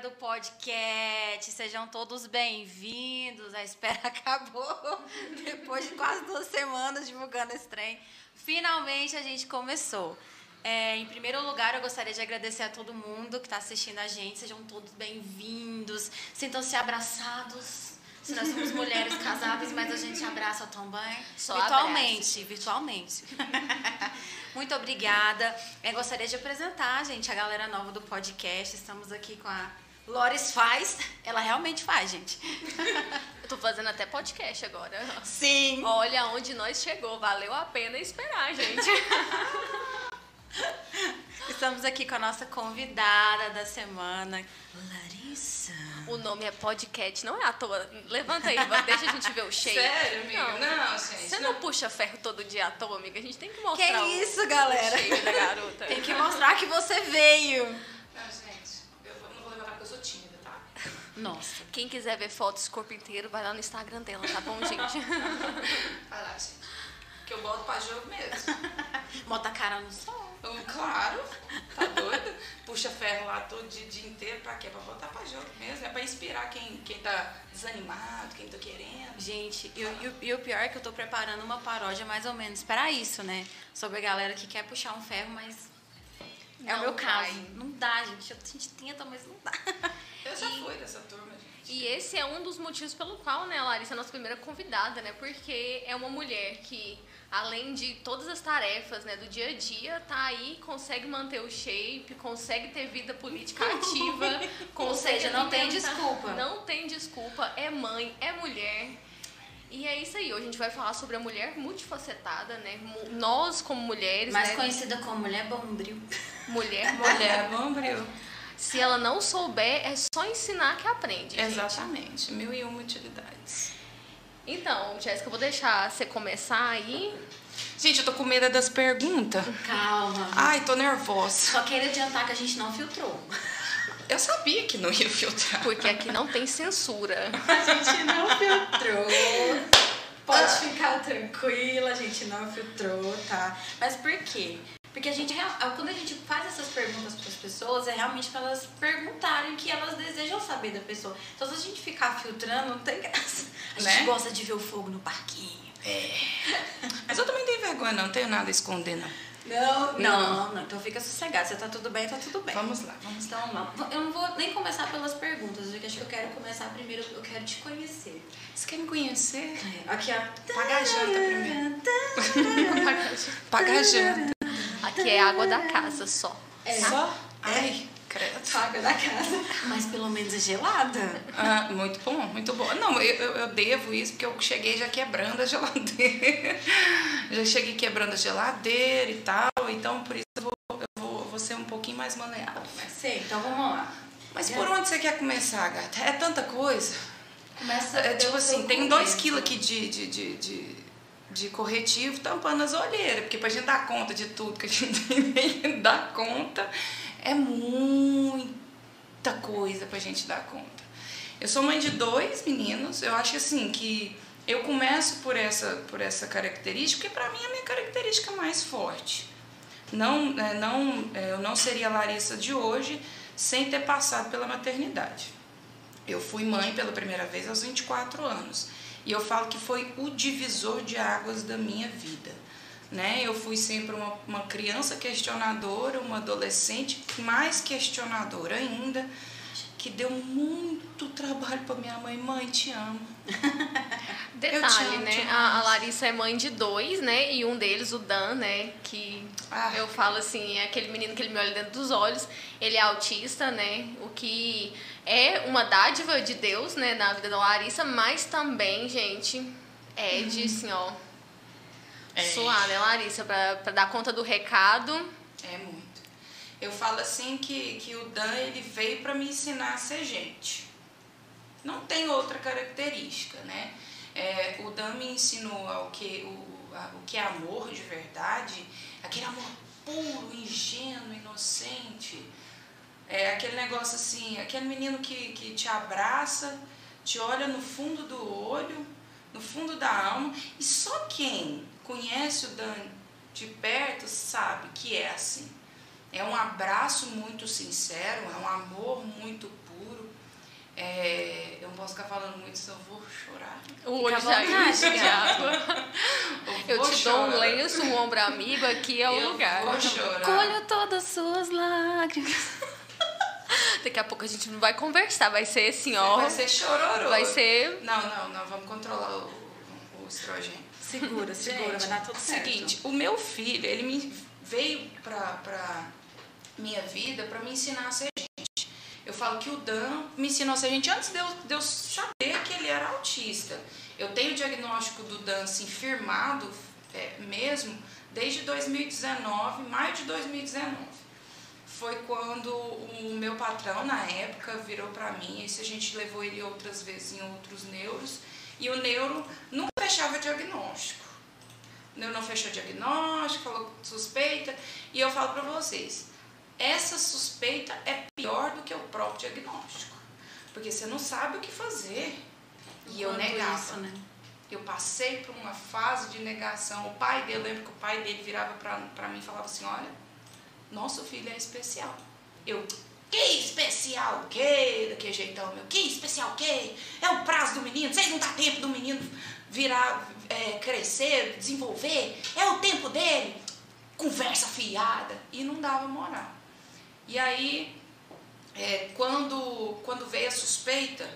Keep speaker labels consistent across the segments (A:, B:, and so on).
A: do podcast. Sejam todos bem-vindos. A espera acabou depois de quase duas semanas divulgando esse trem. Finalmente a gente começou. É, em primeiro lugar, eu gostaria de agradecer a todo mundo que está assistindo a gente. Sejam todos bem-vindos. Sintam-se abraçados. Se nós somos mulheres casadas, mas a gente abraça também.
B: Só
A: virtualmente, virtualmente. Muito obrigada. Eu gostaria de apresentar, gente, a galera nova do podcast. Estamos aqui com a Lores Faz. Ela realmente faz, gente.
B: Eu tô fazendo até podcast agora.
A: Sim.
B: Olha onde nós chegou. Valeu a pena esperar, gente.
A: Estamos aqui com a nossa convidada da semana, Larissa.
B: O nome é podcast, não é à toa. Levanta aí, deixa a gente ver o cheiro.
C: Sério, amiga? Não, gente.
B: Você não puxa ferro todo dia à toa, amiga. A gente tem que mostrar
A: Que
B: o,
A: isso, galera?
B: o cheiro da garota.
A: Tem que mostrar que você veio.
C: Não, gente, eu vou- não vou levantar porque eu sou tímida, tá?
A: Nossa.
B: Quem quiser ver fotos do corpo inteiro, vai lá no Instagram dela, tá bom, gente?
C: Vai lá, gente. Que eu boto pra jogo mesmo.
A: Bota a cara no sol.
C: Hum, Claro, tá doido? Puxa ferro lá todo dia, dia inteiro, pra quê? Pra botar pra jogo mesmo. É pra inspirar quem, quem tá desanimado, quem tá querendo.
A: Gente, e, o- e o- e o pior é que eu tô preparando uma paródia mais ou menos para isso, né? Sobre a galera que quer puxar um ferro, mas é o
B: Não
A: meu caso.
B: vai.
A: Não dá, gente. A gente tenta, mas não dá.
C: Eu já
B: E-
C: fui dessa turma, gente.
B: E esse é um dos motivos pelo qual, né, a Larissa é a nossa primeira convidada, né? Porque é uma mulher que, além de todas as tarefas, né, do dia a dia, tá aí, consegue manter o shape, consegue ter vida política ativa, consegue
A: seja, não tem desculpa.
B: Não tem desculpa, é mãe, é mulher. E é isso aí, hoje a gente vai falar sobre a mulher multifacetada, né? Nós, como mulheres,
A: Mais
B: né?
A: conhecida como mulher bombril.
B: Mulher,
C: Mulher, bombril.
B: Se ela não souber, é só ensinar que aprende. gente.
C: Exatamente, mil e uma utilidades.
B: Então, Jéssica, eu vou deixar você começar aí.
C: Gente, eu tô com medo das perguntas.
A: Calma.
C: Ai, tô nervosa.
A: Só queria adiantar que a gente não filtrou.
C: Eu sabia que não ia filtrar.
B: Porque aqui não tem censura.
A: A gente não filtrou. Pode ficar tranquila, a gente não filtrou, tá? Mas por quê? Porque a gente, quando a gente faz essas perguntas para as pessoas, é realmente para elas perguntarem o que elas desejam saber da pessoa. Então, se a gente ficar filtrando, não tem graça. A gente
C: Né?
A: gosta de ver o fogo no parquinho.
C: Mas eu também tenho vergonha, não tenho nada a esconder, não.
A: Não, não, não. Então fica sossegado. Você tá tudo bem, tá tudo bem.
C: Vamos lá, vamos lá.
A: Então, vamos. Eu não vou nem começar pelas perguntas, porque acho que eu quero começar primeiro, eu quero te conhecer.
C: Você quer me conhecer?
A: É, Aqui, ó.
C: Paga a janta primeiro. Paga a janta.
B: Aqui é água da casa só.
A: É.
C: Só? Ai, credo.
A: Água da casa. Mas pelo menos é gelada.
C: Ah, muito bom, muito bom. Não, eu, eu, devo isso porque eu cheguei já quebrando a geladeira. já cheguei quebrando a geladeira e tal, então por isso eu vou, eu vou, vou ser um pouquinho mais maleável.
A: Sei, então vamos lá.
C: Mas por onde você quer começar, gata? É tanta coisa.
A: Começa
C: É, tipo
A: pelo
C: assim, tem dois
A: começo.
C: quilos aqui de, de, de, de, de corretivo tampando as olheiras, porque pra gente dar conta de tudo que a gente tem dar conta, é muita coisa pra gente dar conta. Eu sou mãe de dois meninos, eu acho assim que eu começo por essa, por essa característica, porque pra mim é a minha característica mais forte. Não, é, não, é, eu não seria a Larissa de hoje sem ter passado pela maternidade. Eu fui mãe pela primeira vez aos 24 anos. E eu falo que foi o divisor de águas da minha vida. Né? Eu fui sempre uma, uma criança questionadora, uma adolescente mais questionadora ainda, que deu muito trabalho para minha mãe. Mãe, te amo.
B: Detalhe,
C: amo
B: né? A, a Larissa é mãe de dois, né? E um deles, o Dan, né? Que
C: Ah.
B: eu falo assim, é aquele menino que ele me olha dentro dos olhos. Ele é autista, né? O que é uma dádiva de Deus, né? Na vida da Larissa, mas também, gente, é de assim, ó.
C: É.
B: Suar, né, Larissa? Pra, pra dar conta do recado.
C: É muito. Eu falo assim que, que o Dan ele veio para me ensinar a ser gente. Não tem outra característica, né? É, o Dan me ensinou ao que, o, a- o que é amor de verdade, aquele amor puro, ingênuo, inocente. É aquele negócio assim, aquele menino que, que te abraça, te olha no fundo do olho, no fundo da alma. E só quem conhece o Dan de perto sabe que é assim. É um abraço muito sincero, é um amor muito puro. É, eu não posso ficar falando muito, senão eu vou chorar.
B: O olho já enche de água.
C: Eu,
B: Eu te dou um
C: chorar.
B: lenço, um ombro amigo, aqui é o
C: Eu
B: lugar.
C: vou chorar.
A: Colho todas suas lágrimas.
B: Daqui a pouco a gente não vai conversar, vai ser assim, ó.
C: Vai ser chororô.
B: Vai ser
C: Não, não, não, vamos controlar o estrogênio.
A: Segura, segura,
C: Gente,
A: vai dar tudo certo.
C: Seguinte, o meu filho, ele me veio pra, pra minha vida pra me ensinar a ser gente. Eu falo que o Dan me ensinou a ser gente antes de eu, de eu saber que ele era autista. Eu tenho o diagnóstico do Dan assim, firmado é, mesmo desde 2019, maio de 2019. Foi quando o meu patrão, na época, virou pra mim. Esse a gente levou ele outras vezes em outros neuros. E o neuro nunca fechava diagnóstico. Neuro não fechou diagnóstico, falou suspeita. E eu falo pra vocês, essa suspeita é pior do que o próprio diagnóstico. Porque você não sabe o que fazer. E eu negava.
A: isso, né?
C: Eu passei por uma fase de negação. O pai dele, eu lembro que o pai dele virava pra, pra mim e falava assim: Olha, nosso filho é especial. Eu, que especial que? Daquele jeitão meu, que especial que? É o prazo do menino, vocês não dá tempo do menino virar, é, crescer, desenvolver, é o tempo dele. Conversa fiada. E não dava moral. E aí, é, quando, quando veio a suspeita,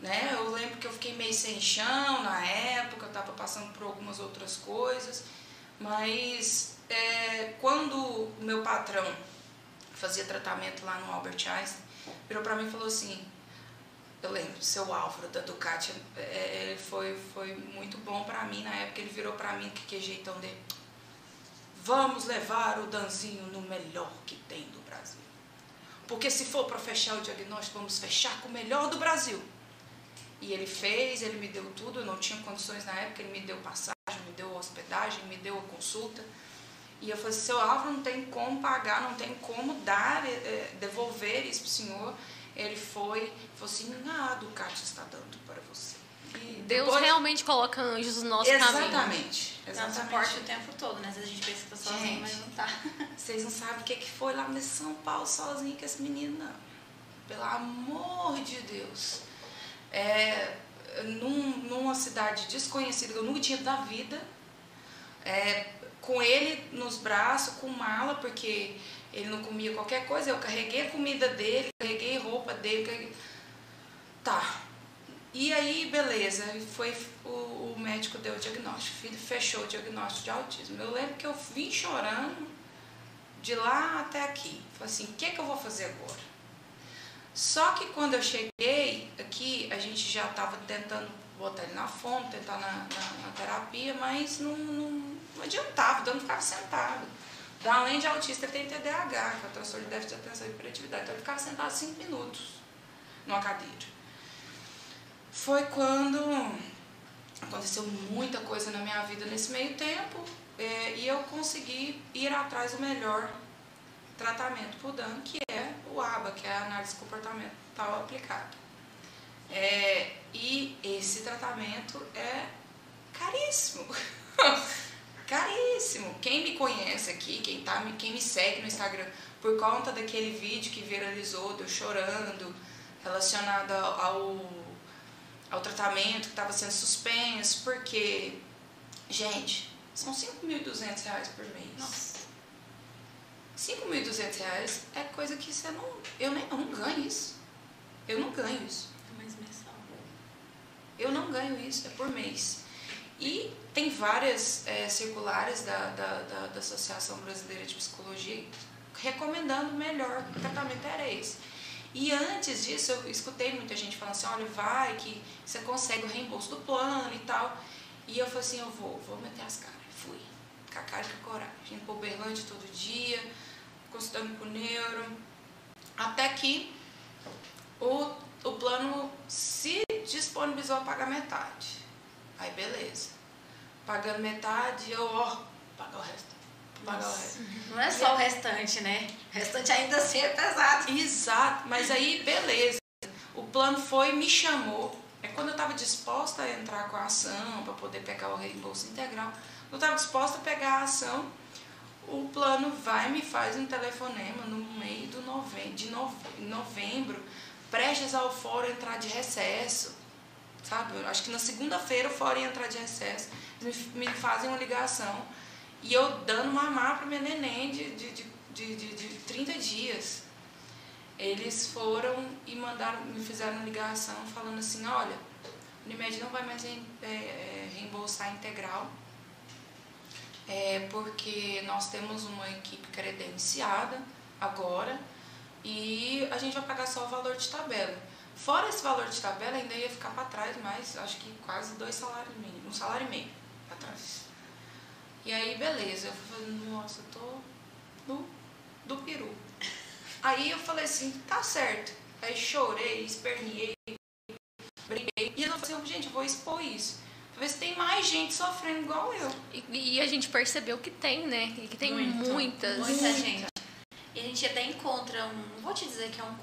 C: né? Eu lembro que eu fiquei meio sem chão na época, eu estava passando por algumas outras coisas, mas é, quando o meu patrão fazia tratamento lá no Albert Einstein, virou para mim e falou assim, eu lembro, seu Álvaro da Ducati, é, ele foi, foi muito bom para mim na época, ele virou para mim, que, que jeitão dele, vamos levar o Danzinho no melhor que tem do Brasil. Porque se for para fechar o diagnóstico, vamos fechar com o melhor do Brasil. E ele fez, ele me deu tudo, eu não tinha condições na época, ele me deu passagem, me deu hospedagem, me deu a consulta. E eu falei, seu Álvaro, não tem como pagar, não tem como dar, eh, eh, devolver isso para o senhor. Ele foi, falou assim, ah, a Ducati está dando para você. E
B: Deus
C: depois-
B: realmente coloca anjos no nosso caminho.
C: Exatamente.
A: Dá
C: exatamente.
A: suporte o tempo todo, né? Às vezes a gente pensa que tá sozinho,
C: Gente.
A: mas não tá.
C: Vocês não sabem o que, que foi lá nesse São Paulo sozinho com esse menino, não. Pelo amor de Deus. É, num, numa cidade desconhecida que eu nunca tinha da vida. É, com ele nos braços, com mala, porque ele não comia qualquer coisa. Eu carreguei a comida dele, carreguei roupa dele. Carreguei... Tá. E aí, beleza, foi o, o médico deu o diagnóstico, o filho fechou o diagnóstico de autismo. Eu lembro que eu vim chorando de lá até aqui. Falei assim, o que, que eu vou fazer agora? Só que quando eu cheguei aqui, a gente já estava tentando botar ele na fome, tentar na, na, na terapia, mas não, não, não adiantava, o Dano ficava sentado. Dan, além de autista, ele tem TDAH, que é o transtorno de déficit de atenção e hiperatividade. Então ele ficava sentado cinco minutos numa cadeira. Foi quando aconteceu muita coisa na minha vida nesse meio tempo é, e eu consegui ir atrás do melhor tratamento para o Dan, que é o ABA, que é a análise comportamental aplicada. É, e esse tratamento é caríssimo. caríssimo. Quem me conhece aqui, quem, tá, me- quem me segue no Instagram, por conta daquele vídeo que viralizou, de eu chorando, relacionado ao, ao, tratamento que estava sendo suspenso, porque, gente, são 5.200 reais por mês.
A: Nossa.
C: 5.200 reais é coisa que você não. Eu, nem, eu não ganho isso. Eu não ganho isso.
A: Mais mensal.
C: Eu não ganho isso, é por mês. Várias eh, circulares da, da, da, da Associação Brasileira de Psicologia recomendando o melhor tratamento era esse. E antes disso, eu escutei muita gente falando assim, olha, vai que você consegue o reembolso do plano e tal. E eu falei assim, eu vou, vou meter as caras. Fui, com a cara e com a coragem. Indo pro Uberlândia todo dia, consultando com o neuro. Até que o, o plano se disponibilizou a pagar metade. Aí beleza. Pagando metade, eu, ó, pagar o resto. Pagar o resto.
A: Não é só o restante, né? O restante ainda assim é pesado.
C: Exato, mas aí beleza. O plano foi, me chamou. É quando eu estava disposta a entrar com a ação para poder pegar o reembolso integral, eu estava disposta a pegar a ação, o plano vai e me faz um telefonema no meio do nove, de nove, novembro, prestes ao fórum entrar de recesso. Sabe? Eu acho que na segunda-feira ia entrar de recesso. Eles me, me fazem uma ligação. E eu dando mamar para minha neném de, de, de, de, de, de 30 dias. Eles foram e mandaram, me fizeram uma ligação falando assim, olha, o Unimed não vai mais é, é, reembolsar integral é, porque nós temos uma equipe credenciada agora e a gente vai pagar só o valor de tabela. Fora esse valor de tabela, ainda ia ficar para trás mais, acho que quase dois salários mínimos, um salário e meio para trás. E aí, beleza, eu falei, nossa, eu tô no, do peru. Aí eu falei assim, tá certo. Aí chorei, esperneei, briguei. E eu falei assim, gente, eu vou expor isso se tem mais gente sofrendo igual eu.
B: E, e, a gente percebeu que tem, né? E que tem
A: Muito,
B: muitas.
A: Muita gente. E a gente até encontra um, não vou te dizer que é um,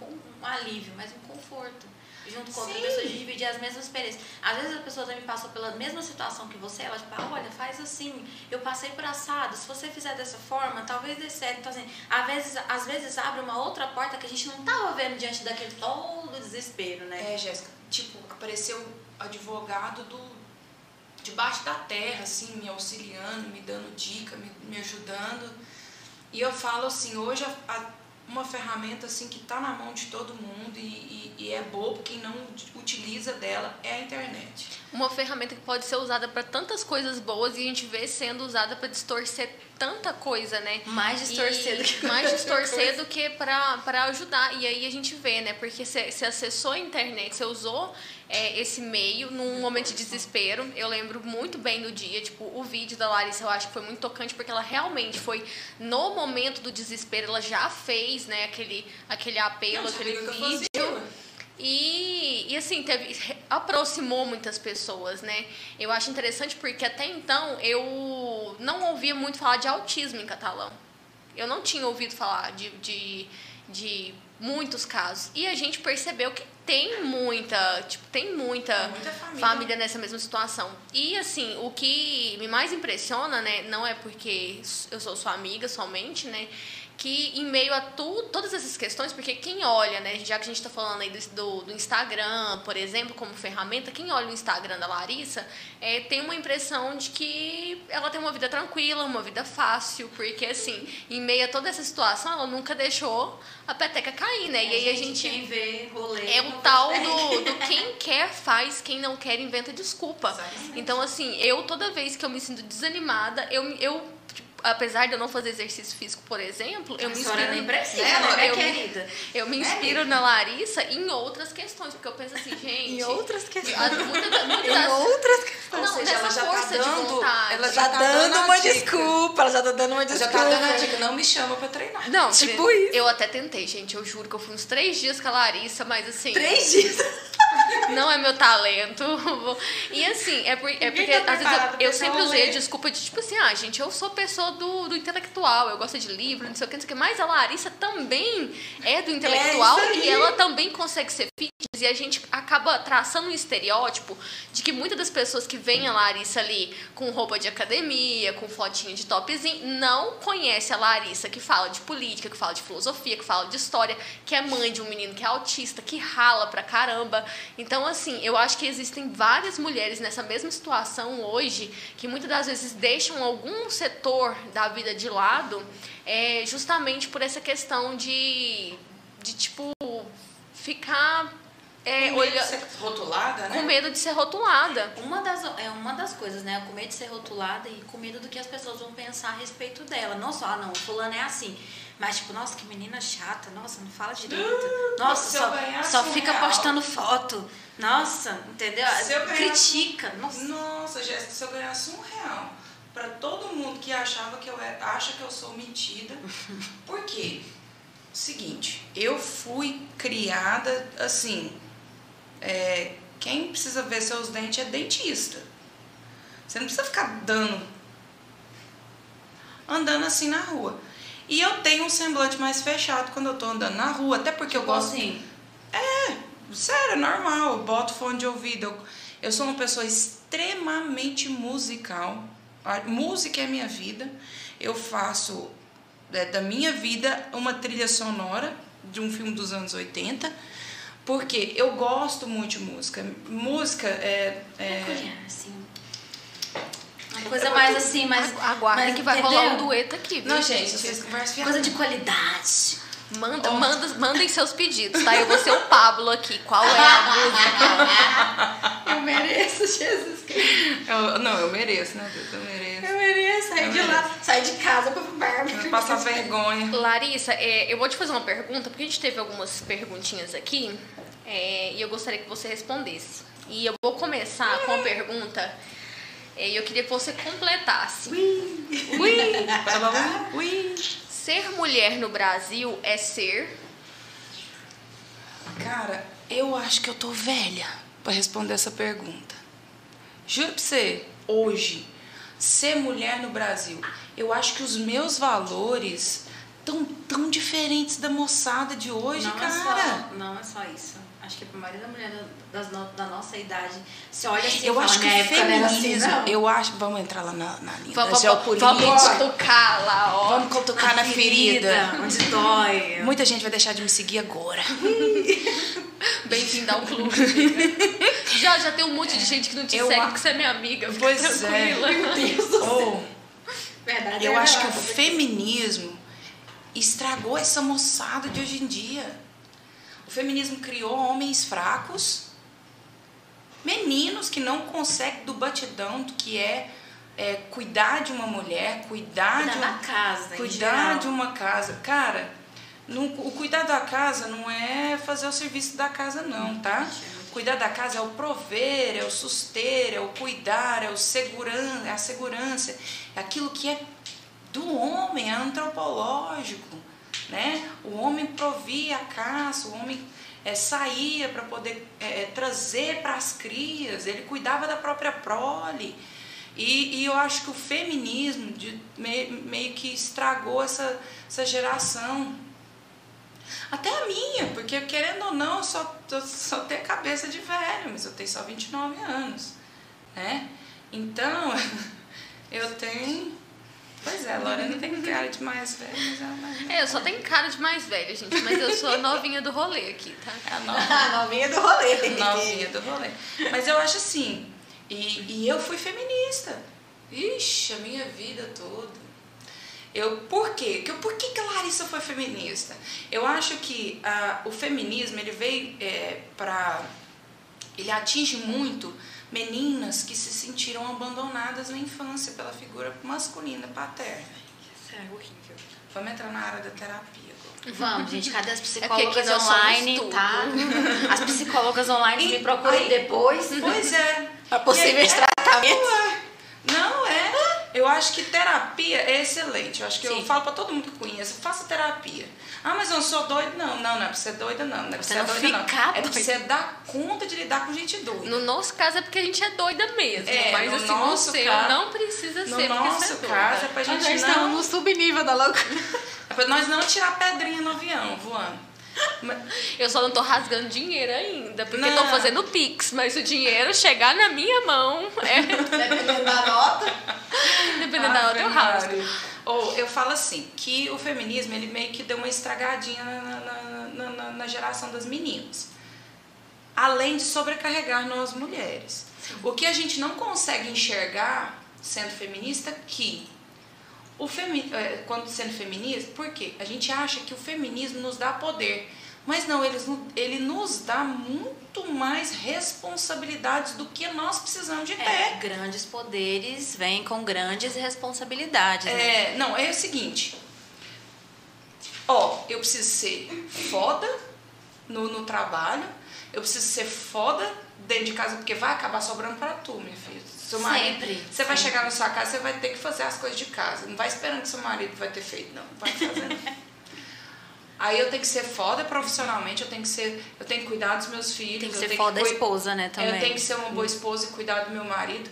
A: um alívio, mas um conforto. Junto com outra pessoa de dividir as mesmas experiências. Às vezes a pessoa também passou pela mesma situação que você, ela tipo, ah, olha, faz assim, eu passei por assado, se você fizer dessa forma, talvez dê certo. Então, assim, às vezes, às vezes abre uma outra porta que a gente não estava vendo diante daquele todo desespero, né?
C: É, Jéssica, tipo, apareceu advogado do, debaixo da terra, assim, me auxiliando, me dando dica, me, me ajudando. E eu falo assim, hoje a, a, uma ferramenta assim que está na mão de todo mundo e, e, e é bobo quem não utiliza dela é a internet.
B: Uma ferramenta que pode ser usada para tantas coisas boas e a gente vê sendo usada para distorcer tanta coisa, né?
A: Mais distorcer do que
B: mais distorcer do que para ajudar. E aí a gente vê, né? Porque você acessou a internet, você usou é, esse meio num momento de desespero. Eu lembro muito bem do dia, tipo, o vídeo da Larissa eu acho que foi muito tocante porque ela realmente foi no momento do desespero, ela já fez, né, aquele, aquele apelo, aquele vídeo. E, e assim, teve, aproximou muitas pessoas, né? Eu acho interessante porque até então eu não ouvia muito falar de autismo em catalão. Eu não tinha ouvido falar de, de, de muitos casos. E a gente percebeu que tem muita, tipo, tem muita,
C: muita família.
B: família. nessa mesma situação. E assim, o que me mais impressiona, né, não é porque eu sou sua amiga somente, né, que em meio a tu, todas essas questões, porque quem olha, né, já que a gente está falando aí do, do, Instagram, por exemplo, como ferramenta, quem olha o Instagram da Larissa é, tem uma impressão de que ela tem uma vida tranquila, uma vida fácil, porque assim, em meio a toda essa situação, ela nunca deixou a peteca cair, né?
A: É,
B: e aí
A: a gente. Quem vê rolê.
B: É o tal do, do quem quer faz, quem não quer inventa desculpa.
C: Exatamente.
B: Então, assim, eu toda vez que eu me sinto desanimada, eu, eu apesar de eu não fazer exercício físico, por exemplo, eu
A: a
B: me inspiro.
A: nem precisa,
B: né,
A: né,
B: eu,
A: querida?
B: Eu me inspiro é. na Larissa em outras questões, porque eu penso assim, gente.
A: em outras questões.
B: As, muitas, muitas,
A: em outras questões.
B: Não,
C: seja, ela já
B: força
C: tá dando,
B: de vontade.
C: ela
A: já, tá dando uma desculpa, ela já tá dando uma
C: Ela
A: desculpa.
C: já tá dando a dica, não me chama pra treinar.
B: Não,
A: Tipo isso.
B: Eu até tentei, gente. Eu juro que eu fui uns três dias com a Larissa, mas assim.
A: Três dias.
B: Não é meu talento. E assim, é, por, é porque
C: tá
B: às vezes eu, eu sempre usei a
C: rolê.
B: desculpa de tipo assim, ah, gente, eu sou pessoa do, do intelectual, eu gosto de livro, não sei o que, não sei o que. Mas a Larissa também é do intelectual
C: isso aí.
B: e ela também consegue ser fitness. E a gente acaba traçando um estereótipo de que muitas das pessoas que veem a Larissa ali com roupa de academia, com fotinha de topzinho, não conhece a Larissa que fala de política, que fala de filosofia, que fala de história, que é mãe de um menino que é autista, que rala pra caramba. Então, assim, eu acho que existem várias mulheres nessa mesma situação hoje que muitas das vezes deixam algum setor da vida de lado é, justamente por essa questão de, de tipo, ficar é,
C: Com medo de
B: olha-
C: ser rotulada, né?
B: com medo de ser rotulada.
A: Uma das, é uma das coisas, né? Com medo de ser rotulada e com medo do que as pessoas vão pensar a respeito dela. Não só, ah, não, fulano é assim. Mas, tipo, nossa, que menina chata. Nossa, não fala direito. Nossa, só, só fica
C: real.
A: postando foto. Nossa, entendeu?
C: Se eu ganhasse-
A: Critica. Nossa.
C: Nossa, Jéssica, se eu ganhasse um real pra todo mundo que achava que eu é, acha que eu sou metida. Por quê? Seguinte, eu fui criada assim. é, quem precisa ver seus dentes é dentista. Você não precisa ficar dando. Andando assim na rua. E eu tenho um semblante mais fechado quando eu tô andando na rua, até porque eu
A: Tipo
C: gosto.
A: assim,
C: sério, é normal. Eu boto fone de ouvido. Eu, eu sou uma pessoa extremamente musical. A música é minha vida. Eu faço é, da minha vida uma trilha sonora de um filme dos anos 80. Porque eu gosto muito de música. Música é. é
A: assim. Uma coisa mais assim, mais.
B: Aguarda
A: mas
B: que vai
A: entendeu?
B: rolar um dueto aqui. viu,
C: Não, gente, vocês conversam
A: Coisa de qualidade.
B: Manda,
C: Oh.
B: manda, mandem seus pedidos, tá? Eu vou ser o Pablo aqui. Qual é a música?
A: Eu mereço, Jesus Cristo.
C: Eu- não, eu mereço, né, Deus? Eu mereço.
A: Eu mereço sair
C: Eu
A: de lá, sair de casa pra barba.
C: Passar vergonha.
B: Larissa, é, eu vou te fazer uma pergunta, porque a gente teve algumas perguntinhas aqui é, e eu gostaria que você respondesse. E eu vou começar com a pergunta é, e eu queria que você completasse.
C: Ui! Bababá, Ui!
B: Ser mulher no Brasil é ser.
C: Cara, eu acho que eu tô velha pra responder essa pergunta. Juro pra você, hoje, ser mulher no Brasil, eu acho que os meus valores tão tão diferentes da moçada de hoje,
A: não
C: cara.
A: É só, não é só isso. Acho que a maioria da mulher da, das no- da nossa idade se olha assim e
C: Eu
A: fala,
C: acho que
A: "Minha
C: o
A: época não era assim,
C: feminismo,
A: não."
C: eu acho, vamos entrar lá na, na linha da
B: Vamos,
C: geopolítica.
B: vamos cutucar lá, ó.
C: Vamos cutucar na, ferida.
A: onde dói.
C: Muita gente vai deixar de me seguir agora.
B: Bem-vindo ao clube. já, já tem um monte de gente que não te
C: Eu
B: segue
C: a-
B: porque você é minha amiga.
C: Pois é.
B: tranquila.
C: Oh,
A: Verdade,
C: eu
A: é
C: acho que o feminismo estragou essa moçada de hoje em dia. O feminismo criou homens fracos, meninos que não conseguem do batidão do que é, é, cuidar de uma mulher, cuidar,
A: Cuidar
C: de uma,
A: casa,
C: cuidar de uma casa. Cara, não- o cuidar da casa não é fazer o serviço da casa não, tá? Cuidar da casa é o prover, é o suster, é o cuidar, é o seguran, é a segurança, é aquilo que é do homem, é antropológico, né? O homem provia a caça, o homem eh, saía para poder eh, trazer para as crias, ele cuidava da própria prole. E, e eu acho que o feminismo de, meio, meio que estragou essa, essa geração. Até a minha, porque querendo ou não, eu só, eu só tenho cabeça de velho, mas eu tenho só 29 anos, né? Então, eu tenho... Pois é, a Lorena tem cara de mais velha, mas ela é
B: É, eu só tenho cara de mais velha, gente, mas eu sou a novinha do rolê aqui, tá?
C: É a nova.
A: A novinha do rolê.
C: novinha do rolê. Mas eu acho assim, e, e eu fui feminista. Ixi, a minha vida toda. Eu, por quê? Que, por que, que a Larissa foi feminista? Eu acho que ah, o feminismo, ele veio é, para... Ele atinge muito meninas que se sentiram abandonadas na infância pela figura masculina paterna.
A: Isso é horrível.
C: Vamos entrar na área da terapia agora.
A: Vamos, gente, cadê as
B: É
A: psicólogas
B: somos
A: online, tá? As psicólogas online me
C: E
A: procurem
C: aí-
A: depois.
C: Pois é.
A: Pra possíveis
C: E aí-
A: tratamentos.
C: Ué, Não é. Eu acho que terapia é excelente. Eu acho que eu
A: Sim.
C: falo pra todo mundo que eu conheço, faça terapia. Ah, mas eu não sou doida. Não, não, não é pra ser doida, não. Não é pra
A: Você
C: ser
A: não
C: doida, não.
A: ficar
C: É pra você dar conta de lidar com gente doida.
B: No nosso caso é porque a gente é doida mesmo.
C: É,
B: mas
C: no
B: assim,
C: nosso
B: no seu
C: caso-
B: não precisa
C: No
B: ser porque
C: nosso
B: você é doida.
C: caso, é pra gente
A: Nós estamos
C: não.
A: no subnível da loucura.
C: É pra nós não tirar pedrinha no avião voando.
B: Eu só não tô rasgando dinheiro ainda, porque
C: Não.
B: tô fazendo Pix, mas se o dinheiro chegar na minha mão, é,
A: Dependendo da nota.
B: dependendo da nota, eu rasgo.
C: Ou eu falo assim, que o feminismo ele meio que deu uma estragadinha na, na- na- na- na geração das meninas. Além de sobrecarregar nós mulheres. O que a gente não consegue enxergar sendo feminista que o femi é, quando sendo feminista, por quê? A gente acha que o feminismo nos dá poder. Mas não, eles, no- ele nos dá muito mais responsabilidades do que nós precisamos de ter.
A: É, grandes poderes vêm com grandes responsabilidades, né?
C: É, não, é o seguinte. Ó, eu preciso ser foda no, no trabalho, eu preciso ser foda dentro de casa, porque vai acabar sobrando pra tu, minha filha. Seu marido,
A: Sempre,
C: Você vai
A: sempre.
C: chegar na sua casa, você vai ter que fazer as coisas de casa. Não vai esperando que seu marido vai ter feito, não. Vai fazendo. Aí eu tenho que ser foda profissionalmente, eu tenho que ser, eu tenho que cuidar dos meus filhos,
A: Tem que ser foda
C: cui-
A: esposa, né, também.
C: eu tenho que ser uma boa esposa e cuidar do meu marido.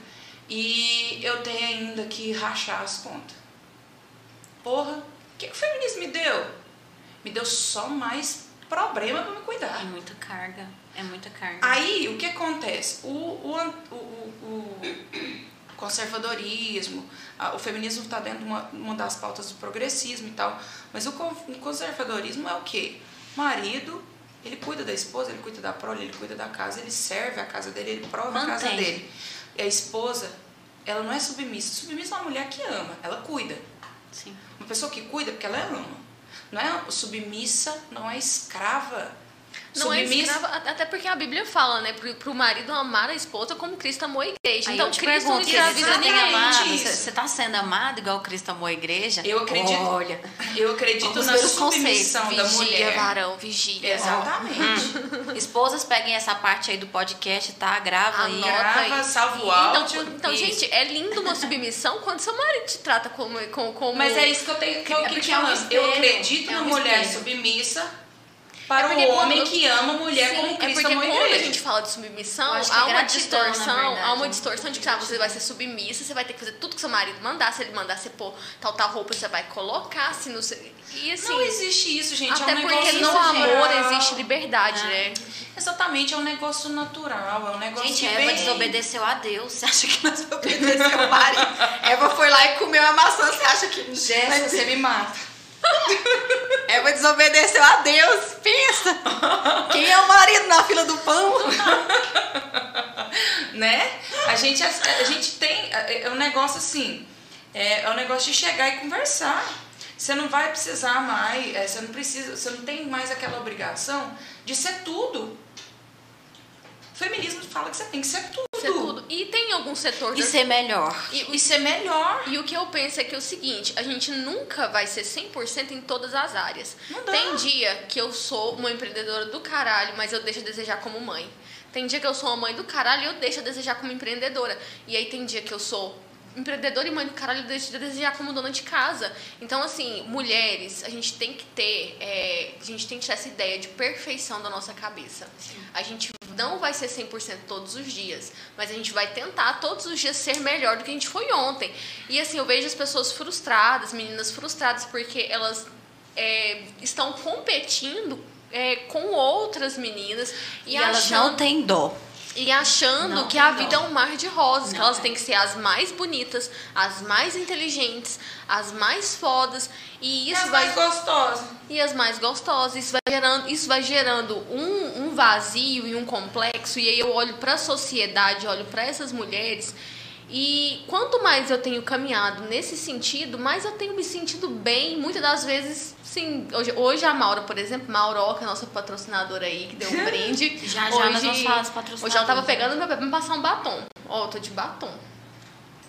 C: E eu tenho ainda que rachar as contas. Porra, o que, que o feminismo me deu? Me deu só mais problema para me cuidar.
A: É muita carga. É muita carga.
C: Aí, o que acontece? O, o, o, o, conservadorismo, o feminismo está dentro de uma, uma das pautas do progressismo e tal, mas o, con- o conservadorismo é o quê? Marido, ele cuida da esposa, ele cuida da prole, ele cuida da casa, ele serve a casa dele, ele prova a casa
A: Mantém.
C: dele. E a esposa, ela não é submissa. Submissa é uma mulher que ama, ela cuida.
A: Sim.
C: Uma pessoa que cuida porque ela ama. Não é submissa, não é escrava.
B: Não é escrava, até porque a Bíblia fala, né, pro, pro marido amar a esposa como Cristo amou a igreja.
A: Aí
B: então,
A: eu te
B: Cristo
A: pergunto,
B: não escraviza ninguém.
A: amado? Você, tá sendo amado igual Cristo amou a igreja?
C: Eu acredito.
A: Olha.
C: Eu acredito na submissão da mulher.
B: varão, vigia.
C: Exatamente.
A: Esposas, peguem essa parte aí do podcast, tá? Grava aí.
C: Grava,
B: aí.
C: salva o
B: E-
C: áudio.
B: Então, então gente, é lindo uma submissão quando seu marido te trata como. como, como
C: Mas é isso que eu tenho que eu,
A: É
C: que
A: porque
C: te
A: é um
C: Eu acredito
A: é
C: na
A: um
C: mulher
A: espelho.
C: submissa para
B: É
C: o homem
B: quando-
C: que ama a mulher
B: Sim,
C: como
B: é
C: Cristo
B: porque
C: amou
B: quando a gente fala de submissão, há
A: é
B: uma distorção, há uma distorção de que ah, você vai ser submissa, você vai ter que fazer tudo que seu marido mandar, se ele mandar você pôr tal tal roupa, você vai colocar, se não sei. E assim,
C: Não existe isso, gente.
B: até
C: é um
B: porque no
C: natural.
B: amor existe liberdade,
A: Ah.
B: né?
C: Exatamente, é um negócio natural, é um negócio
A: Gente,
C: que
A: Eva desobedeceu a Deus. Você acha que nós obedecemos o marido? Eva foi lá e comeu a maçã. Você acha que.
C: Jéssica, você me mata.
A: Eva desobedeceu a Deus. Pensa. Quem é o marido na fila do pão?
C: né? A gente, a gente tem. É um negócio assim. É, é um negócio de chegar e conversar. Você não vai precisar mais, é, você não precisa, você não tem mais aquela obrigação de ser tudo. Feminismo fala que você tem que ser tudo.
B: É tudo. E tem algum setor
A: E
B: da-
A: ser melhor.
B: e,
C: E ser melhor.
B: E o que eu penso é que é o seguinte, a gente nunca vai ser 100% em todas as áreas.
C: Não dá.
B: Tem dia que eu sou uma empreendedora do caralho, mas eu deixo a desejar como mãe. Tem dia que eu sou uma mãe do caralho e eu deixo a desejar como empreendedora. E aí tem dia que eu sou empreendedora e mãe do caralho e eu deixo a desejar como dona de casa. Então, assim, mulheres, a gente tem que ter, é, a gente tem que essa ideia de perfeição da nossa cabeça. A gente não vai ser 100% todos os dias, mas a gente vai tentar todos os dias ser melhor do que a gente foi ontem. E assim, eu vejo as pessoas frustradas, meninas frustradas, porque elas é, estão competindo é, com outras meninas e,
A: E, elas
B: achando,
A: não têm dó.
B: E achando
A: Não
B: que a vida é um mar de rosas, que
A: Não
B: elas
A: é.
B: têm que ser as mais bonitas, as mais inteligentes, as mais fodas. E
C: E
B: isso
C: as
B: vai
C: mais gostosas.
B: e as mais gostosas. Isso vai gerando, isso vai gerando um, um vazio e um complexo. E aí eu olho para a sociedade, olho para essas mulheres. E quanto mais eu tenho caminhado nesse sentido, mais eu tenho me sentido bem. Muitas das vezes, sim. Hoje, hoje a Maura, por exemplo, Mauroca, nossa patrocinadora aí, que deu um brinde.
A: Já, já,
B: hoje,
A: nós vamos.
B: Hoje ela tava pegando meu pé pra me passar um batom. Ó, eu tô de batom.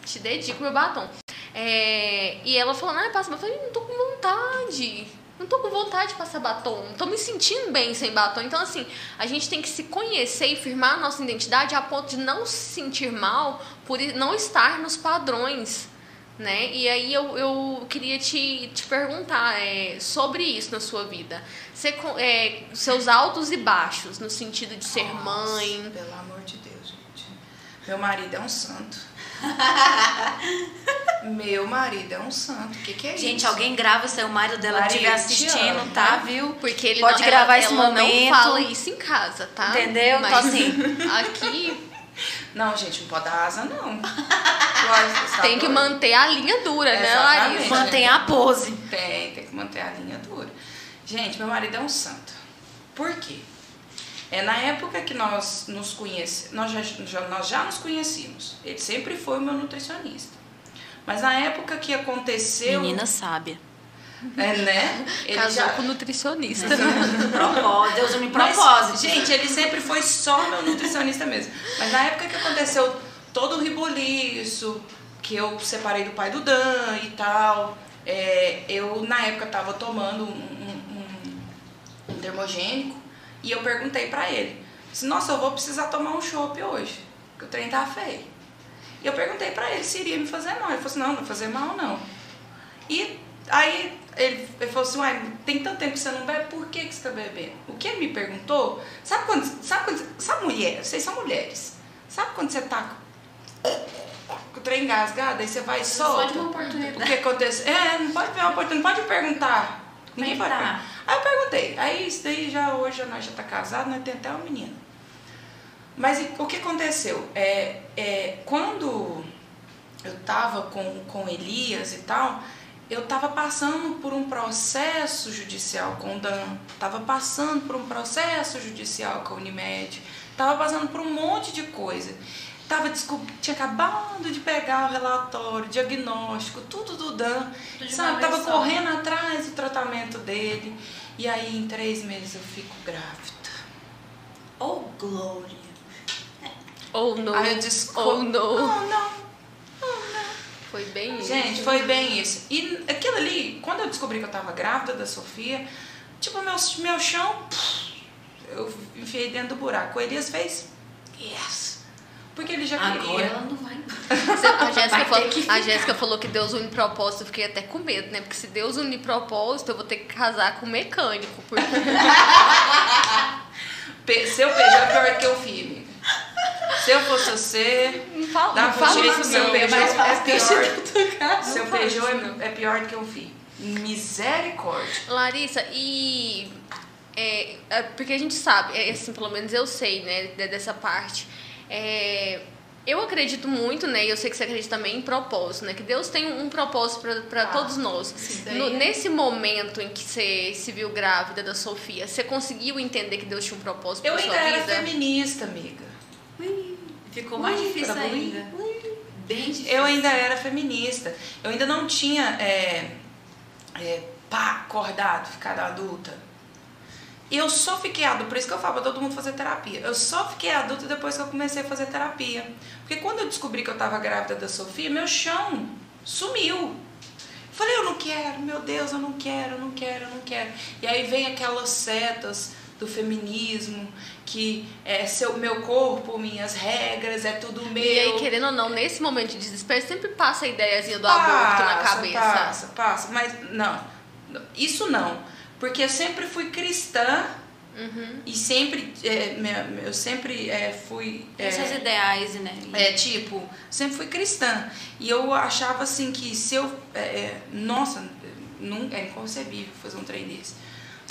B: Te dedico meu batom. É, e ela falou, ah, passa, batom. eu falei, não tô com vontade. Não tô com vontade de passar batom. Tô me sentindo bem sem batom. Então, assim, a gente tem que se conhecer e firmar a nossa identidade a ponto de não se sentir mal por não estar nos padrões. Né? E aí eu, eu queria te, te perguntar é, sobre isso na sua vida. Você, é, seus altos e baixos, no sentido de ser
C: Nossa,
B: mãe,
C: Pelo amor de Deus, gente. Meu marido é um santo. Meu marido é um santo. O que, que é isso?
A: Gente, alguém grava se o marido dela estiver assistindo,
C: amo,
A: tá?
C: tá?
A: Viu?
B: Porque ele
A: Pode
B: não,
A: gravar
B: ela,
A: esse
B: ela
A: momento.
B: não fala isso em casa, tá?
A: Entendeu? Então,
B: Mas
A: assim,
B: aqui
C: Não, gente, não pode dar asa, não. Tá
B: tem que manter a linha dura, né. Larissa?
A: mantenha a pose.
C: Tem, tem que manter a linha dura. Gente, meu marido é um santo. Por quê? É na época que nós nos conhecemos, nós já, já- nós já nos conhecíamos. Ele sempre foi o meu nutricionista. Mas na época que aconteceu.
A: Menina sábia.
C: É, né? Ele
B: Casou
C: já.
B: com nutricionista.
A: Propósito, Deus me
C: Mas,
A: propósito.
C: gente, ele sempre foi só meu nutricionista mesmo. Mas na época que aconteceu todo o riboliço, que eu separei do pai do Dan e tal, é, eu na época tava tomando um, um, um- termogênico e eu perguntei pra ele, disse, nossa, eu vou precisar tomar um chopp hoje, que o trem tá feio. E eu perguntei pra ele se iria me fazer mal. Ele falou assim, não, não vai fazer mal não. E aí ele, ele falou assim, uai, tem tanto tempo que você não bebe, por que, que você tá bebendo? O que ele me perguntou, sabe quando, sabe quando, sabe mulher, vocês são mulheres, sabe quando você tá com o trem engasgado, aí você vai e solta?
A: Pode uma oportunidade.
C: O que acontece? É, não pode ver uma oportunidade, não pode perguntar. Ninguém pode perguntar. Aí eu perguntei, aí isso daí já hoje nós já tá casado, nós temos até uma menina. Mas o que aconteceu? É, é, quando eu tava com, com Elias e tal, eu tava passando por um processo judicial com o Dan, tava passando por um processo judicial com a Unimed, tava passando por um monte de coisa. Tava descob... Tinha acabado de pegar o relatório, diagnóstico, tudo do Dan.
A: Tudo
C: Sabe, tava
A: só.
C: correndo atrás do tratamento dele. E aí em três meses eu fico grávida.
A: Oh, glória.
B: Ou não.
C: Aí eu.
B: Ou não.
C: Oh, não.
B: Foi bem isso.
C: Gente, foi bem isso. E aquilo ali, quando eu descobri que eu tava grávida da Sofia, tipo, meu, meu chão, eu enfiei dentro do buraco. O Elias fez, yes. Porque ele já
A: Agora
C: queria.
A: ela não vai.
B: A Jéssica, falou,
A: que
B: a. Jéssica falou que Deus une propósito, eu fiquei até com medo, né? Porque se Deus une propósito, eu vou ter que casar com um mecânico. Porque
C: Seu Peugeot é pior que eu fui, amiga. Se eu fosse você,
B: não fala,
C: dá
B: não fala
C: jeito, seu. Peugeot é
A: ter
C: pior. Seu Peugeot é, é pior do que eu fiz. Misericórdia.
B: Larissa, e. É, é, porque a gente sabe, é, assim, pelo menos eu sei, né, de- dessa parte. É, eu acredito muito, né, e eu sei que você acredita também em propósito, né, que Deus tem um propósito para
C: Ah,
B: todos nós. No- nesse momento em que você se viu grávida da Sofia, você conseguiu entender que Deus tinha um propósito
C: Eu ainda
B: sua
C: era
B: vida?
C: feminista, amiga.
A: Ui, Ficou mais
C: Ui,
A: difícil
C: pra
A: ainda. Bem difícil.
C: Eu ainda era feminista. Eu ainda não tinha é, é, pá, acordado, ficado adulta. E eu só fiquei adulta, por isso que eu falo pra todo mundo fazer terapia. Eu só fiquei adulta depois que eu comecei a fazer terapia. Porque quando eu descobri que eu tava grávida da Sofia, meu chão sumiu. Falei, eu não quero, meu Deus, eu não quero, eu não quero, eu não quero. E aí vem aquelas setas do feminismo, que é seu, meu corpo, minhas regras, é tudo meu.
B: E aí, querendo ou não, nesse momento de desespero, sempre passa a ideiazinha do aborto na
C: Passa,
B: cabeça.
C: Passa, passa, mas não, isso não, porque eu sempre fui cristã
B: Uhum.
C: e sempre, é, eu sempre é, fui, é,
A: seus ideais, né?
C: é, tipo, sempre fui cristã e eu achava assim que se eu, é, é, nossa, não, é inconcebível fazer um trem desse.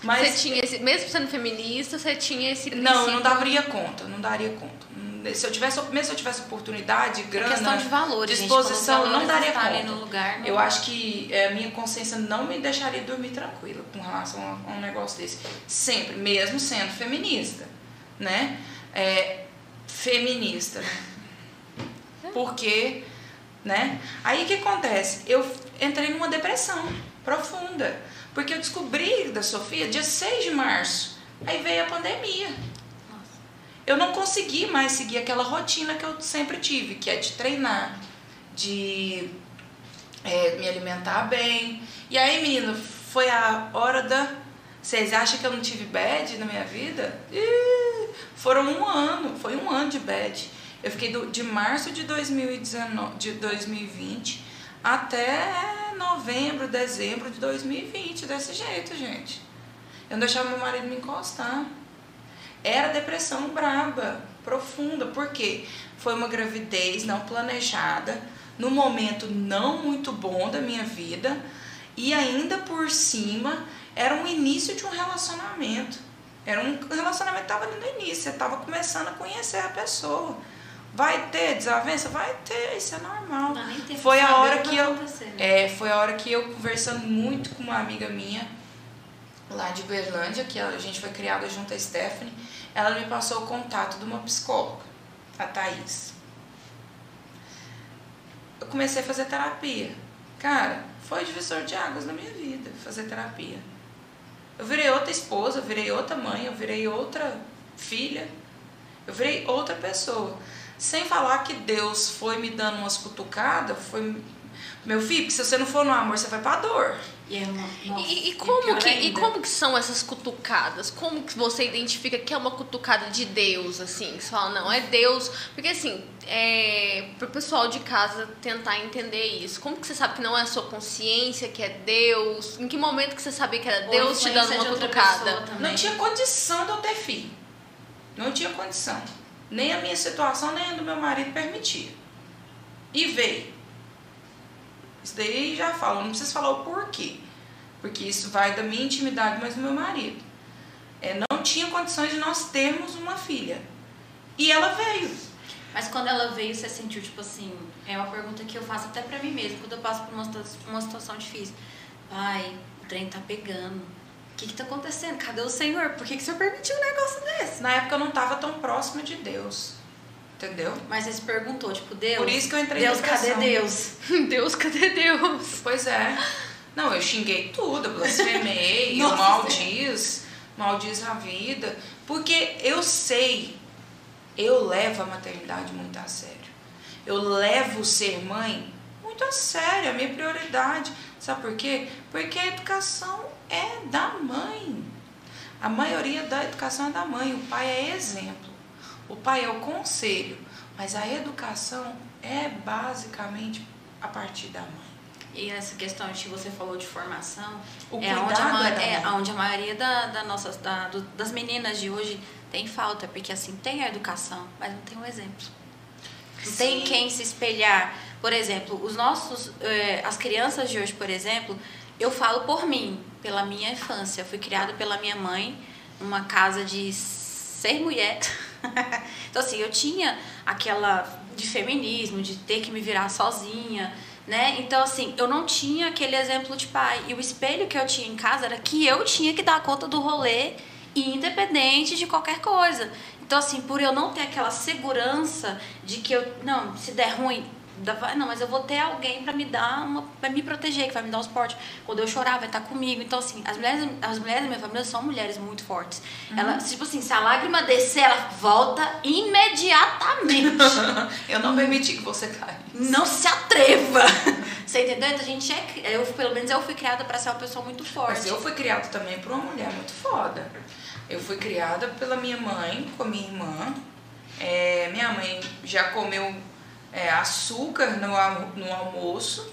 C: Mas
B: Você tinha esse, mesmo sendo feminista, você tinha esse
C: não, eu não
B: princípio-
C: daria conta, não daria conta. Se eu tivesse, mesmo se eu tivesse oportunidade,
A: É
C: grana,
A: questão de valores,
C: disposição,
A: gente.
C: não daria conta.
A: no lugar. não-
C: Eu acho que é, a minha consciência não me deixaria dormir tranquila com relação a, a um negócio desse. Sempre, mesmo sendo feminista, né? É, feminista. Porque, né? Aí o que acontece? Eu entrei numa depressão profunda. Porque eu descobri da Sofia dia 6 de março. Aí veio a pandemia. Eu não consegui mais seguir aquela rotina que eu sempre tive, que é de treinar, de é, me alimentar bem. E aí, menina, foi a hora da. Vocês acham que eu não tive bad na minha vida? Ih, foram um ano, foi um ano de bad. Eu fiquei do- de março de, 2019, de 2020 até novembro, dezembro de 2020, desse jeito, gente. Eu não deixava meu marido me encostar. Era depressão braba, profunda, porque foi uma gravidez não planejada, num momento não muito bom da minha vida, e ainda por cima era um início de um relacionamento. Era um relacionamento que estava no início, você estava começando a conhecer a pessoa. Vai ter desavença? Vai ter, isso é normal.
A: Não,
C: Foi a hora
A: que
C: eu.
A: né?
C: É, foi a hora que eu conversando muito com uma amiga minha lá de Berlândia, que a gente foi criada junto a Stephanie, ela me passou o contato de uma psicóloga, a Thaís. Eu comecei a fazer terapia. Cara, foi divisor de águas na minha vida, fazer terapia. Eu virei outra esposa, eu virei outra mãe, eu virei outra filha, eu virei outra pessoa. Sem falar que Deus foi me dando umas cutucadas, foi. Meu filho, porque se você não for no amor, você vai pra dor.
A: E, é nossa,
B: E, e
A: e
B: como que, e como que são essas cutucadas? Como que você identifica que é uma cutucada de Deus, assim? Que você fala, não, é Deus. Porque, assim, é, pro pessoal de casa tentar entender isso. Como que você sabe que não é a sua consciência, que é Deus? Em que momento que você sabia que era Deus te dando uma cutucada?
C: Não tinha condição de eu ter filho. Não tinha condição. Nem a minha situação, nem a do meu marido permitia. E veio. Isso daí já falo, não preciso falar o porquê. porque isso vai da minha intimidade, mas do meu marido. É, não tinha condições de nós termos uma filha. E ela veio.
A: Mas quando ela veio, você sentiu, tipo assim, é uma pergunta que eu faço até pra mim mesmo, quando eu passo por uma, uma situação difícil. Pai, o trem tá pegando. O que que tá acontecendo? Cadê o Senhor? Por que que o Senhor permitiu um negócio desse?
C: Na época eu não estava tão próxima de Deus. Entendeu?
A: Mas você se perguntou, tipo, Deus.
C: Por isso que eu entrei
A: Deus,
C: em
A: cadê. Deus?
B: Deus, cadê Deus?
C: Pois é. Não, eu xinguei tudo, eu blasfemei, eu maldiz, maldiz a vida. Porque eu sei, eu levo a maternidade muito a sério. Eu levo ser mãe muito a sério, é a minha prioridade. Sabe por quê? Porque a educação é da mãe. A maioria da educação é da mãe. O pai é exemplo. O pai é o conselho. Mas a educação é basicamente a partir da mãe.
A: E essa questão que você falou de formação,
C: O
A: é onde a, ma-
C: é
A: é onde a maioria da, da nossas, da- do- das meninas de hoje tem falta, porque assim, tem a educação, mas não tem o exemplo. Não tem
C: Sim.
A: quem se espelhar. Por exemplo, os nossos, eh, as crianças de hoje, por exemplo, eu falo por mim, pela minha infância. Eu fui criada pela minha mãe numa casa de ser mulher. então assim, eu tinha aquela de feminismo, de ter que me virar sozinha, né? Então assim, eu não tinha aquele exemplo de pai. E o espelho que eu tinha em casa era que eu tinha que dar conta do rolê independente de qualquer coisa. Então, assim, por eu não ter aquela segurança de que eu, não, se der ruim, não, mas eu vou ter alguém pra me dar uma, para me proteger, que vai me dar um suporte. Quando eu chorar, vai estar comigo. Então, assim, as mulheres, as mulheres da minha família são mulheres muito fortes. Ela, tipo assim, se a lágrima descer, ela volta imediatamente.
C: Eu não permiti que você caia.
A: não se atreva. Você entendeu? Então, a gente é, eu, pelo menos eu fui criada pra ser uma pessoa muito forte.
C: Mas eu fui criada também por uma mulher muito foda. Eu fui criada pela minha mãe, com a minha irmã. É, minha mãe já comeu é, açúcar no, no almoço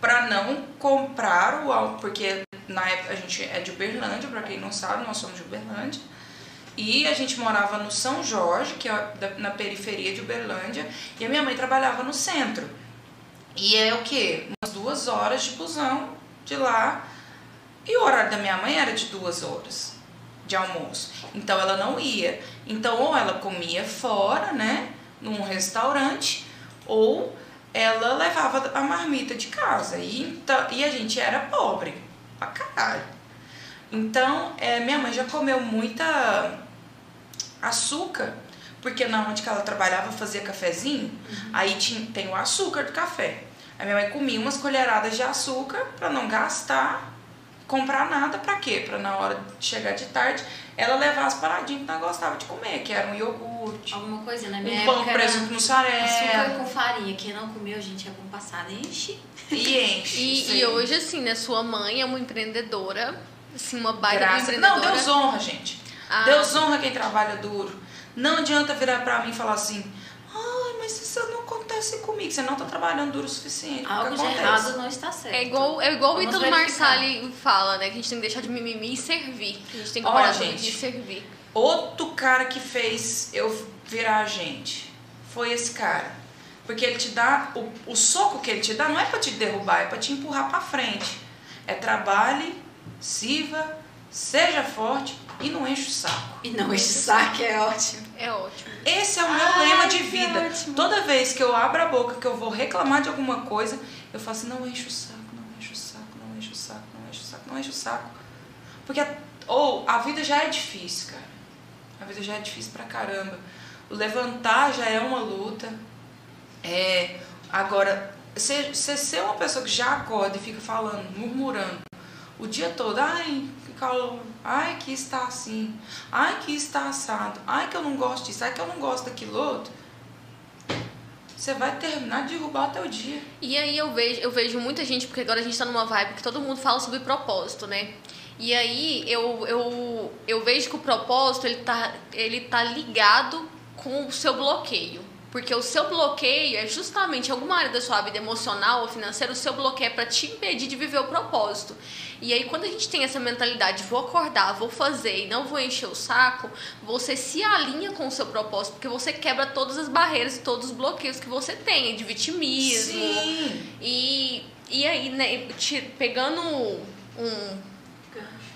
C: para não comprar o almoço, porque na época a gente é de Uberlândia, para quem não sabe, nós somos de Uberlândia. E a gente morava no São Jorge, que é na periferia de Uberlândia, e a minha mãe trabalhava no centro. E é o quê? Umas duas horas de busão de lá. E o horário da minha mãe era de duas horas de almoço. Então ela não ia. Então ou ela comia fora, né? Num restaurante, ou ela levava a marmita de casa. E, então, e a gente era pobre pra caralho. Então, é, minha mãe já comeu muita açúcar, porque na onde que ela trabalhava fazia cafezinho, aí tinha, tem o açúcar do café. A minha mãe comia umas colheradas de açúcar para não gastar, comprar nada para quê? Para na hora de chegar de tarde ela levar as paradinhas que nós gostava de comer, que era um iogurte,
A: Alguma coisa, na minha
C: um pão
A: era
C: presunto mussarela.
A: açúcar com farinha. Quem não comeu, gente, é bom passar. Enche.
C: E enche.
B: E, e hoje, assim, né? Sua mãe é uma empreendedora, assim, uma baita
C: Graças-
B: empreendedora.
C: Não, Deus honra, gente.
B: Ah.
C: Deus honra quem trabalha duro. Não adianta virar pra mim e falar assim, mas isso não acontece comigo. Você não tá trabalhando duro o suficiente.
A: Algo de
C: acontece.
A: errado não está certo.
B: É igual, é igual o Ítalo. Marsali fala, né? Que a gente tem que deixar de mimimi e servir. Que a gente tem que
C: Ó,
B: parar
C: gente.
B: de servir.
C: Outro cara que fez eu virar gente foi esse cara. Porque ele te dá, o, o soco que ele te dá não é pra te derrubar, é pra te empurrar pra frente. É trabalhe, sirva, seja forte e não enche o saco.
A: E não enche o saco, é ótimo.
B: É ótimo.
C: Esse é o meu
A: Ai,
C: lema de vida.
A: ótimo.
C: Toda vez que eu abro a boca, que eu vou reclamar de alguma coisa, eu falo assim, não enche o saco, não enche o saco, não enche o saco, não enche o saco, não enche o saco. Porque, a- ou, a vida já é difícil, cara. A vida já é difícil pra caramba. O levantar já é uma luta. É, agora, você você ser uma pessoa que já acorda e fica falando, murmurando, o dia todo, ai, calor, ai, que está assim, ai, que está assado, ai, que eu não gosto disso, ai, que eu não gosto daquilo outro, você vai terminar de derrubar o teu dia.
B: E aí eu vejo, eu vejo muita gente, porque agora a gente tá numa vibe que todo mundo fala sobre propósito, né? E aí eu, eu, eu vejo que o propósito ele tá, ele tá ligado com o seu bloqueio. Porque o seu bloqueio é justamente em alguma área da sua vida emocional ou financeira, o seu bloqueio é para te impedir de viver o propósito. E aí, quando a gente tem essa mentalidade, vou acordar, vou fazer e não vou encher o saco, você se alinha com o seu propósito, porque você quebra todas as barreiras e todos os bloqueios que você tem, de vitimismo.
C: Sim.
B: E, e aí, né, te- pegando um,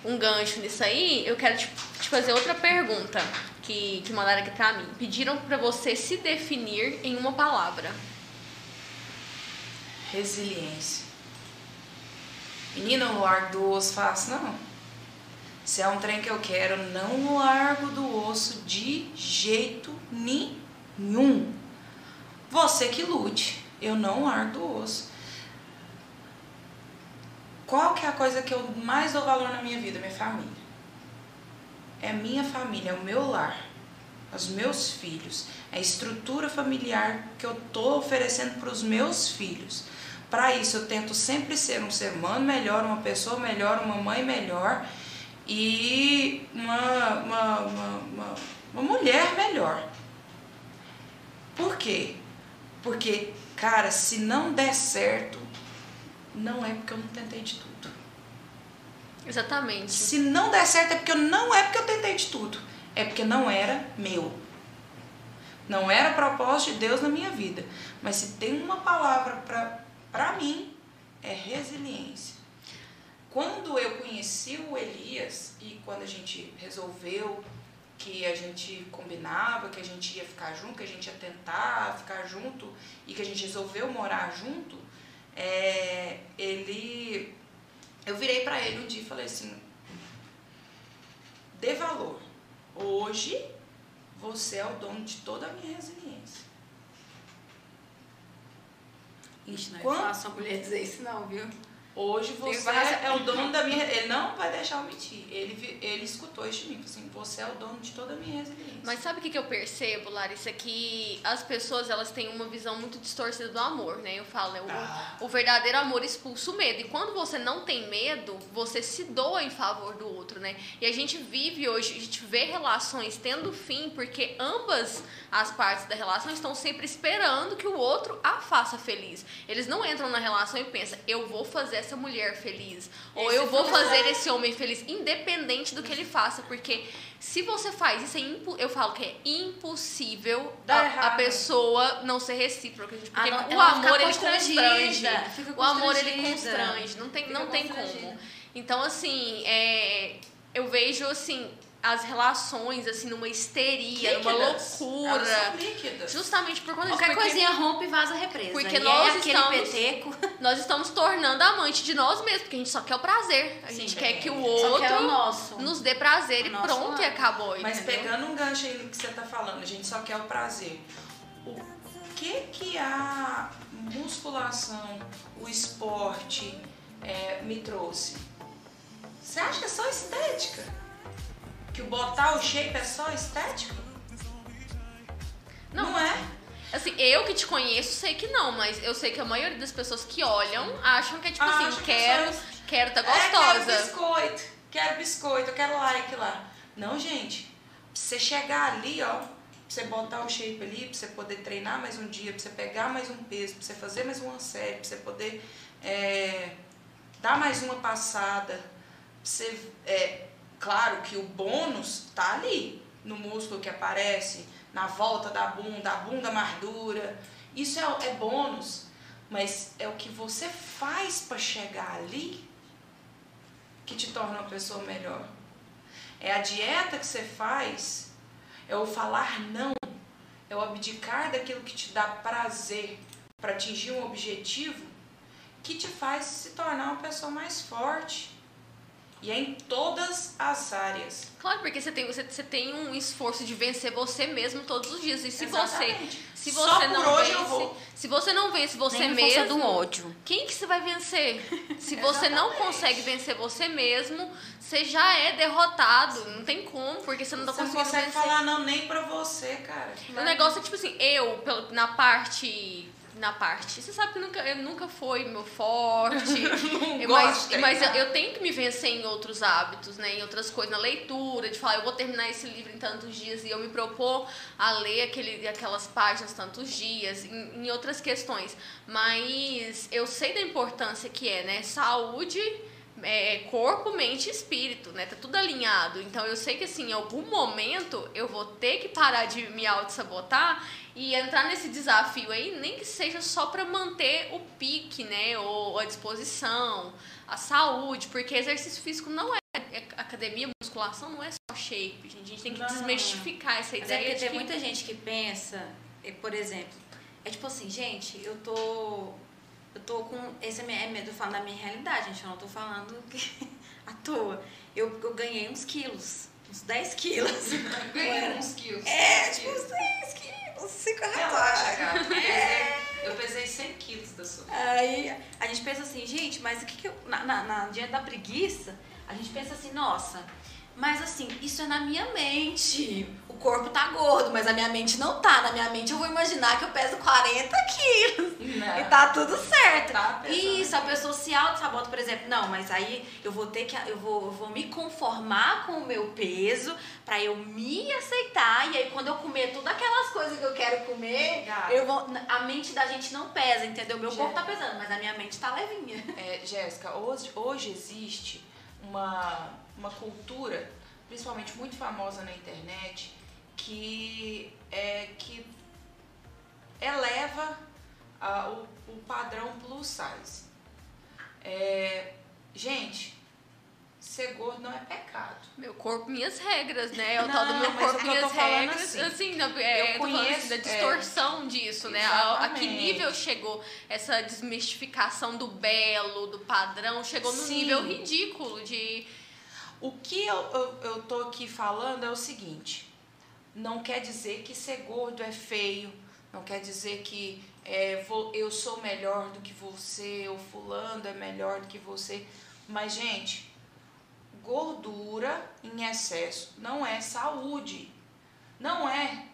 B: um gancho nisso aí, eu quero te, te fazer outra pergunta que, que mandaram aqui pra mim. Pediram pra você se definir em uma palavra.
C: Resiliência. Menina, eu largo do osso fácil, não. Se é um trem que eu quero, não largo do osso de jeito nenhum. Você que lute. Eu não largo do osso. Qual que é a coisa que eu mais dou valor na minha vida? Minha família. É a minha família, é o meu lar. Os meus filhos. É a estrutura familiar que eu tô oferecendo para os meus filhos. Para isso, eu tento sempre ser um ser humano melhor, uma pessoa melhor, uma mãe melhor e uma, uma, uma, uma mulher melhor. Por quê? Porque, cara, se não der certo, não é porque eu não tentei de tudo.
B: Exatamente.
C: Se não der certo é porque eu não é porque eu tentei de tudo. É porque não era meu. Não era propósito de Deus na minha vida. Mas se tem uma palavra para mim, é resiliência. Quando eu conheci o Elias e quando a gente resolveu que a gente combinava, que a gente ia ficar junto, que a gente ia tentar ficar junto e que a gente resolveu morar junto, é, ele, eu virei para ele um dia e falei assim, dê valor. Hoje você é o dono de toda a minha resiliência.
A: Ixi, não é
C: Quando-
A: fácil a mulher dizer isso não, viu?
C: Hoje você é o dono da minha. Ele não vai deixar eu mentir. Ele, ele escutou isso de mim. Assim: você é o dono de toda a minha resiliência.
B: Mas sabe o que, que eu percebo, Larissa? Que as pessoas elas têm uma visão muito distorcida do amor, né? Eu falo, né? O,
C: Ah.
B: o verdadeiro amor expulsa o medo. E quando você não tem medo, você se doa em favor do outro, né? E a gente vive hoje, a gente vê relações tendo fim porque ambas as partes da relação estão sempre esperando que o outro a faça feliz. Eles não entram na relação e pensam, eu vou fazer essa mulher feliz. Ou
C: Esse
B: eu vou fazer esse homem feliz, independente do que ele faça. Porque se você faz isso, é impo- eu falo que é impossível a, a pessoa não ser recíproca. gente, Porque
A: Ah, não,
B: o amor, ele constrange. O amor, ele constrange. Não tem,
A: Fica
B: não tem como. Então, assim, é, eu vejo, assim, as relações, assim, numa histeria, numa
C: Líquidas. Elas
B: loucura.
C: são líquidas.
B: Justamente por conta disso.
A: Qualquer
B: porque
A: coisinha rompe e vaza represa.
B: porque
A: e
B: nós
A: é
B: estamos-
A: peteco.
B: nós estamos tornando amante de nós mesmos, porque a gente só quer o prazer. A
A: Sim,
B: gente
C: é.
B: quer que o outro
A: é o nosso.
B: nos dê prazer
A: O
B: e pronto, e
A: lado.
B: acabou.
C: Mas
B: entendeu?
C: pegando um gancho aí no que você tá falando, a gente só quer o prazer. O que que a musculação, o esporte é, me trouxe? Você acha que é só estética? Que o botar o shape é só estética?
B: Não.
C: Não é?
B: Assim, eu que te conheço sei que não, mas eu sei que a maioria das pessoas que olham acham que é tipo
C: Acham
B: assim,
C: que é
B: quero,
C: só-
B: quero tá
C: É, quero
B: gostosa.
C: biscoito, quero biscoito, eu quero like lá. Não, gente. Pra você chegar ali, ó, pra você botar o shape ali, pra você poder treinar mais um dia, pra você pegar mais um peso, pra você fazer mais uma série, pra você poder é, dar mais uma passada. Pra você, é, claro que o bônus tá ali, no músculo que aparece, na volta da bunda, a bunda mais dura. Isso é, é bônus, mas é o que você faz pra chegar ali que te torna uma pessoa melhor. É a dieta que você faz, é o falar não, é o abdicar daquilo que te dá prazer para atingir um objetivo que te faz se tornar uma pessoa mais forte. E é em todas as áreas.
B: Claro, porque você tem, você, você tem um esforço de vencer você mesmo todos os dias. E se você,
C: Exatamente.
B: se
C: Só
B: você não
C: hoje
B: vence,
C: eu vou.
B: se você não vence você
A: Nem força
B: mesmo,
A: do ódio.
B: quem que você vai vencer? Se você não consegue vencer você mesmo, você já é derrotado. Não tem como, porque você não tá
C: Você não
B: conseguindo
C: consegue
B: vencer.
C: falar não nem pra você, cara.
B: O negócio é tipo assim, eu, na parte. Na parte. Você sabe que nunca, eu nunca foi meu forte.
C: Não
B: mas
C: gosto
B: mas eu, eu tenho que me vencer em outros hábitos, né? Em outras coisas, na leitura, de falar, eu vou terminar esse livro em tantos dias e eu me propor a ler aquele, aquelas páginas tantos dias, em, em outras questões. Mas eu sei da importância que é, né? Saúde é, corpo, mente e espírito, né? Tá tudo alinhado. Então eu sei que assim, em algum momento eu vou ter que parar de me auto-sabotar e entrar nesse desafio aí, nem que seja só para manter o pique, né? Ou a disposição, a saúde, porque exercício físico não é, é academia, musculação não é só shape, gente. A gente tem que
A: Não.
B: desmistificar essa
A: é
B: ideia
A: porque
B: de
A: tem
B: que
A: muita gente que pensa, por exemplo, é tipo assim, gente, eu tô. Eu tô com. Esse é, minha, é eu tô falando da minha realidade, gente. Eu não tô falando que, à toa. Eu, eu ganhei uns quilos. Uns 10 quilos.
C: Ganhei uns quilos.
A: É, tipo uns 10 quilos. 5
C: Relaxa, gata. Eu pesei, eu pesei 100 quilos da sua.
A: Aí a gente pensa assim, gente, mas o que, que eu. Na, na, na- diante da preguiça, a gente pensa assim, nossa, mas assim, isso é na minha mente. O corpo tá gordo, mas a minha mente não tá. Na minha mente eu vou imaginar que eu peso 40 quilos.
C: Não.
A: E tá tudo certo.
C: Tá.
A: Isso, a pessoa se auto-sabota, por exemplo, não, mas aí eu vou ter que. Eu vou, eu vou me conformar com o meu peso pra eu me aceitar. E aí quando eu comer todas aquelas coisas que eu quero comer,
C: Gata.
A: eu vou. A mente da gente não pesa, entendeu? Meu
C: Já.
A: corpo tá pesando, mas a minha mente tá levinha.
C: É, Jéssica, hoje, hoje existe uma, uma cultura, principalmente muito famosa na internet, que, é, que eleva a- o, o padrão plus size. É, gente, ser gordo não é pecado.
B: Meu corpo, minhas regras, né? É o tal do meu
C: o
B: corpo, minhas regras.
C: assim,
B: Assim, não, é,
C: eu
B: falando assim,
C: conheço,
B: da
C: é,
B: distorção disso, né? A, a que nível chegou essa desmistificação do belo, do padrão, chegou no
C: Sim.
B: nível ridículo de.
C: O que eu, eu, eu tô aqui falando é o seguinte: não quer dizer que ser gordo é feio, não quer dizer que é, vou- eu sou melhor do que você, ou fulano é melhor do que você. Mas, gente, gordura em excesso não é saúde. Não é.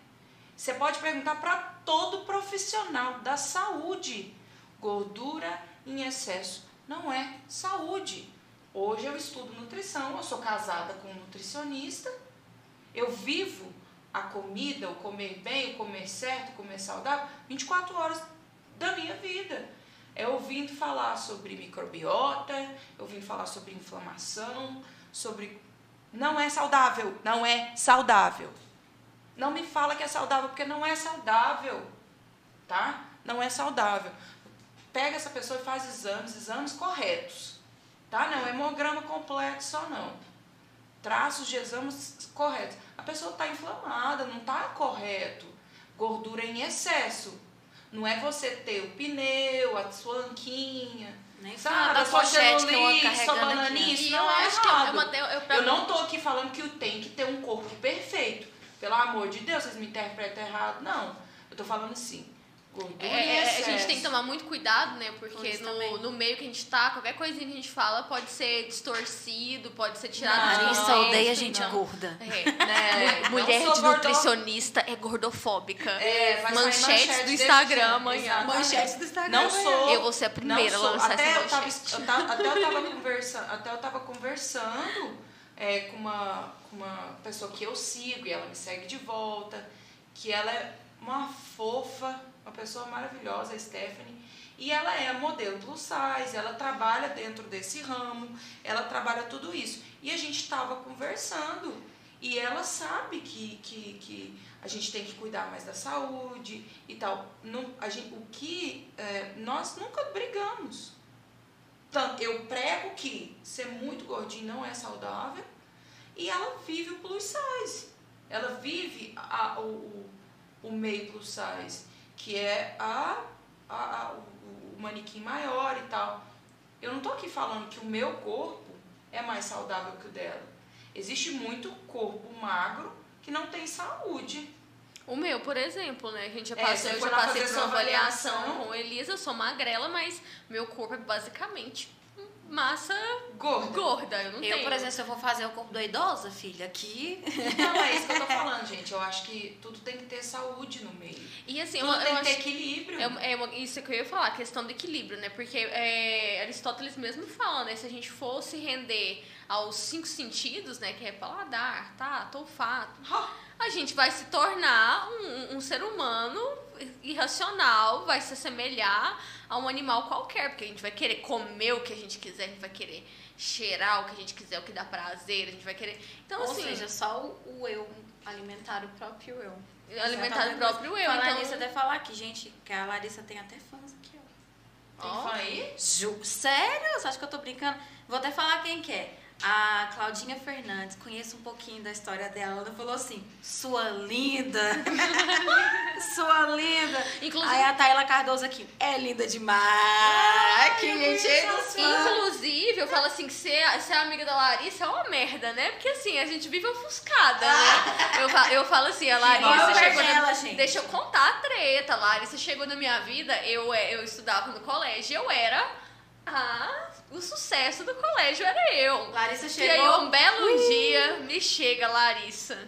C: Você pode perguntar para todo profissional da saúde. Gordura em excesso não é saúde. Hoje eu estudo nutrição, eu sou casada com um nutricionista. Eu vivo a comida, o comer bem, o comer certo, o comer saudável, 24 horas da minha vida. É ouvindo falar sobre microbiota, eu ouvindo falar sobre inflamação, sobre. Não é saudável, não é saudável. Não me fala que é saudável, porque não é saudável, tá? Não é saudável. Pega essa pessoa e faz exames, exames corretos, tá? Não é hemograma completo só não. Traços de exames corretos. A pessoa está inflamada, não está correto. Gordura em excesso. Não é você ter o pneu, a sua anquinha,
A: Nem
C: sabe?
A: da
C: a sua
A: pochete que eu carregando
C: bananinha. Isso não
B: eu
C: é
B: que é
C: errado.
B: Eu, pra
C: Eu
B: mim-
C: não tô aqui falando que tem que ter um corpo perfeito. Pelo amor de Deus, vocês me interpretam errado. Não. Eu tô falando assim. Gordura
B: É, é, a
C: excesso.
B: gente tem que tomar muito cuidado, né? Porque
A: Isso
B: no, no meio que a gente tá, qualquer coisinha que a gente fala pode ser distorcido, pode ser tirado
C: Não,
B: de contexto,
A: odeia gente
B: não.
A: gorda.
B: É,
C: Né?
B: Mu- Mulher de nutricionista é gordofóbica.
C: É, vai sair
B: Manchetes
C: manchete
B: do Instagram amanhã.
A: Manchete do Instagram.
C: Não
A: amanhã.
C: sou.
B: Eu vou ser a primeira a lançar
C: até
B: essa
C: eu tava,
B: manchete.
C: eu tava- até eu tava conversando, até eu tava conversando é, com, uma, com uma pessoa que eu sigo e ela me segue de volta, que ela é uma fofa, uma pessoa maravilhosa, a Stephanie. E ela é modelo plus size, ela trabalha dentro desse ramo, ela trabalha tudo isso. E a gente estava conversando e ela sabe que, que, que a gente tem que cuidar mais da saúde e tal. Não, a gente, o que é, nós nunca brigamos. Tanto, eu prego que ser muito gordinho não é saudável e ela vive o plus size. Ela vive a, o, o, meio plus size, que é a, a, a- o, o manequim maior e tal. Eu não tô aqui falando que o meu corpo é mais saudável que o dela. Existe muito corpo magro que não tem saúde.
B: O meu, por exemplo, né? A gente já
C: É,
B: passou,
C: você
B: eu já passei por uma avaliação
C: avaliação.
B: com Elisa, eu sou magrela, mas meu corpo é basicamente massa
C: Gordo.
B: gorda. Eu não
A: Eu,
B: tenho.
A: por exemplo, se eu for fazer o corpo da idosa, filha, aqui.
C: Não, é isso que eu tô falando, gente. Eu acho que tudo tem que ter saúde no meio.
B: E assim,
C: Tudo
B: eu,
C: tem
B: eu
C: que ter equilíbrio.
B: É, é uma- isso que eu ia falar, a questão do equilíbrio, né? Porque é, Aristóteles mesmo fala, né? Se a gente fosse render aos cinco sentidos, né? Que é paladar, tato, olfato,
C: Ah,
B: a gente vai se tornar um, um ser humano irracional, vai se assemelhar a um animal qualquer, porque a gente vai querer comer o que a gente quiser, a gente vai querer cheirar o que a gente quiser, o que dá prazer, a gente vai querer. Então,
A: Ou
B: assim,
A: seja, só o, o eu alimentar o próprio eu.
B: alimentar o próprio eu.
A: Falar
B: Então,
A: nisso, até falar aqui, gente, que a Larissa tem até fãs aqui, ó.
C: Tem
B: Ó.
C: fã aí?
A: Ju, sério? Você acha que eu tô brincando? Vou até falar quem que é. A Claudinha Fernandes, conheço um pouquinho da história dela. Ela falou assim: sua linda. sua linda.
B: Inclusive-
A: Aí a Tayla Cardoso aqui, é linda demais. que gente dos fãs.
B: Inclusive, eu falo assim, que ser, ser amiga da Larissa é uma merda, né? Porque assim, a gente vive ofuscada, né? Eu, fa- eu falo assim, a
A: é
B: Larissa chegou na...
A: gente?
B: Deixa eu contar a treta. A Larissa chegou na minha vida, eu, é, eu estudava no colégio, eu era sucesso do colégio era eu.
A: Larissa
B: E aí,
A: chegou.
B: um belo dia, me chega Larissa.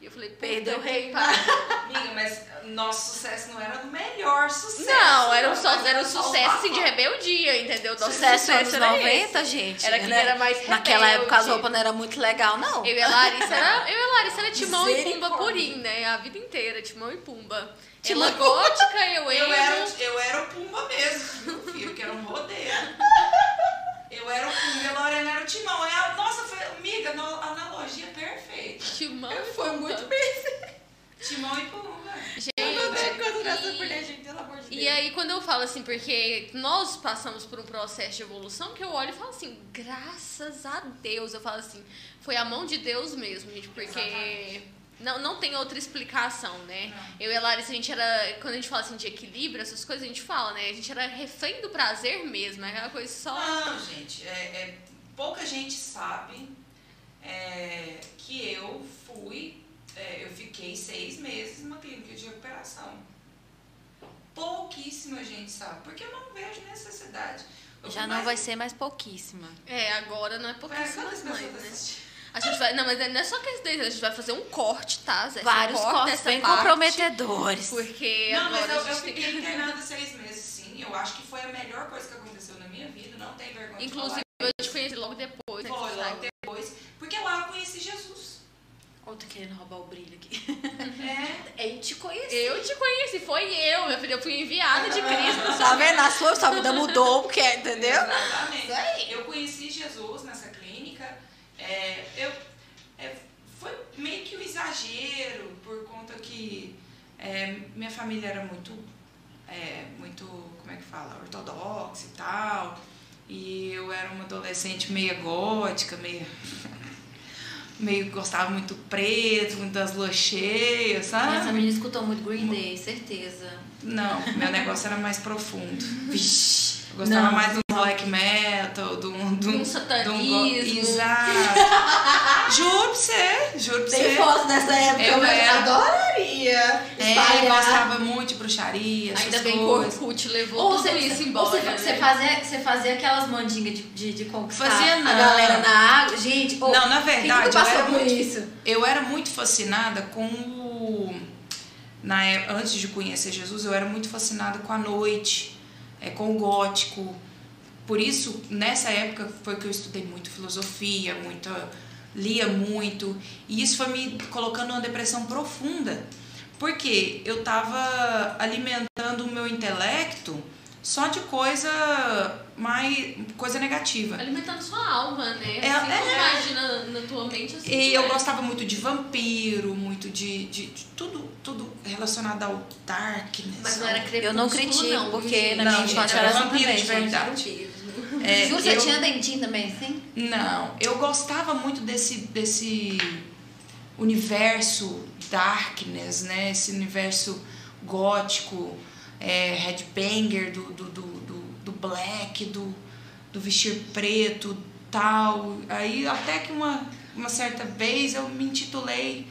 B: E eu falei,
A: Perdeu o rei.
C: Amiga, mas nosso sucesso não era o melhor sucesso.
B: Não, era um, só,
C: mas
B: era um sucesso assim, de rebeldia, entendeu? Nosso
A: Sucesso anos
B: era
A: 90,
B: esse.
A: gente.
B: Era que
A: né?
B: era mais
A: Naquela
B: rebelde.
A: época as roupas não eram muito legal, não.
B: Eu e a Larissa era, eu e a Larissa era Timão e Pumba purim, né? A vida inteira, Timão e Pumba. Ela gótica, eu
C: Eu era, eu era o Pumba mesmo, meu filho, que era um rodeio. Eu era o e a Lorena era o Timão. Aí a- nossa, foi, amiga, no- analogia perfeita.
B: Timão e
A: Foi muito bem.
C: Timão e Pumba.
B: Gente,
A: Quando nessa
B: e-
A: mulher, gente, pelo amor de Deus.
B: E aí, quando eu falo assim, porque nós passamos por um processo de evolução, que eu olho e falo assim, graças a Deus, eu falo assim, foi a mão de Deus mesmo, gente, porque
C: Exatamente.
B: Não, não tem outra explicação, né? Eu e a Larissa, a gente era, quando a gente fala assim de equilíbrio, essas coisas, a gente fala, né? A gente era refém do prazer mesmo, é aquela coisa só...
C: Não, gente, é, é- pouca gente sabe é, que eu fui, é, eu fiquei seis meses numa clínica de recuperação. Pouquíssima gente sabe, porque eu não vejo necessidade. Eu
A: Já não
C: mais-
A: vai ser mais pouquíssima.
B: É, agora não é mães,
C: pessoas
B: né? A gente vai, não, mas não é só que daí, a gente vai fazer um corte, tá? Zé?
A: Vários
B: corte
A: cortes bem
B: parte,
A: comprometedores.
B: Porque
C: Não,
B: agora
C: mas eu,
B: a
C: eu
B: gente tem
C: fiquei
B: que...
C: internada seis meses, sim. Eu acho que foi a melhor coisa que aconteceu na minha vida. Não tem vergonha de
B: Inclusive, eu te conheci logo depois. né,
C: Foi logo
B: saiu.
C: depois. Porque lá eu conheci Jesus.
A: Outro querendo roubar o brilho aqui.
C: É.
A: Eu te conheci.
B: Eu te conheci, foi eu, minha filha. Eu fui enviada de Cristo.
A: Tá vendo? A sua, sua vida mudou, porque, entendeu?
C: Exatamente.
A: Isso aí.
C: Eu conheci Jesus nessa. É, eu, é, foi meio que um exagero, por conta que é, minha família era muito, é, muito, como é que fala, ortodoxa e tal. E eu era uma adolescente meio gótica, meio. meio gostava muito preto, muito das luas cheias, sabe?
A: Essa menina escutou muito Green Day, certeza.
C: Não, meu negócio era mais profundo.
A: Vixe.
C: Gostava
A: Não.
C: mais do black metal, do, do,
B: Um satanismo.
C: Exato. juro pra você, juro pra
A: Tem
C: você.
A: foto dessa época,
C: Eu
A: mas
C: era-
A: adoraria.
C: É,
A: espalhar.
C: gostava muito de bruxaria,
B: Ainda bem que o
C: coisas.
B: Orkut levou
A: Ou
B: tudo
A: você,
B: isso embora.
A: você,
B: né?
A: você fazia, você fazia aquelas mandingas de, de, de conquistar
C: Fazia
A: a
C: não.
A: galera na água. Gente, ô,
C: Não, na verdade, eu
A: passou
C: era muito-
A: isso?
C: Eu era muito fascinada com o. Na, é- antes de conhecer Jesus, eu era muito fascinada com a noite, é, com o gótico. Por isso, nessa época, foi que eu estudei muito filosofia, muita, lia muito. E isso foi me colocando numa depressão profunda. Porque eu estava alimentando o meu intelecto só de coisa mais. coisa negativa.
B: Alimentando sua alma, né?
C: É-
B: assim,
C: é.
B: como imagina na tua mente assim.
C: E eu
B: é.
C: gostava muito de vampiro, muito de, de, de tudo, tudo relacionado ao darkness.
B: Mas não era crepúsculo,
A: Eu não critico,
B: não,
A: porque
B: gente?
A: na
C: Não,
A: minha
C: gente,
A: infância
C: era
A: era
C: vampiro
A: também,
C: de verdade. É,
A: você
C: eu-
A: tinha dentinho também, assim?
C: Não, eu gostava muito desse, desse universo darkness, né? Esse universo gótico, é, headbanger, do, do, do black, do, do vestir preto, tal. Aí até que uma, uma certa vez eu me intitulei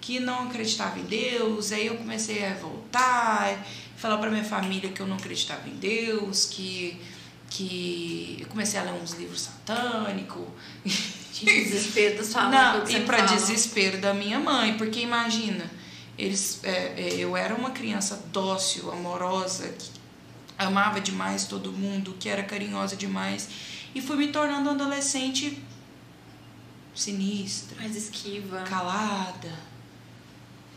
C: que não acreditava em Deus, aí eu comecei a voltar, falar para minha família que eu não acreditava em Deus, que que eu comecei a ler uns livros satânicos.
A: Desespero da sua mãe.
C: Não, e para desespero da minha mãe, porque imagina, eles, é, é, eu era uma criança dócil, amorosa, que amava demais todo mundo, que era carinhosa demais, e fui me tornando adolescente sinistra,
A: Mais esquiva.
C: calada,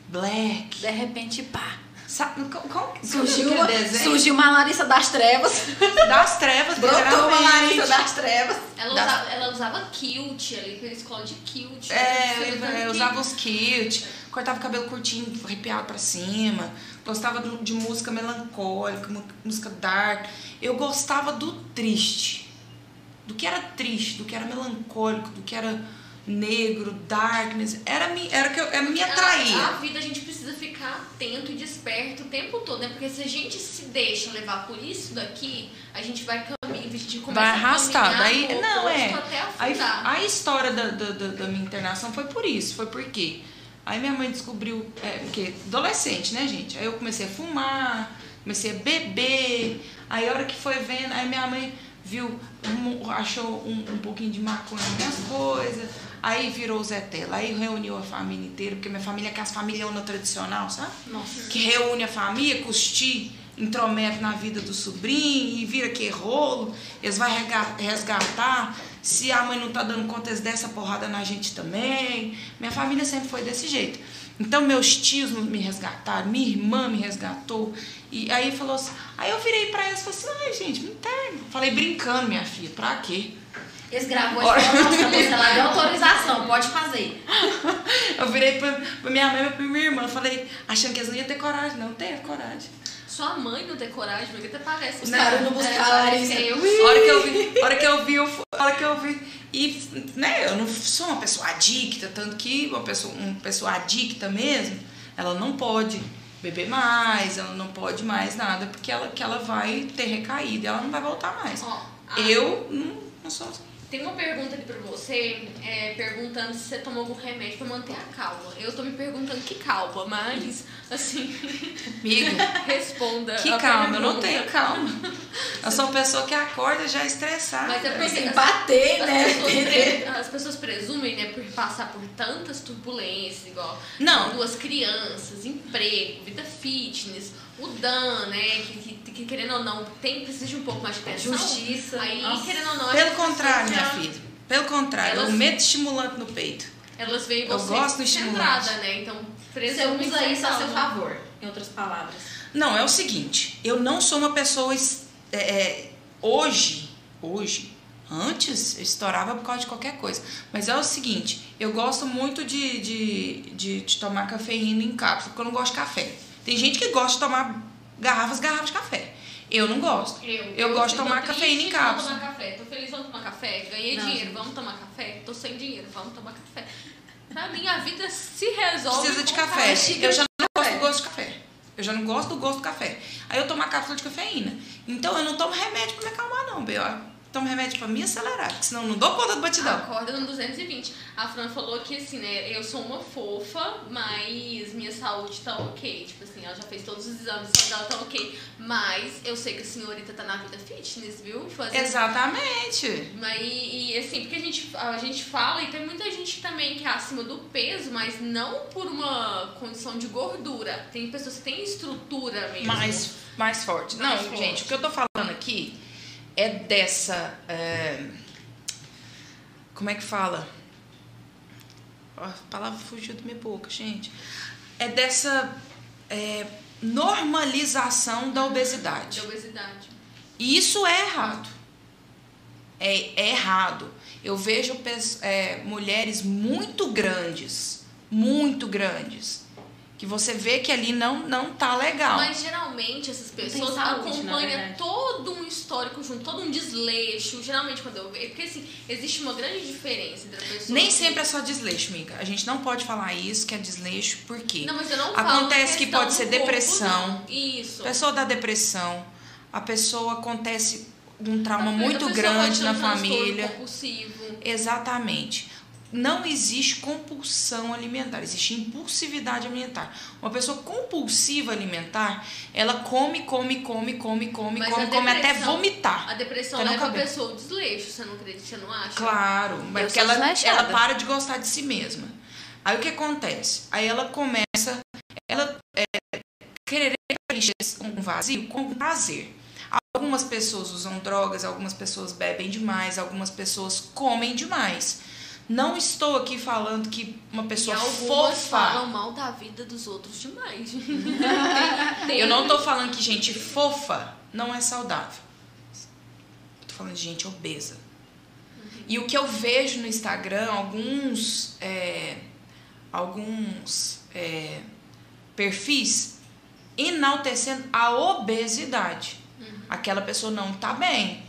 C: black.
A: De repente, pá.
C: Sabe, como, como,
A: Surgiu, uma,
C: desenho?
A: surgiu uma Larissa das Trevas.
C: Das trevas,
A: Brotou uma Larissa das Trevas.
B: Ela,
C: Das-
B: usava, ela usava kilt ali, pela escola de kilt.
C: É,
B: usando
C: eu
B: kilt.
C: usava os kilt, cortava o cabelo curtinho, arrepiado pra cima. Gostava de música melancólica, música dark. Eu gostava do triste. Do que era triste, do que era melancólico, do que era negro, darkness. Era, era que eu, era me atraía.
B: A, a vida a gente precisa ficar atento e desperto o tempo todo, né? Porque se a gente se deixa levar por isso daqui, a gente vai caminhar, a gente começa
C: Vai arrastar. Daí, não, é. Aí, a história da, da, da, minha internação foi por isso, foi porque aí minha mãe descobriu, é, porque adolescente, né, gente? Aí eu comecei a fumar, comecei a beber, aí a hora que foi vendo, aí minha mãe viu, achou um, um pouquinho de maconha nas minhas coisas, aí virou o Zé Tela, aí reuniu a família inteira, porque minha família é aquelas famílias no tradicional, sabe?
A: Nossa.
C: que reúne a família, custi, intromete na vida do sobrinho e vira que rolo, eles vão resgatar. Se a mãe não tá dando conta, eles dessa porrada na gente também. Minha família sempre foi desse jeito. Então meus tios me resgataram, minha irmã me resgatou. E aí falou assim, aí eu virei pra eles e falei assim, ai gente, me interna. Falei brincando, minha filha, pra quê?
A: Eles gravou a informação, você lá deu autorização, pode fazer.
C: Eu virei pra, pra minha mãe e pra minha irmã, falei, achando que eles não iam ter coragem. Não teve coragem.
B: Sua mãe não tem coragem, porque até parece.
A: Os caras não buscaram
B: É,
A: a
B: parece
A: Larissa.
B: que eu
C: A hora que eu vi, a hora que eu vi, eu, a hora que eu vi. E, né, eu não sou uma pessoa adicta, tanto que uma pessoa, uma pessoa adicta mesmo, ela não pode beber mais, ela não pode mais nada, porque ela, que ela vai ter recaído, ela não vai voltar mais.
B: A-
C: Eu não, não sou assim.
B: Tem uma pergunta aqui pra você, é, perguntando se você tomou algum remédio pra manter a calma. Eu tô me perguntando que calma, mas, assim,
C: Amiga,
B: responda.
C: que calma, eu não
B: pergunta.
C: tenho calma. Eu sou uma pessoa que acorda já estressada.
B: Mas é porque
A: Tem que
B: as-
A: bater,
B: As
A: né?
B: pessoas, pre- as pessoas presumem, né, por passar por tantas turbulências, igual
C: Não.
B: duas crianças, emprego, vida fitness, o Dan, né, que, que, que querendo ou não, tem, precisa de um pouco mais de atenção.
A: Justiça.
B: Aí,
A: Nossa.
B: querendo ou não,
C: Pelo contrário, minha filha. Pelo contrário,
B: Elas-
C: eu meto estimulante no peito.
B: Elas veem
C: Eu
B: você
C: gosto do estimulante.
B: centrada, né, então
A: Você usa isso a seu favor, em outras palavras.
C: Não, é o seguinte, eu não sou uma pessoa. es- é, é, hoje, hoje, antes eu estourava por causa de qualquer coisa. Mas é o seguinte, eu gosto muito de, de, de, de tomar cafeína em cápsula, porque eu não gosto de café. Tem gente que gosta de tomar garrafas, garrafas de café. Eu não gosto.
B: Eu,
C: gosto de tomar cafeína em
B: Vamos
C: cápsula.
B: tomar café. Tô feliz, vamos tomar café. Ganhei
A: Não,
B: dinheiro,
A: gente.
B: vamos tomar café. Tô sem dinheiro, vamos tomar café. Pra mim, a vida se resolve.
C: Precisa de café. Eu já não gosto do gosto de café. Eu já não gosto do gosto do café. Aí eu tomo a cápsula de cafeína. Então eu não tomo remédio pra me acalmar, não, B. Tomo remédio pra me acelerar, porque senão eu não dou conta do batidão.
B: Acorda no 220. A Fran falou que assim, né? Eu sou uma fofa, mas minha saúde tá ok. Tipo assim, ela já fez todos os exames, a saúde dela tá ok. Mas eu sei que a senhorita tá na vida fitness, viu? Fazendo
C: Exatamente.
B: Mas, e, e, assim, porque a gente, a gente fala e tem muita gente também que é acima do peso, mas não por uma condição de gordura. Tem pessoas que têm estrutura mesmo.
C: mais, mais forte.
B: Mais
C: não,
B: forte.
C: gente, o que eu tô falando aqui é dessa. é, como é que fala? A palavra fugiu da minha boca, gente. É dessa é, normalização da obesidade.
B: de obesidade.
C: E isso é errado. É, é errado. Eu vejo é, mulheres muito grandes, muito grandes, que você vê que ali não, não tá legal.
B: Mas geralmente essas pessoas
A: saúde,
B: acompanham todo um histórico junto, todo um desleixo. Geralmente quando eu vejo. Porque assim, existe uma grande diferença entre a pessoa.
C: Nem
B: que-
C: sempre é só desleixo, amiga. A gente não pode falar isso, que é desleixo, por quê?
B: Não, mas eu não falo
C: Acontece que pode ser
B: corpo,
C: depressão.
B: não. Isso.
C: A pessoa dá depressão, a pessoa acontece um trauma muito grande na
B: um
C: família.
B: compulsivo.
C: Exatamente. Não existe compulsão alimentar, existe impulsividade alimentar. Uma pessoa compulsiva alimentar, ela come, come, come, come, come,
B: Mas
C: come, come até vomitar.
B: A depressão leva a pessoa ao desleixo, você não acredita, você não acha?
C: Claro, mas porque ela, ela para de gostar de si mesma. Aí o que acontece? Aí ela começa, ela é, querer preencher um vazio com prazer. Algumas pessoas usam drogas, algumas pessoas bebem demais, algumas pessoas comem demais. Não estou aqui falando que uma pessoa
B: e
C: fofa.
B: falam mal da vida dos outros demais. Tem- tem-
C: Eu não tô falando que gente fofa não é saudável. Tô falando de gente obesa. E o que eu vejo no Instagram, alguns, é, alguns é, perfis enaltecendo a obesidade. Aquela pessoa não tá bem.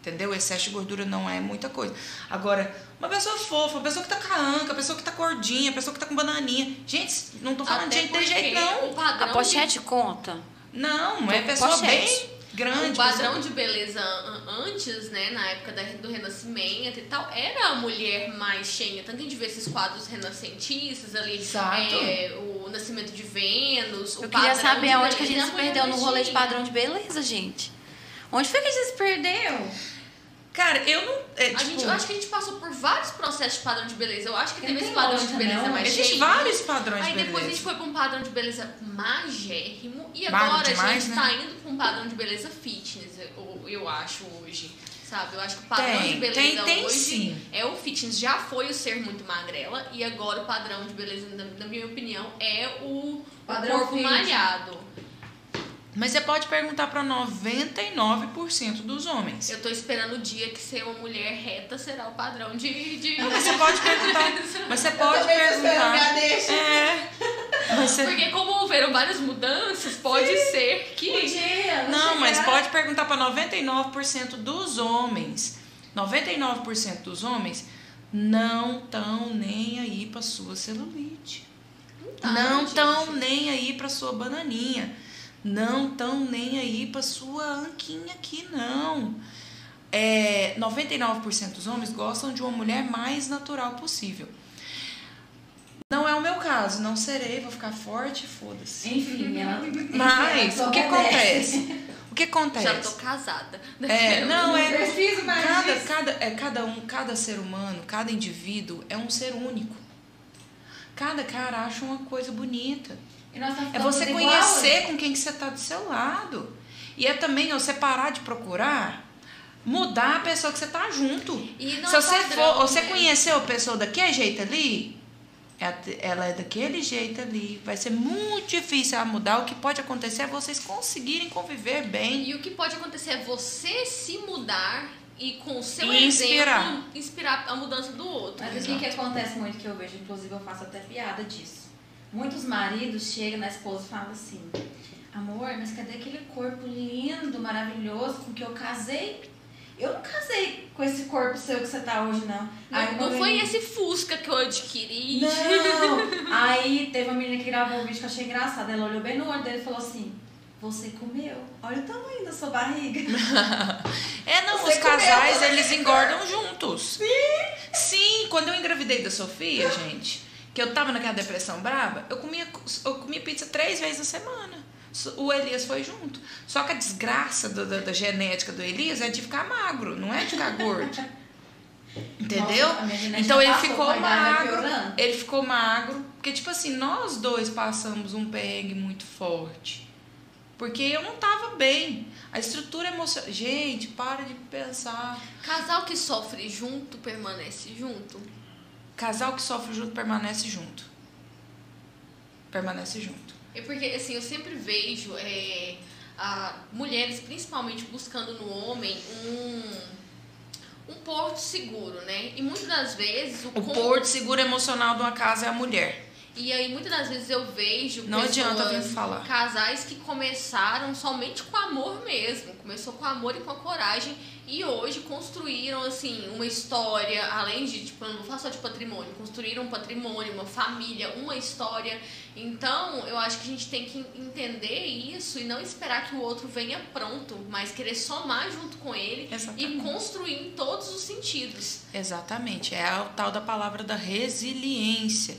C: Entendeu? Excesso de gordura não é muita coisa. Agora, uma pessoa fofa, uma pessoa que tá com a anca, uma pessoa que tá gordinha, uma pessoa que tá com bananinha. Gente, não tô falando de
B: Até
C: gente de
B: porque
C: jeito, não.
A: A pochete conta?
C: Não, é pessoa
A: pochete.
C: bem grande.
B: O padrão de beleza an- antes, né, na época da- do Renascimento e tal, era a mulher mais cheia. Tanto que a gente vê esses quadros renascentistas ali,
C: Exato.
B: é, o Nascimento de Vênus, o
A: Eu queria saber
B: de
A: aonde que a gente se perdeu no rolê de padrão de beleza, gente. Onde foi que a gente se perdeu?
C: Cara, eu não. É,
B: A
C: tipo,
B: gente, eu acho que a gente passou por vários processos de padrão de beleza. Eu acho que teve
A: tem
B: esse padrão de beleza
A: não.
B: mais
C: Existe
B: cheio.
C: vários padrões
B: Aí
C: de
B: depois a
C: beleza.
B: gente foi pra um padrão de beleza magérrimo e agora a
C: demais,
B: gente
C: né?
B: tá indo pra um padrão de beleza fitness, eu, eu acho hoje. Sabe? Eu acho que o padrão
C: Tem,
B: de beleza
C: tem- tem
B: hoje
C: sim.
B: é o fitness. Já foi o ser muito magrela e agora o padrão de beleza, na, na minha opinião, é o, o
A: Padrão
B: corpo
A: fit.
B: malhado.
C: Mas você pode perguntar pra 99% dos homens.
B: Eu tô esperando o dia que ser uma mulher reta será o padrão de. de...
C: Não, mas você pode perguntar. Mas você pode perguntar. É. Mas você-
B: Porque como houveram várias mudanças, pode ser que.
A: Podia,
C: Não, mas
A: chegar.
C: pode perguntar pra 99% dos homens. 99% dos homens não estão nem aí pra sua celulite.
B: tá,
C: não
B: gente.
C: estão nem aí pra sua bananinha. Não estão nem aí pra sua anquinha aqui, não. É, 99% dos homens gostam de uma mulher mais natural possível. Não é o meu caso, não serei, vou ficar forte, foda-se.
A: Enfim, ela.
C: Mas o que acontece? O que
B: Já
C: acontece?
B: tô casada.
C: É, não, é.
A: preciso mais
C: Cada,
A: disso.
C: cada, é, cada um, cada ser humano, cada indivíduo é um ser único. Cada cara acha uma coisa bonita.
A: E nós tá
C: É você conhecer com quem que você tá do seu lado. E é também você parar de procurar mudar a pessoa que você tá junto.
B: E não
C: Se
B: é
C: você
B: padrão,
C: for, você
B: né?
C: conheceu a pessoa daquele jeito ali, é- ela é daquele jeito ali. Vai ser muito difícil ela mudar. O que pode acontecer é vocês conseguirem conviver bem.
B: E o que pode acontecer é você se mudar e com o seu
C: E inspirar.
B: exemplo inspirar a mudança do outro.
A: Mas o que, que acontece muito que eu vejo, inclusive eu faço até piada disso. Muitos maridos chegam na esposa e falam assim: Amor, mas cadê aquele corpo lindo, maravilhoso com que eu casei? Eu não casei com esse corpo seu que você tá hoje, não. Aí
B: Não, não foi esse Fusca que eu adquiri.
A: Não! Aí teve uma menina que gravou um vídeo que eu achei engraçado. Ela olhou bem no olho dele e falou assim: Você comeu. Olha o tamanho da sua barriga.
C: É, não,
A: Você
C: os casais,
A: comeu,
C: eles engordam juntos. Sim. Sim, quando eu engravidei da Sofia, gente, que eu tava naquela depressão braba, eu comia, eu comia pizza três vezes na semana. O Elias foi junto. Só que a desgraça do- da, da genética do Elias é de ficar magro, não é de ficar gordo. Entendeu?
A: Nossa,
C: então ele ficou magro. Ele ficou magro. Porque, tipo assim, nós dois passamos um perrengue muito forte. Porque eu não tava bem. A estrutura emocional. Gente, para de pensar.
B: Casal que sofre junto permanece junto.
C: Casal que sofre junto permanece junto. Permanece junto.
B: É porque, assim, eu sempre vejo é, a, mulheres, principalmente, buscando no homem um, um porto seguro, né? E muitas das vezes o,
C: O
B: con-
C: porto seguro emocional de uma casa é a mulher.
B: E aí, muitas das vezes eu vejo
C: Não adianta vir falar.
B: casais que começaram somente com amor mesmo. Começou com amor e com a coragem. E hoje construíram, assim, uma história, além de, tipo, eu não vou falar só de patrimônio, construíram um patrimônio, uma família, uma história. Então, eu acho que a gente tem que entender isso e não esperar que o outro venha pronto, mas querer somar junto com ele e
C: Exatamente.
B: construir em todos os sentidos.
C: Exatamente. É a tal da palavra da resiliência.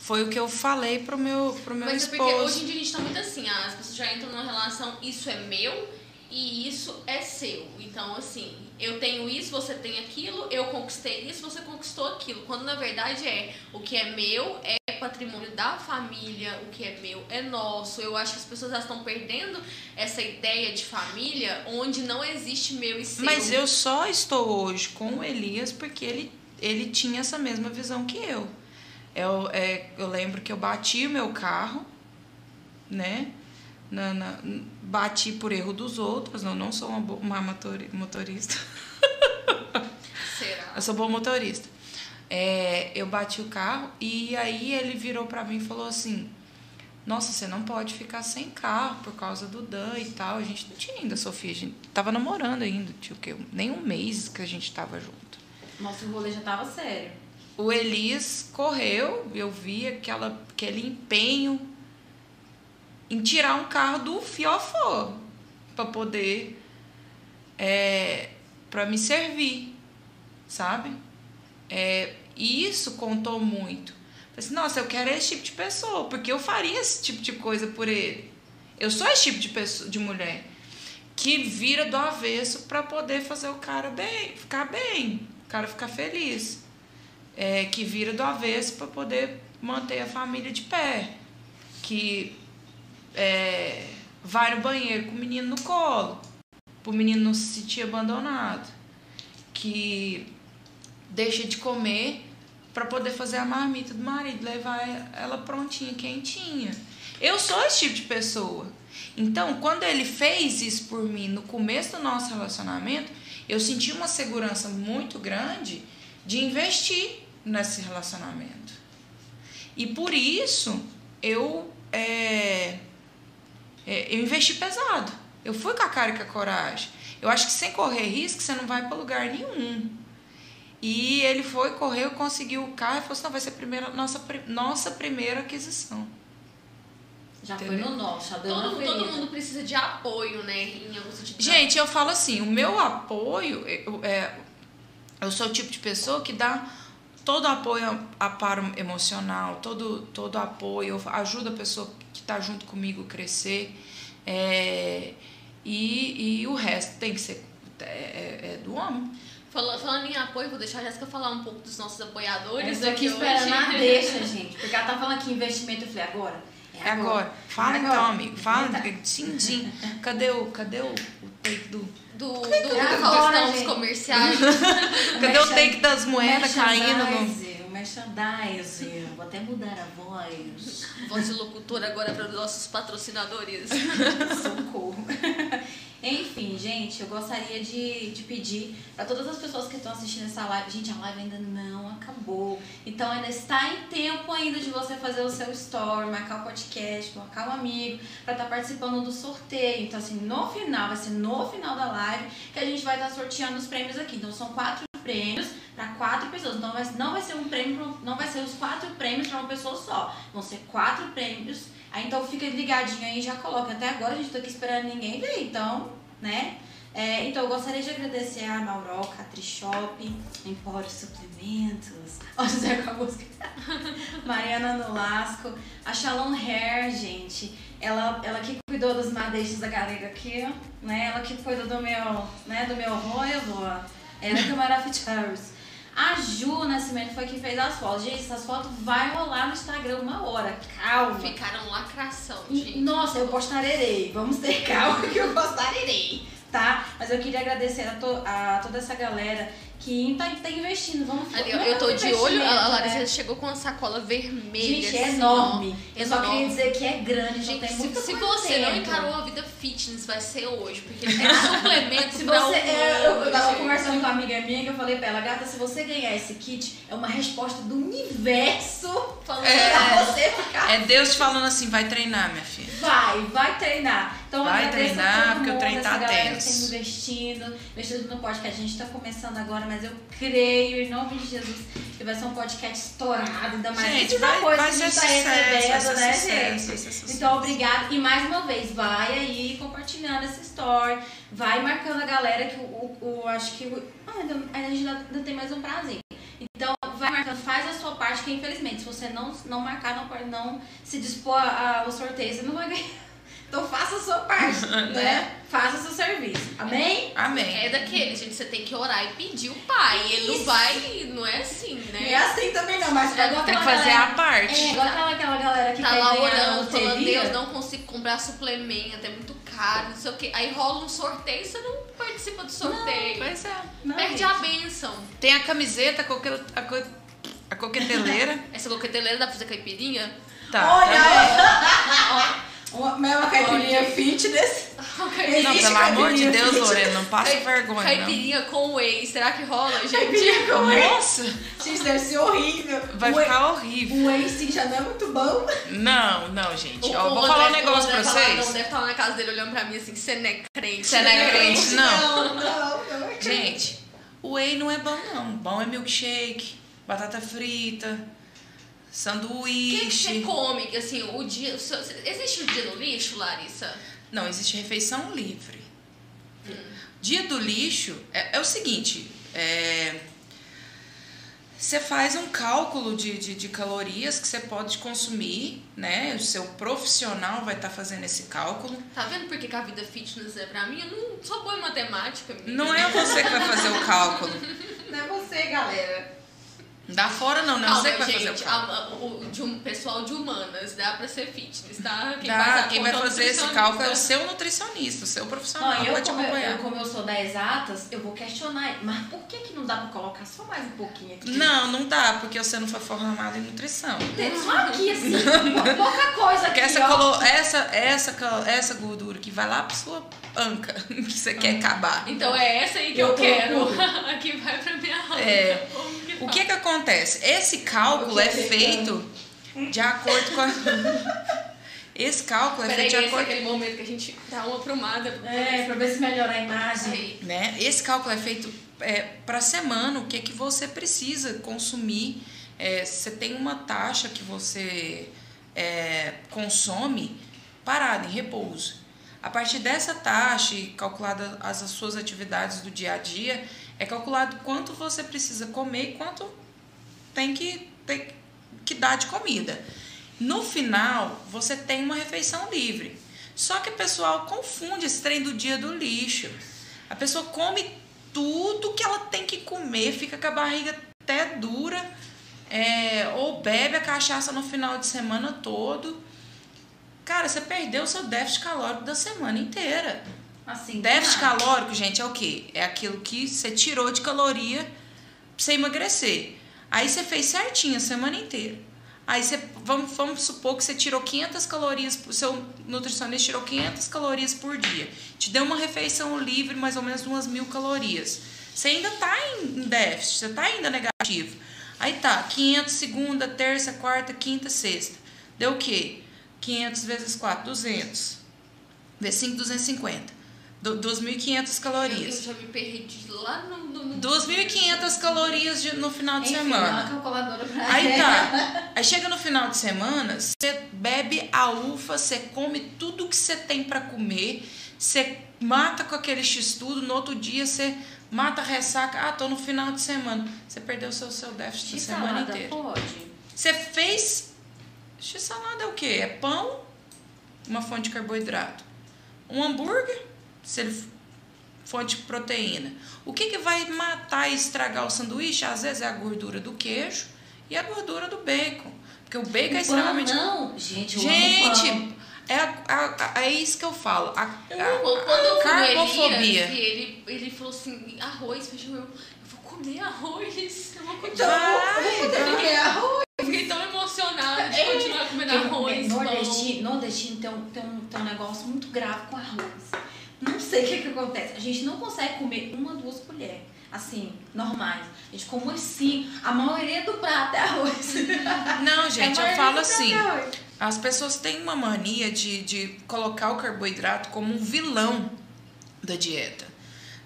C: Foi o que eu falei pro meu, pro meu
B: Mas é porque
C: esposo.
B: hoje em dia a gente tá muito assim, ah, as pessoas já entram numa relação, isso é meu e isso é seu. Então, assim, eu tenho isso, você tem aquilo, eu conquistei isso, você conquistou aquilo. Quando na verdade é o que é meu é patrimônio da família, o que é meu é nosso. Eu acho que as pessoas já estão perdendo essa ideia de família onde não existe meu e seu.
C: Mas eu só estou hoje com o Elias porque ele ele tinha essa mesma visão que eu. Eu, é, eu lembro que eu bati o meu carro, né? Na, na, bati por erro dos outros, não, não sou uma, bo- uma motori- motorista.
B: Será?
C: Eu sou boa motorista. É, eu bati o carro e aí ele virou pra mim e falou assim: Nossa, você não pode ficar sem carro por causa do Dan e tal. A gente não tinha ainda, Sofia. A gente tava namorando ainda, tinha o quê? Nem um mês que a gente tava junto.
A: Nosso rolê já tava sério.
C: O Elis correu, eu vi aquela, aquele empenho em tirar um carro do fiofó para poder é, para me servir, sabe? É, e isso contou muito. Falei assim, nossa, eu quero esse tipo de pessoa, porque eu faria esse tipo de coisa por ele. Eu sou esse tipo de pessoa, de mulher que vira do avesso para poder fazer o cara bem, ficar bem, o cara ficar feliz é, que vira do avesso para poder manter a família de pé, que é, vai no banheiro com o menino no colo, para o menino não se sentir abandonado, que deixa de comer para poder fazer a marmita do marido, levar ela prontinha, quentinha. Eu sou esse tipo de pessoa. Então, quando ele fez isso por mim no começo do nosso relacionamento, eu senti uma segurança muito grande de investir nesse relacionamento. E por isso eu, é, é, eu investi pesado. Eu fui com a cara e com a coragem. Eu acho que sem correr risco você não vai para lugar nenhum. E ele foi, correu, conseguiu o carro e falou assim: não, vai ser a primeira, nossa, nossa primeira aquisição.
A: Já foi
C: Entendeu?
A: no nosso, já deu
B: Todo, todo mundo precisa de apoio, né? Em algum sentido.
C: Gente, eu falo assim, o meu apoio, eu, é, eu sou o tipo de pessoa que dá todo apoio a amparo emocional, todo, todo apoio, ajuda a pessoa que está junto comigo a crescer. é, e, e o resto tem que ser é, é- é do homem.
B: Falando, falando em apoio, vou deixar a Jéssica falar um pouco dos nossos apoiadores.
A: Eu tô aqui
B: aqui
A: esperando a
B: hoje.
A: deixa, gente. Porque ela tá falando aqui investimento. Eu falei, agora?
C: É agora. Fala
A: É
C: então,
A: agora.
C: amigo. Fala.
A: Tá.
C: Sim. Cadê o, cadê o, o take do.
B: Do, do, do Faustão dos comerciais.
C: Cadê o take das moedas caindo no.
A: O merchandise. Vou até mudar a voz.
B: Voz de locutora agora para os nossos patrocinadores.
A: Socorro. Enfim, gente, eu gostaria de, de pedir para todas as pessoas que estão assistindo essa live. Gente, a live ainda não acabou. Então ainda está em tempo ainda de você fazer o seu story, marcar o podcast, marcar um amigo, para estar participando do sorteio. Então, assim, no final, vai ser no final da live que a gente vai estar sorteando os prêmios aqui. Então, são quatro prêmios para quatro pessoas. Então, não vai ser um prêmio, não vai ser os quatro prêmios para uma pessoa só. Vão ser quatro prêmios. Aí, então, fica ligadinho aí já coloca. Até agora a gente tá aqui esperando ninguém ver, então, né? É, então, eu gostaria de agradecer a Mauroca, a Trishop, Empório Suplementos, ó, José com a música, Mariana Nolasco, a Shalom Hair, gente, ela, ela que cuidou dos madeixos da galera aqui, né? Ela que cuidou do meu, né, do meu noivo, ó. ela que é maravilhosa. A Ju Nascimento foi que fez as fotos. Gente, essas fotos vai rolar no Instagram uma hora. Calma.
B: Ficaram lacração, gente.
A: Nossa, eu postarei. Vamos ter calma que eu postarei. Tá? Mas eu queria agradecer a, to- a toda essa galera que tá, tá investindo. Vamos
B: Ali,
A: não
B: ó,
A: é
B: eu tô de olho, a Larissa
A: né?
B: chegou com uma sacola vermelha.
A: Gente, é
B: assim,
A: enorme.
B: ó.
A: Eu só queria
B: Enorme.
A: dizer que é grande,
B: Gente,
A: então tem
B: se, se você não
A: dentro.
B: encarou a vida fitness, vai ser hoje, porque tem suplementos
A: Se
B: pra
A: você, é, eu, eu tava
B: gente.
A: conversando com uma amiga minha que eu falei pra ela, gata, se você ganhar esse kit, é uma resposta do universo
B: Falando
A: pra você ficar.
C: É Deus te falando assim, vai treinar, minha filha.
A: Vai, vai treinar. Então
C: Vai treinar, porque o treino tá
A: essa galera
C: tenso.
A: tem investindo, investindo no podcast. A gente tá começando agora, mas eu creio, em nome de Jesus, que vai ser um podcast estourado, ainda mais
C: Gente, vai,
A: coisa
C: vai
A: que a gente tá recebendo, né,
C: sucesso,
A: gente? Então, obrigada. E mais uma vez, vai aí compartilhando essa story, vai marcando a galera que o, o, o- acho que o, ah, ainda, a gente ainda, tem mais um prazer. Então, vai marcando, faz a sua parte, que infelizmente, se você não, não marcar, não, não se dispor ao sorteio, você não vai ganhar. Então, faça a sua parte, né? Faça o seu serviço. Amém?
C: Amém.
B: É daquele, gente, você tem que orar e pedir o pai. Ele não
A: Isso.
B: vai, não é assim,
A: Não é
B: né?
A: assim também não, mas vai igual
C: Tem que fazer
A: galera-
C: a parte.
A: É, igual aquela, aquela galera que
B: Tá lá orando, falando. Deus, não consigo comprar suplemento, é muito caro, não sei o quê. Aí rola um sorteio e você não participa do sorteio.
C: Pois é.
A: Não,
B: Perde
A: gente.
B: a benção.
C: Tem a camiseta, a, coque... a, co... a coqueteleira.
B: Essa coqueteleira dá pra fazer caipirinha?
C: Tá.
A: Olha,
C: tá
A: Uma, mas é uma caipirinha fitness.
C: Não,
B: Caipirinha,
C: pelo amor de Deus. Lorena, não passa
B: cai-
C: vergonha,
B: caipirinha com whey. Será que rola, gente?
A: Caipirinha com
C: não.
A: whey.
C: Nossa,
A: Gente, deve ser horrível.
C: vai
A: whey-
C: ficar horrível.
A: O whey sim já não é muito bom.
C: Não, não, gente.
B: O-
C: Ó,
B: o
C: vou falar um
B: André-
C: negócio pra
B: André
C: vocês.
B: Não, deve estar lá na casa dele olhando pra mim assim, você não é crente.
C: Você não é crente, não.
A: Não, não, não. é
C: Gente, o whey não é bom, não. Bom é milkshake, batata frita,
B: O que, que você
C: sanduíche.
B: come? Assim, o dia. o seu- existe o dia do lixo, Larissa?
C: Não, existe refeição livre. Dia do lixo é, é o seguinte: é, você faz um cálculo de, de, de calorias que você pode consumir, né? O seu profissional vai estar fazendo esse cálculo.
B: Tá vendo por que, que a vida fitness é pra mim? Eu não sou boa em matemática, amiga.
C: Não é você que vai fazer o cálculo.
A: Não é você, galera.
C: Dá fora não, não é
B: Calma,
C: você que vai fazer
B: gente,
C: o
B: a- o de um pessoal de humanas dá pra ser fitness, tá?
C: Dá,
B: a
C: quem vai
B: é
C: fazer esse cálculo é o seu nutricionista, o seu profissional
A: Não, eu,
C: vai te
A: como
C: acompanhar.
A: eu, como eu sou da exatas, eu vou questionar. Mas por que, que não dá pra colocar só mais um pouquinho aqui?
C: Não, não dá, porque você não foi formado em nutrição.
A: Tem Só aqui, assim, pou- pouca coisa aqui,
C: Porque essa,
A: ó.
C: colo- essa, essa, essa gordura que vai lá pra sua anca, que você quer acabar.
B: Então é essa aí que
A: Eu
B: eu, quero. Aqui vai pra minha alma.
C: É. O que que acontece? Esse cálculo é
A: que
C: feito de acordo com a... Esse cálculo é
B: Peraí,
C: feito de
B: é
C: acordo...
B: aquele momento que a gente dá uma aprumada.
A: É, pra ver se melhora a imagem.
C: Né? Esse cálculo é feito é, para semana, o que que você precisa consumir. É, você tem uma taxa que você é, consome parada, em repouso. A partir dessa taxa, calculada as, as suas atividades do dia a dia, é calculado quanto você precisa comer e quanto tem que, tem que dar de comida. No final, você tem uma refeição livre. Só que o pessoal confunde esse trem do dia do lixo. A pessoa come tudo que ela tem que comer, fica com a barriga até dura, é, ou bebe a cachaça no final de semana todo. Cara, você perdeu o seu déficit calórico da semana inteira.
A: Assim,
C: Déficit
A: nada.
C: calórico, gente, é o quê? É aquilo que você tirou de caloria pra você emagrecer. Aí você fez certinho a semana inteira. Aí você, vamos, vamos supor que você tirou 500 calorias, o seu nutricionista tirou 500 calorias por dia. Te deu uma refeição livre, mais ou menos de umas mil calorias. Você ainda tá em em déficit, você tá ainda negativo. Aí tá, 500 segunda, terça, quarta, quinta, sexta. Deu o quê? 500 vezes 4, 200. Vezes 5, 250. Du- 2.500
B: Eu, eu
C: calorias.
B: já me perdi lá no. no, no
C: 2.500 calorias de- no final de
A: Enfim,
C: semana.
A: uma calculadora pra
C: Aí tá. Aí chega no final de semana, você bebe a ufa, você come tudo que você tem pra comer, você mata com aquele x-tudo, no outro dia você mata ressaca. Ah, tô no final de semana. Você perdeu o seu, seu déficit da semana inteira.
A: pode?
C: Você fez. X-salada é o quê? É pão, uma fonte de carboidrato. Um hambúrguer, se ele f- fonte de proteína. O que, que vai matar e estragar o sanduíche? Às vezes é a gordura do queijo e a gordura do bacon. Porque o bacon é
A: O pão
C: extremamente.
A: não. Gente, eu amo pão.
C: Gente, é, a- a- é isso que eu falo. A,
B: Eu
C: a-
B: amo. Quando eu
C: carbofobia.
B: Elias, ele, ele falou assim, arroz, feijão, eu, eu vou comer arroz. Eu vou
A: Então, comer arroz.
B: Eu fiquei tão emocionada de
A: É.
B: continuar comendo arroz.
A: nordestino, nordestino tem, um, tem, um, tem um negócio muito grave com arroz. Não sei o que, que acontece. A gente não consegue comer uma, duas colheres. Assim, normais. A gente come cinco. A maioria do prato é arroz.
C: Não, gente,
A: A
C: eu falo
A: prato
C: assim.
A: é.
C: As pessoas têm uma mania de, de colocar o carboidrato como um vilão da dieta.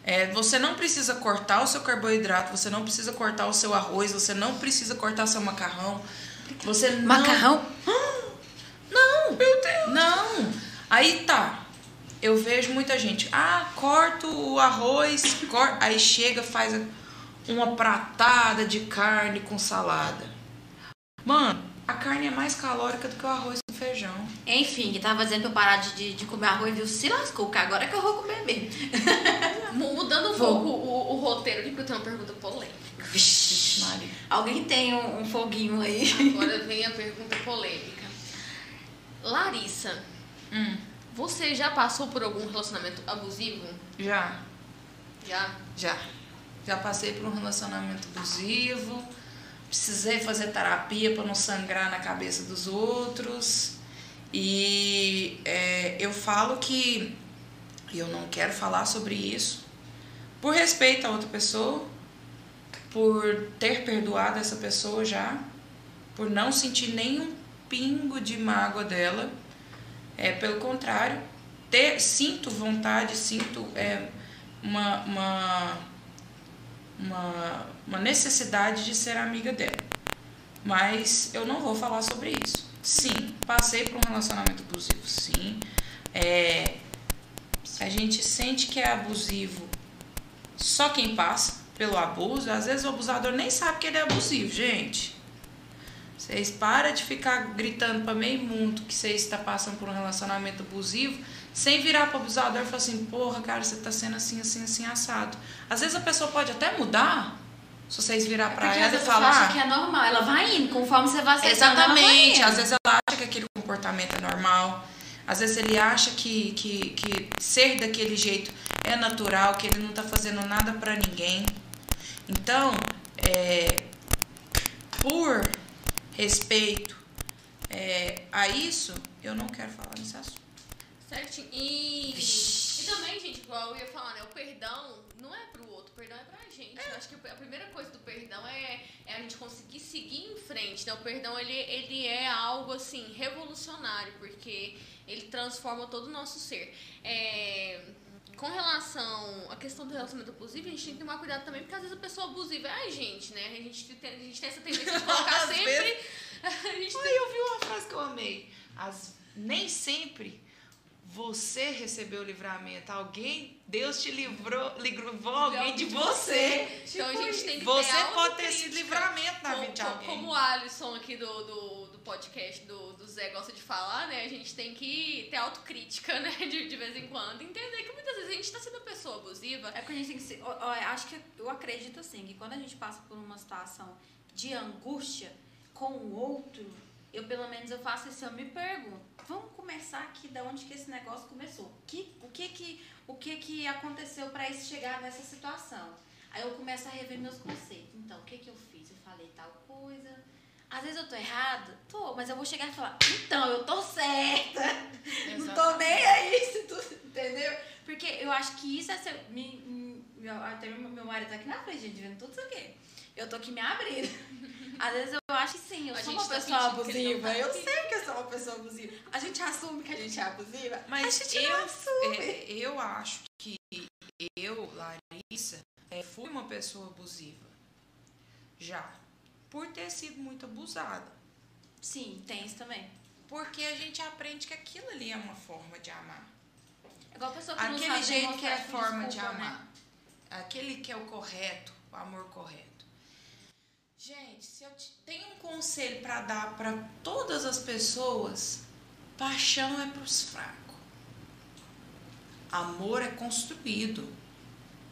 C: É, você não precisa cortar o seu carboidrato, você não precisa cortar o seu arroz, você não precisa cortar seu macarrão. Você não-
A: Macarrão?
C: Não, meu Deus. Não. Aí tá. Eu vejo muita gente. Ah, corto o arroz, cor... aí chega, faz uma pratada de carne com salada. Mano, a carne é mais calórica do que o arroz com feijão.
A: Enfim, que tava dizendo pra eu parar de, de, de comer arroz, viu? Se lascou, que agora é que eu vou comer mesmo.
B: Mudando um pouco o, o roteiro aqui, porque eu tenho uma pergunta polêmica.
A: Vixe,
C: Maria.
A: Alguém tem um, um foguinho aí?
B: Agora vem a pergunta polêmica. Larissa,
C: Hum.
B: Você já passou por algum relacionamento abusivo?
C: Já.
B: Já?
C: Já. Já passei por um relacionamento abusivo. Precisei fazer terapia para não sangrar na cabeça dos outros. E é, eu falo que eu não quero falar sobre isso por respeito a outra pessoa, por ter perdoado essa pessoa já, por não sentir nenhum pingo de mágoa dela. É, pelo contrário, ter, sinto vontade, sinto é, uma, uma, uma, uma necessidade de ser amiga dela. Mas eu não vou falar sobre isso. Sim, passei por um relacionamento abusivo, sim. É, a gente sente que é abusivo só quem passa pelo abuso. Às vezes o abusador nem sabe que ele é abusivo, gente. Vocês param de ficar gritando para meio mundo que vocês estão passando por um relacionamento abusivo, sem virar para o abusador e falar assim: porra, cara, você está sendo assim, assim, assim, assado. Às vezes a pessoa pode até mudar, se vocês virar para
A: Porque
C: ela e falar.
A: acha que é normal, ela vai indo, conforme você vai aceitando,
C: Exatamente. Às vezes ela acha que aquele comportamento é normal. Às vezes ele acha que, que, que ser daquele jeito é natural, que ele não tá fazendo nada para ninguém. Então, é, por respeito é, a isso, eu não quero falar nesse assunto.
B: Certinho. E, e também, gente, igual eu ia falar, né? O perdão não é pro outro, o perdão é pra gente. Eu acho que a primeira coisa do perdão é, é a gente conseguir seguir em frente, né? O perdão, ele, ele é algo, assim, revolucionário, porque ele transforma todo o nosso ser. É, com relação à questão do relacionamento abusivo, a gente tem que tomar cuidado também, porque às vezes a pessoa abusiva é a gente, né? A gente tem, a gente tem essa tendência de colocar sempre...
C: vezes.
B: Gente
C: Aí eu vi uma frase que eu amei. As, nem sempre você recebeu o livramento. Alguém, Deus te livrou, livrou alguém de você.
B: Então a gente tem que
C: Você
B: ter
C: pode ter esse livramento na vida de alguém.
B: como o Alisson aqui do, do podcast do, do Zé gosta de falar, né? A gente tem que ter autocrítica, né? De, de vez em quando. Entender que muitas vezes a gente tá sendo pessoa abusiva.
A: É porque a gente tem que se. ó, ó, Acho que eu acredito assim, que quando a gente passa por uma situação de angústia com o outro, eu pelo menos eu faço isso, eu me pergunto, vamos começar aqui da onde que esse negócio começou? Que, o que que o que que aconteceu para isso chegar nessa situação? Aí eu começo a rever meus conceitos. Então, o que que eu fiz? Eu falei tal coisa. Às vezes eu tô errada, tô, mas eu vou chegar e falar, então, eu tô certa. Não tô nem aí, se tu, entendeu? Porque eu acho que isso é ser. Me, me- meu- até meu, marido tá aqui na frente, gente, vendo tudo isso aqui. Eu tô aqui me abrindo. Às vezes eu acho que sim, eu
B: A
A: sou uma
B: tá
A: pessoa abusiva.
B: tá
A: eu sei que eu sou uma pessoa abusiva. A gente assume que a gente é abusiva,
C: Mas
A: a gente
C: eu,
A: não assume.
C: é, eu acho que eu, Larissa, é, fui uma pessoa abusiva. Já. Por ter sido muito abusada.
A: Sim, tem isso também.
C: Porque a gente aprende que aquilo ali é uma forma de amar.
A: É igual a pessoa que não
C: Aquele
A: sabe
C: jeito que é a forma de
A: desculpa, né?
C: amar. Aquele que é o correto, o amor correto. Gente, se eu te- tenho um conselho para dar para todas as pessoas, paixão é para os fracos. Amor é construído.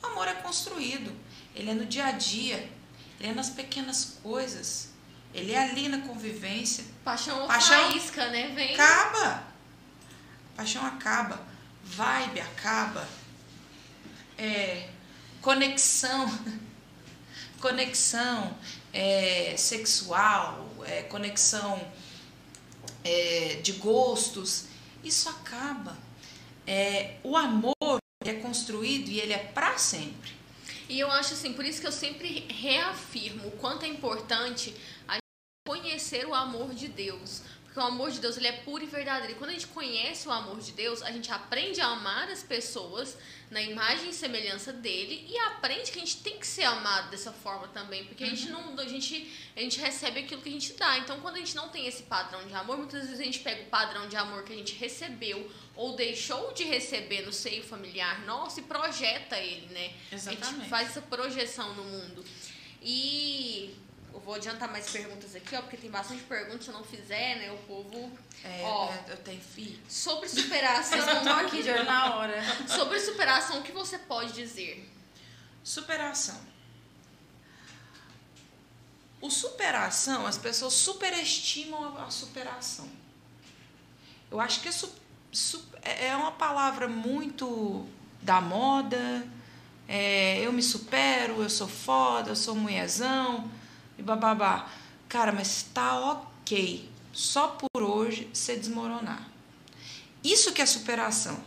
C: O amor é construído. Ele é no dia a dia. Ele é nas pequenas coisas. Ele é ali na convivência.
B: Paixão,
C: Paixão-
B: faísca, né? Vem.
C: Acaba. Paixão acaba. Vibe acaba. É, conexão. Conexão é, sexual, é, conexão é, de gostos. Isso acaba. É, o amor é construído e ele é para sempre.
B: E eu acho assim, por isso que eu sempre reafirmo o quanto é importante a gente conhecer o amor de Deus. Porque o amor de Deus ele é puro e verdadeiro. E quando a gente conhece o amor de Deus, a gente aprende a amar as pessoas na imagem e semelhança dele e aprende que a gente tem que ser amado dessa forma também, porque a gente não a gente a gente recebe aquilo que a gente dá. Então, quando a gente não tem esse padrão de amor, muitas vezes a gente pega o padrão de amor que a gente recebeu ou deixou de receber no seio familiar nosso e projeta ele, né? A
C: Exatamente.
B: gente faz essa projeção no mundo. E eu vou adiantar mais perguntas aqui, ó, porque tem bastante perguntas. Se eu não fizer, né, o povo.
C: É,
B: Ó.
C: é, eu tenho filho.
B: Sobre superação.
A: Vocês aqui olho na hora.
B: sobre superação, o que você pode dizer?
C: Superação. O superação, as pessoas superestimam a- superação. Eu acho que su- é, é uma palavra muito da moda. É, eu me supero, eu sou foda, eu sou mulherzão e bababá. Cara, mas tá ok. Só por hoje você desmoronar. Isso que é superação.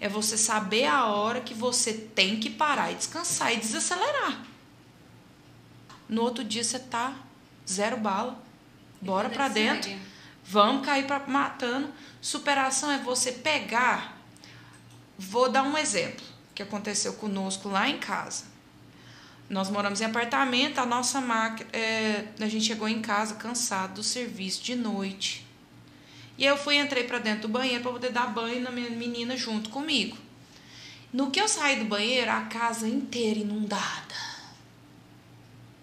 C: É você saber a hora que você tem que parar e descansar e desacelerar. No outro dia você tá zero bala. Bora para dentro. Vamos cair para matando. Superação é você pegar. Vou dar um exemplo que aconteceu conosco lá em casa. Nós moramos em apartamento, a nossa máquina. É, a gente chegou em casa cansado do serviço de noite. E eu fui entrei para dentro do banheiro para poder dar banho na minha menina junto comigo. No que eu saí do banheiro, a casa inteira inundada.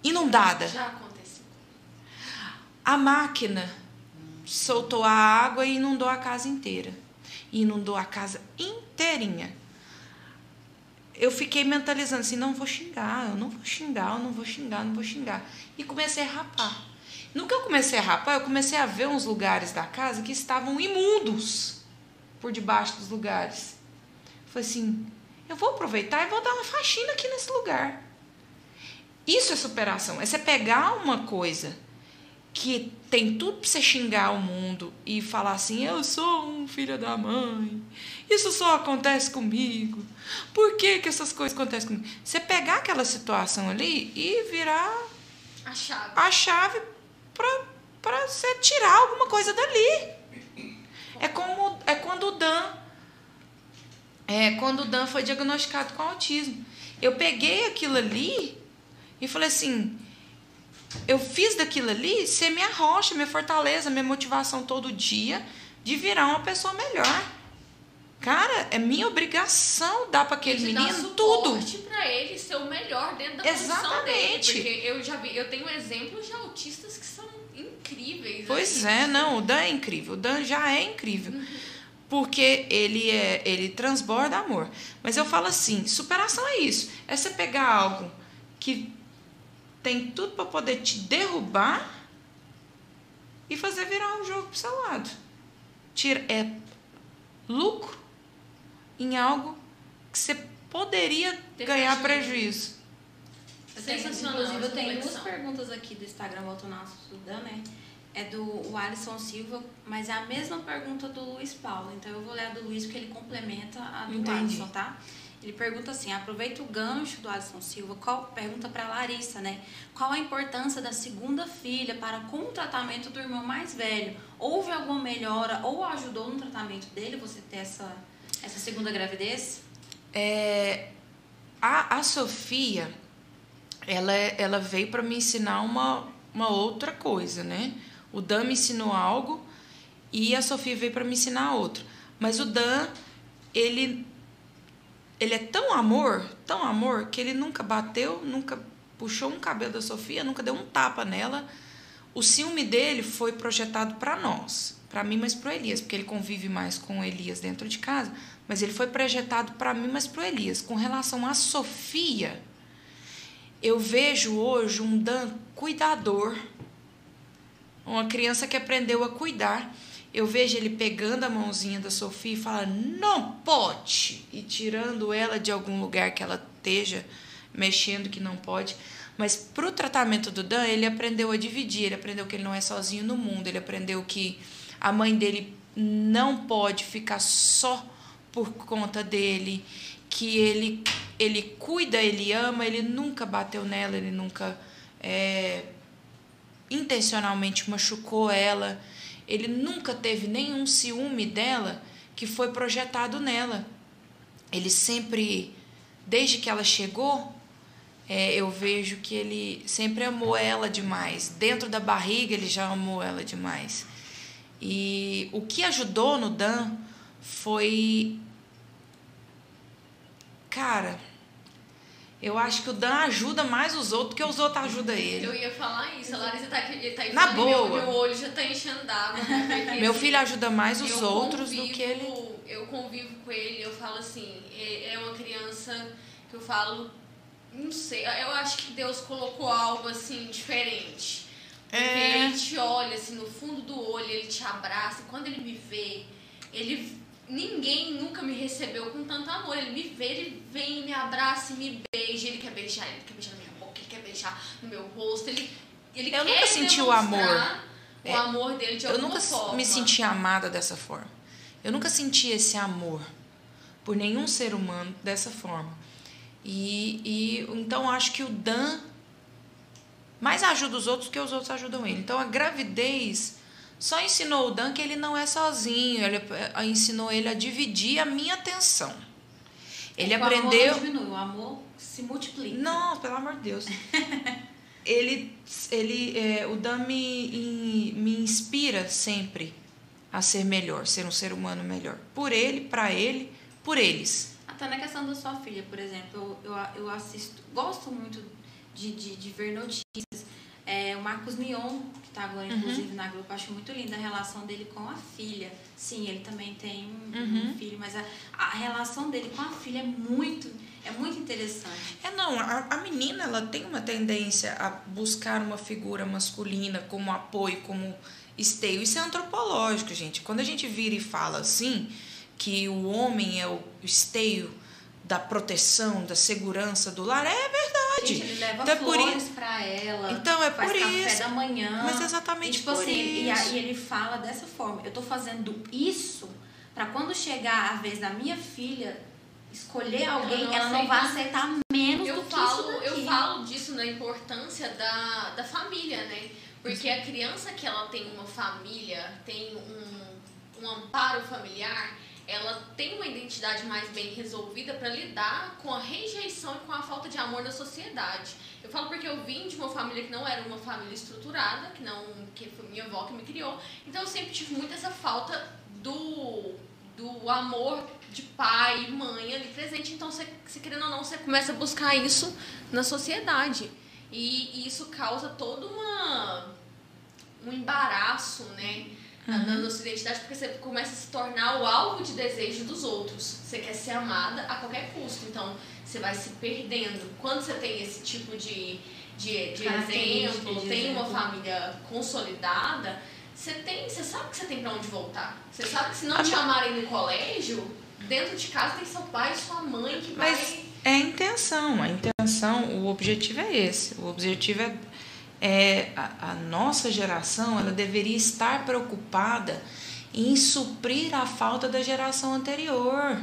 C: Inundada.
B: Já aconteceu.
C: A máquina soltou a água e inundou a casa inteira. Inundou a casa inteirinha. Eu fiquei mentalizando assim, não vou xingar, eu não vou xingar, eu não vou xingar, não vou xingar. E comecei a rapar. No que eu comecei a rapar, eu comecei a ver uns lugares da casa que estavam imundos por debaixo dos lugares. Falei assim, eu vou aproveitar e vou dar uma faxina aqui nesse lugar. Isso é superação. É você pegar uma coisa que tem tudo para você xingar o mundo e falar assim: eu sou um filho da mãe, isso só acontece comigo. Por que, que essas coisas acontecem comigo? Você pegar aquela situação ali e virar
B: a chave,
C: a chave para você tirar alguma coisa dali. É como é quando o Dan é quando o Dan foi diagnosticado com autismo. Eu peguei aquilo ali e falei assim: eu fiz daquilo ali ser minha rocha, minha fortaleza, minha motivação todo dia de virar uma pessoa melhor. Cara, é minha obrigação dar para aquele menino tudo.
B: para ele ser o melhor dentro da Exatamente. dele. Porque eu já vi, eu tenho exemplos de autistas que são incríveis.
C: Pois assim. é, não, o Dan é incrível. O Dan já é incrível. Uhum. Porque ele é, ele transborda amor. Mas eu falo assim, superação é isso. É você pegar algo que tem tudo para poder te derrubar e fazer virar um jogo pro seu lado. Tira, é lucro em algo que você poderia Tem ganhar prejuízo.
A: Sensacional. Inclusive, eu tenho duas perguntas aqui do Instagram Autonato Sudan, né? É do Alisson Silva, mas é a mesma pergunta do Luiz Paulo. Então eu vou ler a do Luiz, porque ele complementa a do Entendi. Alisson, tá? Ele pergunta assim: aproveita o gancho do Alisson Silva, qual, pergunta para Larissa, né? Qual a importância da segunda filha para com o tratamento do irmão mais velho? Houve alguma melhora ou ajudou no tratamento dele você ter essa, essa segunda gravidez?
C: É, a, a Sofia, ela, ela veio para me ensinar uma, uma outra coisa, né? O Dan me ensinou algo e a Sofia veio para me ensinar outro. Mas o Dan, ele ele é tão amor, tão amor, que ele nunca bateu, nunca puxou um cabelo da Sofia, nunca deu um tapa nela. O ciúme dele foi projetado para nós, para mim, mas para Elias, porque ele convive mais com Elias dentro de casa, mas ele foi projetado para mim, mas para Elias. Com relação à Sofia, eu vejo hoje um Dan cuidador, uma criança que aprendeu a cuidar eu vejo ele pegando a mãozinha da Sofia e falando, não pode, e tirando ela de algum lugar que ela esteja mexendo que não pode. Mas para o tratamento do Dan, ele aprendeu a dividir, ele aprendeu que ele não é sozinho no mundo, ele aprendeu que a mãe dele não pode ficar só por conta dele, que ele, ele cuida, ele ama, ele nunca bateu nela, ele nunca é, intencionalmente machucou ela ele nunca teve nenhum ciúme dela que foi projetado nela. Ele sempre, desde que ela chegou, é, eu vejo que ele sempre amou ela demais. Dentro da barriga, ele já amou ela demais. E o que ajudou no Dan foi. Cara, eu acho que o Dan ajuda mais os outros que os outros ajudam ele.
B: Eu ia falar isso, a Larissa tá, tá
C: Na boa.
B: Meu, meu olho já tá enchendo d'água. Né?
C: meu filho ajuda mais os outros convivo, do que ele.
B: Eu convivo com ele, eu falo assim, é, é uma criança que eu falo, não sei, eu acho que Deus colocou algo assim diferente. Porque é... ele te olha assim no fundo do olho, ele te abraça, e quando ele me vê, ele ninguém nunca me recebeu com tanto amor. Ele me vê, ele vem, me abraça e me beija. Ele quer beijar, ele quer beijar na minha boca, ele quer beijar no meu rosto. Ele, ele
C: Eu nunca senti o amor.
B: O
C: É,
B: amor dele de
C: Eu nunca
B: forma.
C: me senti amada dessa forma. Eu nunca senti esse amor por nenhum ser humano dessa forma. E, e então acho que o Dan mais ajuda os outros que os outros ajudam ele. Então a gravidez só ensinou o Dan que ele não é sozinho. Ele eh, ensinou ele a dividir a minha atenção. Ele
A: O amor
C: aprendeu.
A: não diminui, o amor se multiplica.
C: Não, pelo amor de Deus. ele, ele, é, o Dan me, me inspira sempre a ser melhor, ser um ser humano melhor. Por ele, para ele, por eles.
A: Até na questão da sua filha, por exemplo, eu, eu, eu assisto, gosto muito de, de, de ver notícias. É, o Marcos Mion, que está agora, inclusive, na Globo, acho muito linda a relação dele com a filha. Sim, ele também tem um, um filho, mas a, a relação dele com a filha é muito, é muito interessante.
C: É não, a, a menina ela tem uma tendência a buscar uma figura masculina como apoio, como esteio. Isso é antropológico, gente. Quando a gente vira e fala assim, que o homem é o esteio da proteção, da segurança do lar, é verdade.
A: Gente, ele leva
C: Então é por
A: flores
C: isso-
A: pra ela.
C: Então, é
A: faz
C: por
A: café
C: isso.
A: da manhã.
C: Mas exatamente
A: e, tipo
C: por
A: assim,
C: isso.
A: e ele fala dessa forma: eu tô fazendo isso pra quando chegar a vez da minha filha escolher alguém,
B: não
A: ela não vai
B: aceita.
A: aceitar menos
B: eu
A: do que
B: falo,
A: isso daqui.
B: eu falo disso na importância da, da família, né? Porque a criança que ela tem uma família, tem um, um amparo familiar, ela tem uma identidade mais bem resolvida para lidar com a rejeição e com a falta de amor da sociedade. Eu falo porque eu vim de uma família que não era uma família estruturada, que não que foi minha avó que me criou. Então eu sempre tive muito essa falta do do amor de pai e mãe ali presente. Então, você, se querendo ou não, você começa a buscar isso na sociedade. E, e isso causa todo uma, um embaraço, né? Na, na sua identidade, porque você começa a se tornar o alvo de desejo dos outros. Você quer ser amada a qualquer custo. Então, você vai se perdendo. Quando você tem esse tipo de, de, de exemplo,
A: de
B: tem uma
A: exemplo.
B: família consolidada, você tem, você sabe que você tem pra onde voltar. Você sabe que se não
C: A
B: te amarem no colégio, dentro de casa tem seu pai e sua mãe que
C: Mas
B: vai.
C: é a intenção, a intenção, o objetivo é esse. O objetivo é, é a, a nossa geração, ela deveria estar preocupada em suprir a falta da geração anterior.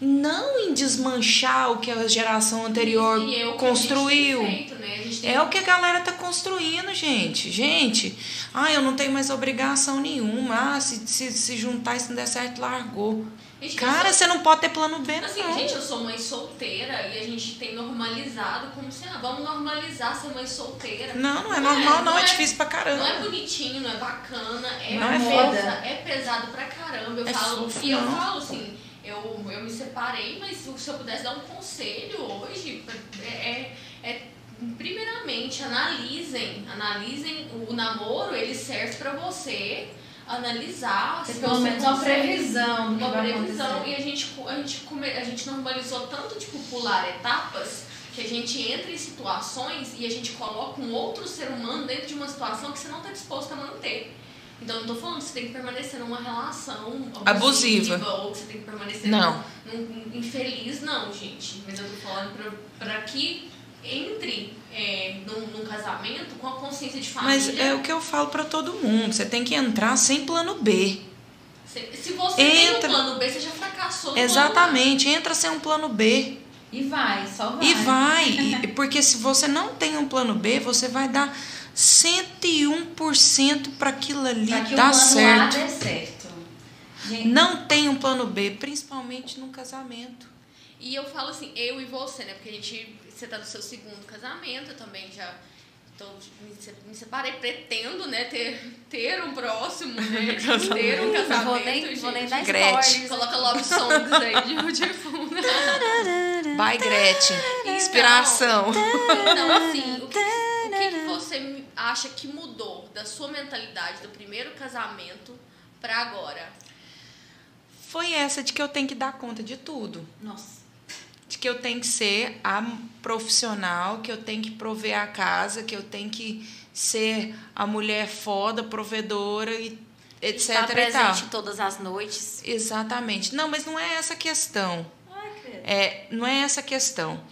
C: E Não em desmanchar o que a geração anterior
B: E é o que
C: construiu.
B: Feito, né?
C: É o que a galera tá construindo, gente. Gente, ah, eu não tenho mais obrigação nenhuma. Ah, se, se, se juntar e se não der certo, largou.
B: Gente,
C: Cara, você não pode ter plano B,
B: Assim,
C: não.
B: gente, eu sou mãe solteira e a gente tem normalizado como se, ah, vamos normalizar ser mãe solteira.
C: Não, não é normal, não. É
B: é-
C: difícil pra caramba.
B: Não é bonitinho, não é bacana, é,
C: Não é
B: pesa-
A: foda.
B: é pesado pra caramba. Eu
C: É
B: falo, e eu
C: não.
B: falo assim, eu, eu me separei, mas se eu pudesse dar um conselho hoje, é, é, é, primeiramente, analisem, analisem o namoro, ele serve pra você analisar se
A: pelo menos uma previsão
B: uma previsão e a gente, a, gente come, a gente normalizou tanto tipo pular etapas que a gente entra em situações e a gente coloca um outro ser humano dentro de uma situação que você não está disposto a manter. Então eu não tô falando que você tem que permanecer numa relação
C: Abusiva.
B: ou que você tem que permanecer
C: Não.
B: num, num infeliz, não, gente. Mas eu tô falando pra que entre é, num, num casamento com a consciência de família.
C: Mas é o que eu falo pra todo mundo. Você tem que entrar sem plano B.
B: Se, se você tem um
C: Entra.
B: plano B, você já fracassou.
C: Exatamente. Entra sem um plano B.
A: E vai, só vai.
C: E vai. Porque se você não tem um plano B, você vai dar 101% para aquilo ali
A: Pra que o
C: dar
A: plano
C: certo.
A: A dê certo. Gente,
C: Não tem um plano B, principalmente num casamento.
B: E eu falo assim, eu e você, né? Porque a gente. Você tá no seu segundo casamento, eu também já. Tô, me, se- me separei, pretendo, né, ter, ter um próximo, né? ter um casamento.
A: vou nem,
B: gente.
A: vou nem dar
C: Gretchen.
B: Coloca love songs aí de, de fundo.
C: By Gretchen. Inspiração.
B: Então, assim, o que, o que que você acha que mudou da sua mentalidade do primeiro casamento pra agora?
C: Foi essa de que eu tenho que dar conta de tudo.
A: Nossa.
C: Que eu tenho que ser a profissional, que eu tenho que prover a casa, que eu tenho que ser a mulher foda, provedora e etc.
A: Está
C: e
A: presente todas as noites.
C: Exatamente. Não, mas não é essa a questão.
A: Ai.
C: É, não é essa a questão.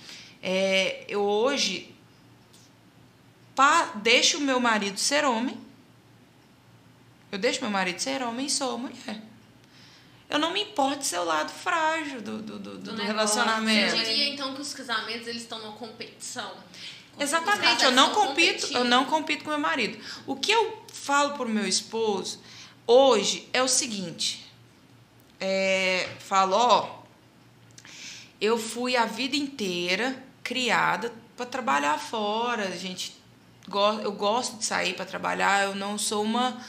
C: É, eu hoje pa, deixo o meu marido ser homem. Eu deixo meu marido ser homem e sou mulher. Eu não me importo ser o lado frágil do, do, do, do
A: negócio,
C: relacionamento.
B: Você diria então que os casamentos eles estão numa competição?
C: Exatamente, eu não compito, eu
B: competindo.
C: não compito com meu marido. O que eu falo pro meu esposo hoje é o seguinte: é, falo, ó, eu fui a vida inteira criada para trabalhar fora. A gente, eu gosto de sair para trabalhar. Eu não sou uma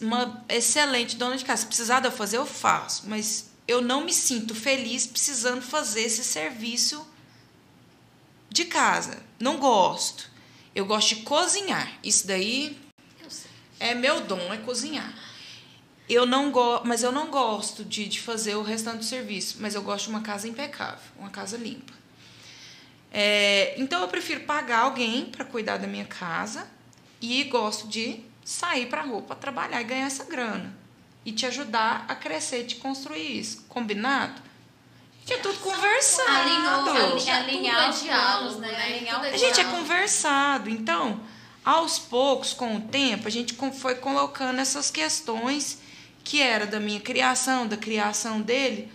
C: uma excelente dona de casa. Se precisar de eu fazer, eu faço. Mas eu não me sinto feliz precisando fazer esse serviço de casa. Não gosto. Eu gosto de cozinhar. Isso daí é meu dom, é cozinhar. Eu não go mas eu não gosto de, de fazer o restante do serviço, mas eu gosto de uma casa impecável, uma casa limpa. É, então eu prefiro pagar alguém para cuidar da minha casa e gosto de sair para a rua para trabalhar e ganhar essa grana e te ajudar a crescer, te construir isso. Combinado? Que é tudo conversado.
A: Alinhou,
B: ali-
A: alinhar
B: tudo é
A: os
B: diálogo,
A: planos, né?
B: né?
A: Alinhar
B: é
C: A gente é conversado. Então, aos poucos, com o tempo, a gente foi colocando essas questões que era da minha criação, da criação dele,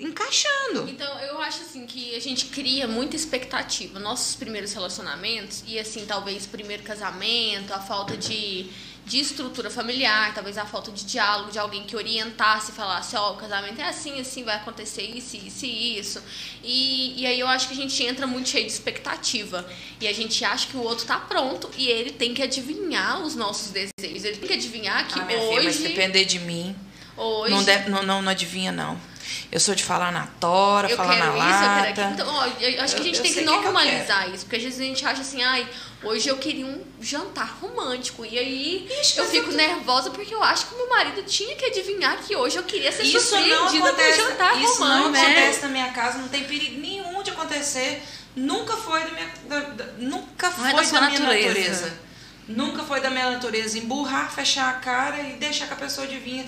C: encaixando.
B: Então, eu acho assim que a gente cria muita expectativa. Nossos primeiros relacionamentos, e assim, talvez primeiro casamento, a falta de, de estrutura familiar, talvez a falta de diálogo, de alguém que orientasse e falasse, ó, o casamento é assim, assim, vai acontecer isso, isso e isso. E, e aí eu acho que a gente entra muito cheio de expectativa. E a gente acha que o outro tá pronto e ele tem que adivinhar os nossos desejos. Ele tem que adivinhar que
C: Ah, minha filha, mas se
B: hoje.
C: depender de mim,
B: hoje
C: não, deve- não, não, não adivinha, não. Eu sou de falar na tora,
B: eu
C: falar
B: quero
C: na
B: isso, eu
C: lata.
B: quero aquilo. Então, ó, eu acho que a
C: Eu-
B: gente
C: eu
B: tem que
C: sei o que eu
B: normalizar isso, porque às vezes a gente acha assim, ai, hoje eu queria um jantar romântico. E aí
C: Ixi,
B: eu fico
C: eu tô-
B: nervosa porque eu acho que o meu marido tinha que adivinhar que hoje eu queria ser
C: Isso não
B: surpreendida
C: acontece,
B: por jantar
C: isso não
B: romântico.
C: acontece na minha casa, não tem perigo nenhum de acontecer. Nunca foi da minha, da- da- nunca
A: Não é
C: foi
A: da
C: da minha
A: natureza.
C: natureza. Nunca foi da minha natureza emburrar, fechar a cara e deixar que a pessoa adivinha.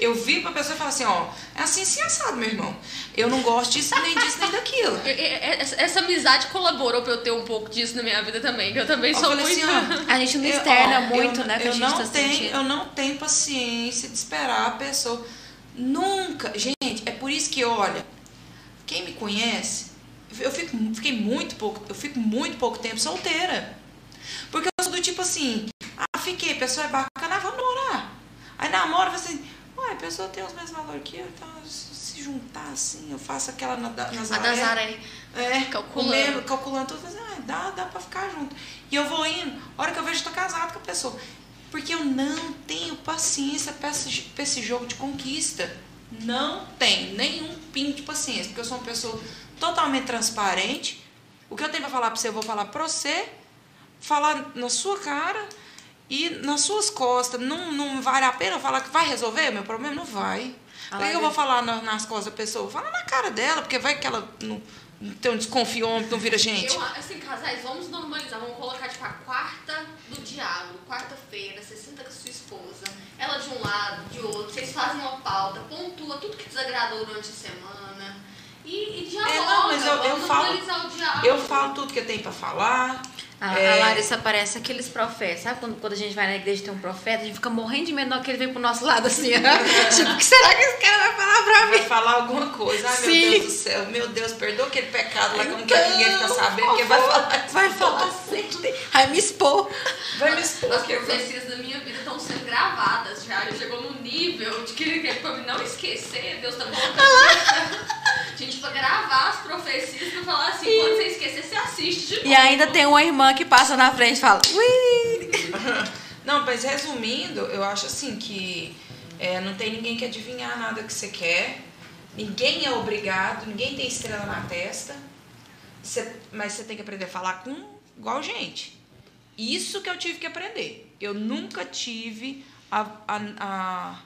C: Eu vi pra pessoa e falar assim, ó, é assim, assim assado, meu irmão. Eu não gosto disso, nem disso, nem daquilo.
B: Essa amizade colaborou pra eu ter um pouco disso na minha vida também, que eu também
C: Eu
B: sou
C: falei
B: muito.
C: assim, ó,
A: A gente não
C: eu-
A: externa
C: ó,
A: muito,
C: eu,
A: né?
C: eu
A: a gente
C: não
A: tá
C: tenho,
A: sentindo.
C: Eu não tenho paciência de esperar a pessoa. Nunca. Gente, é por isso que, olha, quem me conhece, eu fico, fiquei muito pouco, eu fico muito pouco tempo solteira. Porque eu sou do tipo assim, ah, fiquei, a pessoa é bacana, ah, vamos namorar. Aí namora, você assim, uai, a pessoa tem os mesmos valores que eu, então se juntar assim, eu faço aquela na, na
B: A
C: Nazaré.
B: Nazaré.
C: É,
B: Calculando.
C: calculando tudo, assim, ah, dá, dá pra ficar junto. E eu vou indo, a hora que eu vejo, eu tô casado com a pessoa. Porque eu não tenho paciência pra esse, pra esse jogo de conquista. Não tenho nenhum pingo de paciência, porque eu sou uma pessoa totalmente transparente. O que eu tenho pra falar pra você, eu vou falar pra você, falar na sua cara e nas suas costas. Não, não vale a pena falar que vai resolver meu problema? Não vai.
A: Ah,
C: Por que eu vou falar na- nas costas da pessoa? Fala na cara dela, porque vai que ela não, não tem um desconfiômetro, não vira gente.
B: Eu, assim, casais, vamos normalizar, vamos colocar, tipo, a quarta do diálogo, quarta-feira, você senta com a sua esposa, ela de um lado, de outro, vocês fazem uma pauta, pontua tudo que desagradou durante a semana e, e dialoga,
C: É, não, mas eu- eu falo-
B: normalizar o diálogo.
C: Eu falo tudo que eu tenho pra falar.
A: A,
C: É.
A: a Larissa parece aqueles profetas. Sabe quando, quando a gente vai na igreja e tem um profeta, a gente fica morrendo de medo na que ele vem pro nosso lado assim. ó. tipo, o que será que esse cara vai falar pra mim?
C: Vai falar alguma coisa. Ai, meu
A: Sim.
C: Deus do céu. Meu Deus, perdoa aquele pecado lá que eu não quero ninguém ficar sabendo, porque vai falar.
A: Vai falar sempre. Vai me expor.
C: Vai me expor.
B: As
C: que
B: profecias da minha vida estão sendo gravadas já. Chegou num nível de que, que pra mim não esquecer, Deus tá colocando gente, gente pra gravar as profecias pra falar assim, quando você esquecer, você assiste de novo.
A: E ainda tem uma irmã que passa na frente e fala, ui!
C: Não, mas resumindo, eu acho assim que é, não tem ninguém que adivinhar nada que você quer. Ninguém é obrigado, ninguém tem estrela na testa. Você- mas você tem que aprender a falar com igual gente. Isso que eu tive que aprender. Eu nunca tive a, a, a-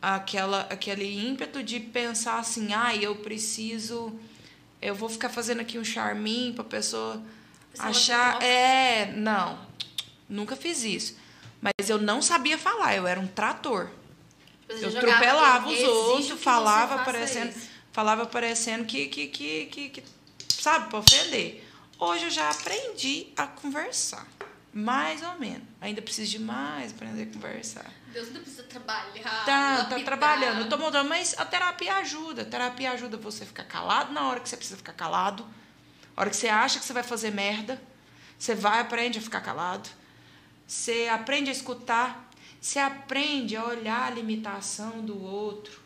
C: aquela, aquele ímpeto de pensar assim, ah, eu preciso. Eu vou ficar fazendo aqui um charminho pra pessoa
B: Pessoa
C: achar. É, não. Nunca fiz isso. Mas eu não sabia falar, eu era um trator.
A: Você
C: Eu atropelava os
A: "Exijo que
C: outros,
A: você
C: falava
A: faça
C: parecendo,
A: isso."
C: falava parecendo que, que, que, que, que, sabe, para ofender. Hoje eu já aprendi a conversar. Mais ou menos. Ainda preciso de mais aprender a conversar.
B: Deus ainda precisa trabalhar.
C: Tá, tá trabalhando. Eu tô montando, mas a terapia ajuda. A terapia ajuda você a ficar calado na hora que você precisa ficar calado. A hora que você acha que você vai fazer merda, você vai aprende a ficar calado. Você aprende a escutar. Você aprende a olhar a limitação do outro.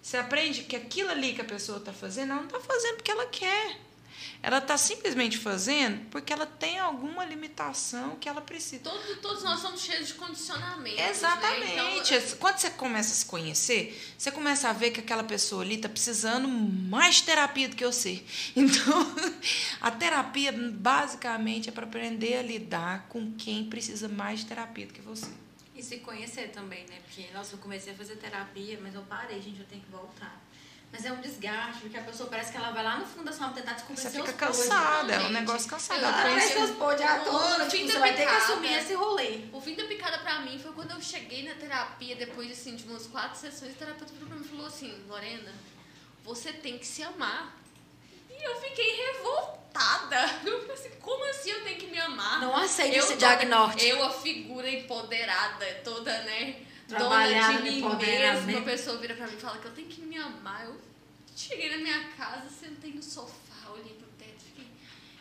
C: Você aprende que aquilo ali que a pessoa está fazendo, ela não está fazendo porque ela quer. Ela está simplesmente fazendo porque ela tem alguma limitação que ela precisa.
B: Todos, todos nós somos cheios de condicionamento.
C: Exatamente.
B: Né? Então,
C: Quando você começa a se conhecer, você começa a ver que aquela pessoa ali está precisando mais de terapia do que você. Então, a terapia basicamente é para aprender a lidar com quem precisa mais de terapia do que você.
A: E se conhecer também, né? Porque, nossa, eu comecei a fazer terapia, mas eu parei, gente, eu tenho que voltar. Mas é um desgaste, porque a pessoa parece que ela vai lá no fundo da sua alma tentar te
C: Você
A: convencer
C: fica cansada, é um negócio cansado.
A: Ah,
C: conheci-
A: mas seus podres à toa, tipo, você vai ter que assumir esse rolê.
B: O fim da picada pra mim foi quando eu cheguei na terapia, depois assim, de umas quatro sessões, o terapeuta virou pra mim e falou assim, Lorena, você tem que se amar. E eu fiquei revoltada. Eu falei assim, como assim eu tenho que me amar?
A: Não aceite
B: eu
A: esse
B: toda-
A: diagnóstico.
B: Eu, a figura empoderada, toda, né? Dona de mim
A: empoderamento.
B: mesma. A pessoa vira pra mim e fala que eu tenho que me amar. Eu cheguei na minha casa, sentei no sofá, olhei pro teto e fiquei.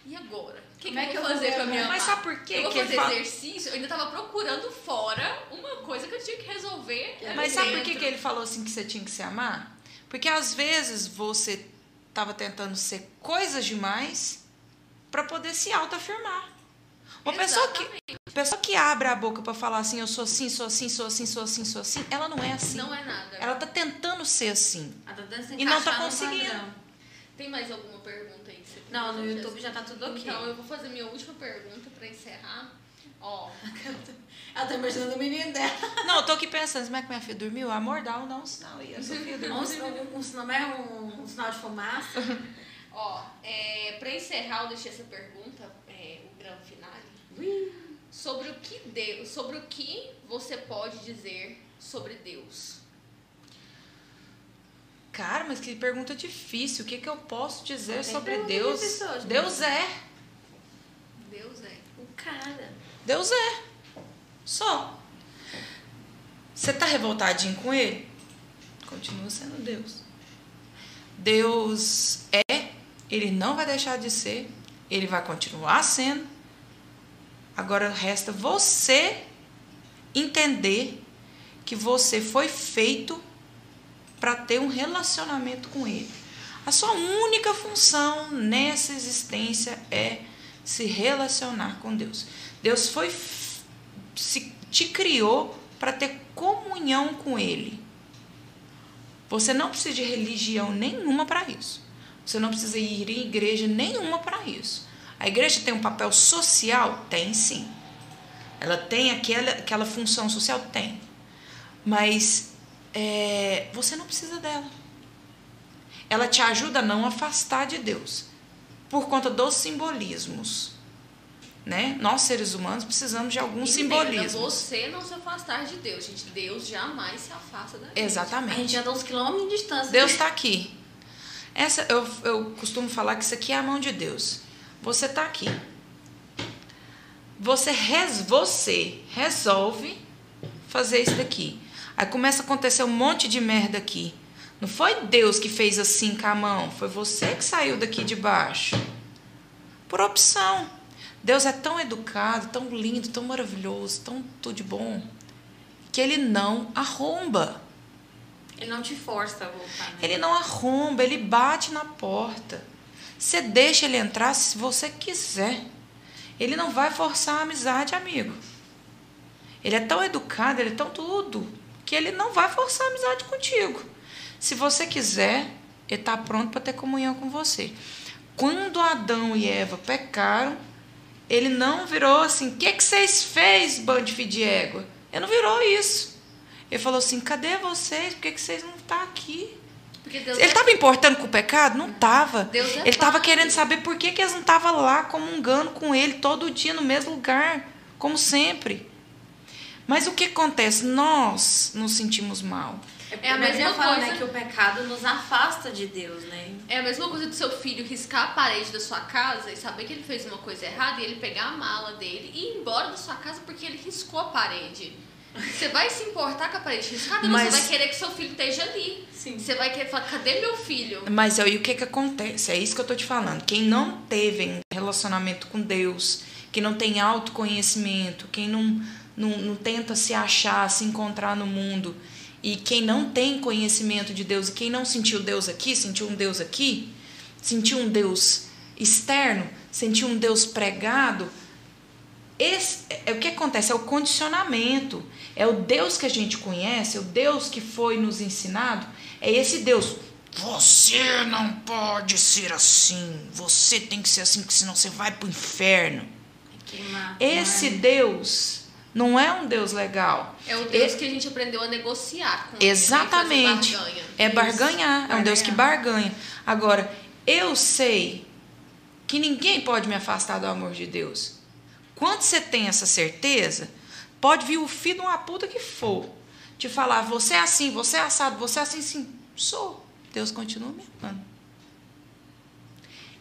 B: E agora? O que,
A: Como é
B: que
A: que
B: eu vou fazer pra
A: me
B: me
A: amar?
B: amar?
C: Mas sabe por quê
B: Eu vou
C: que
B: fazer
C: fala-
B: exercício, eu ainda tava procurando fora uma coisa que eu tinha que resolver.
C: Mas sabe por que,
B: dentro.
C: que ele falou assim que você tinha que se amar? Porque às vezes você estava tentando ser coisas demais para poder se autoafirmar. Uma pessoa que, pessoa que abre a boca para falar assim, eu sou assim, sou assim, sou assim, sou assim, sou assim, ela não é assim.
B: Não é nada.
C: Ela tá tentando ser assim.
A: Ela tá tentando se
C: E não tá conseguindo.
B: Tem mais alguma pergunta aí?
A: Não, no YouTube já tá tudo ok.
B: Então eu vou fazer minha última pergunta pra encerrar. Ó,
A: Ela tá imaginando o menino dela.
C: Não, eu tô aqui pensando, como é que minha filha dormiu? Amor, dá um não, um sinal aí. A Sofia dormiu.
A: Um, um, um, sinal- não é um, um sinal de fumaça.
B: ó, é, pra encerrar, eu deixei essa pergunta, é, o grande finale. Sobre o que Deus, sobre o que você pode dizer sobre Deus.
C: Cara, mas que pergunta difícil. O que, que eu posso dizer sobre Deus?
A: hoje,
C: Deus
A: né?
C: é.
B: Deus é.
A: O cara.
C: Deus é. Só. Você tá revoltadinho com ele? Continua sendo Deus. Deus é, ele não vai deixar de ser, ele vai continuar sendo. Agora resta você entender que você foi feito para ter um relacionamento com ele. A sua única função nessa existência é se relacionar com Deus. Deus foi se te criou para ter comunhão com ele. Você não precisa de religião nenhuma para isso. Você não precisa ir em igreja nenhuma para isso. A igreja tem um papel social? Tem sim. Ela tem aquela, aquela função social? Tem. Mas é, você não precisa dela. Ela te ajuda a não afastar de Deus. Por conta dos simbolismos. Né? Nós, seres humanos, precisamos de alguns
B: Entenda,
C: simbolismos.
B: você não se afastar de Deus, gente. Deus jamais se afasta da gente.
A: A
C: Exatamente.
A: gente anda uns quilômetros de distância.
C: Deus está aqui. Essa eu, eu costumo falar que isso aqui é a mão de Deus. Você está aqui. Você, res, você resolve fazer isso daqui. Aí começa a acontecer um monte de merda aqui. Não foi Deus que fez assim com a mão, foi você que saiu daqui de baixo. Por opção. Deus é tão educado, tão lindo, tão maravilhoso, tão tudo de bom, que ele não arromba.
A: Ele não te força a voltar, né?
C: Ele não arromba, ele bate na porta. Você deixa ele entrar se você quiser. Ele não vai forçar a amizade, amigo. Ele é tão educado, ele é tão tudo, que ele não vai forçar a amizade contigo. Se você quiser, ele está pronto para ter comunhão com você. Quando Adão e Eva pecaram, ele não virou assim: o que, vocês fez, bando de de égua? Ele não virou isso. Ele falou assim: cadê vocês? Por que, que vocês não estão aqui? Ele
B: é
C: estava importando com o pecado? Não estava.
B: É
C: Ele estava querendo saber por que, que eles não estavam lá comungando com ele todo dia no mesmo lugar, como sempre. Mas o que acontece? Nós nos sentimos mal.
B: É a
A: Mas
B: mesma
A: fala,
B: coisa.
A: né, que o pecado nos afasta de Deus, né?
B: É a mesma coisa do seu filho riscar a parede da sua casa e saber que ele fez uma coisa errada e ele pegar a mala dele e ir embora da sua casa porque ele riscou a parede. Você vai se importar com a parede riscada? Não,
C: Mas-
B: você vai querer que seu filho esteja ali.
A: Sim.
B: Você vai querer falar, cadê meu filho?
C: Mas aí o que que acontece? É isso que eu tô te falando. Quem não teve um relacionamento com Deus, que não tem autoconhecimento, quem não, não, não tenta se achar, se encontrar no mundo, e quem não tem conhecimento de Deus, e quem não sentiu Deus aqui, sentiu um Deus aqui, sentiu um Deus externo, sentiu um Deus pregado, esse, é, o que acontece? É o condicionamento. É o Deus que a gente conhece, é o Deus que foi nos ensinado. É esse Deus. Você não pode ser assim. Você tem que ser assim, porque senão você vai pro inferno.
A: Queimar.
C: Esse
A: é?
C: Deus não é um Deus legal.
B: É o Deus que a gente aprendeu a negociar com
C: Exatamente.
B: ele, né? Barganha.
C: É barganhar. É um Deus que barganha. Agora, eu sei que ninguém pode me afastar do amor de Deus. Quando você tem essa certeza, pode vir o filho de uma puta que for te falar, você é assim, você é assado, você é assim, sim. Sou. Deus continua me amando.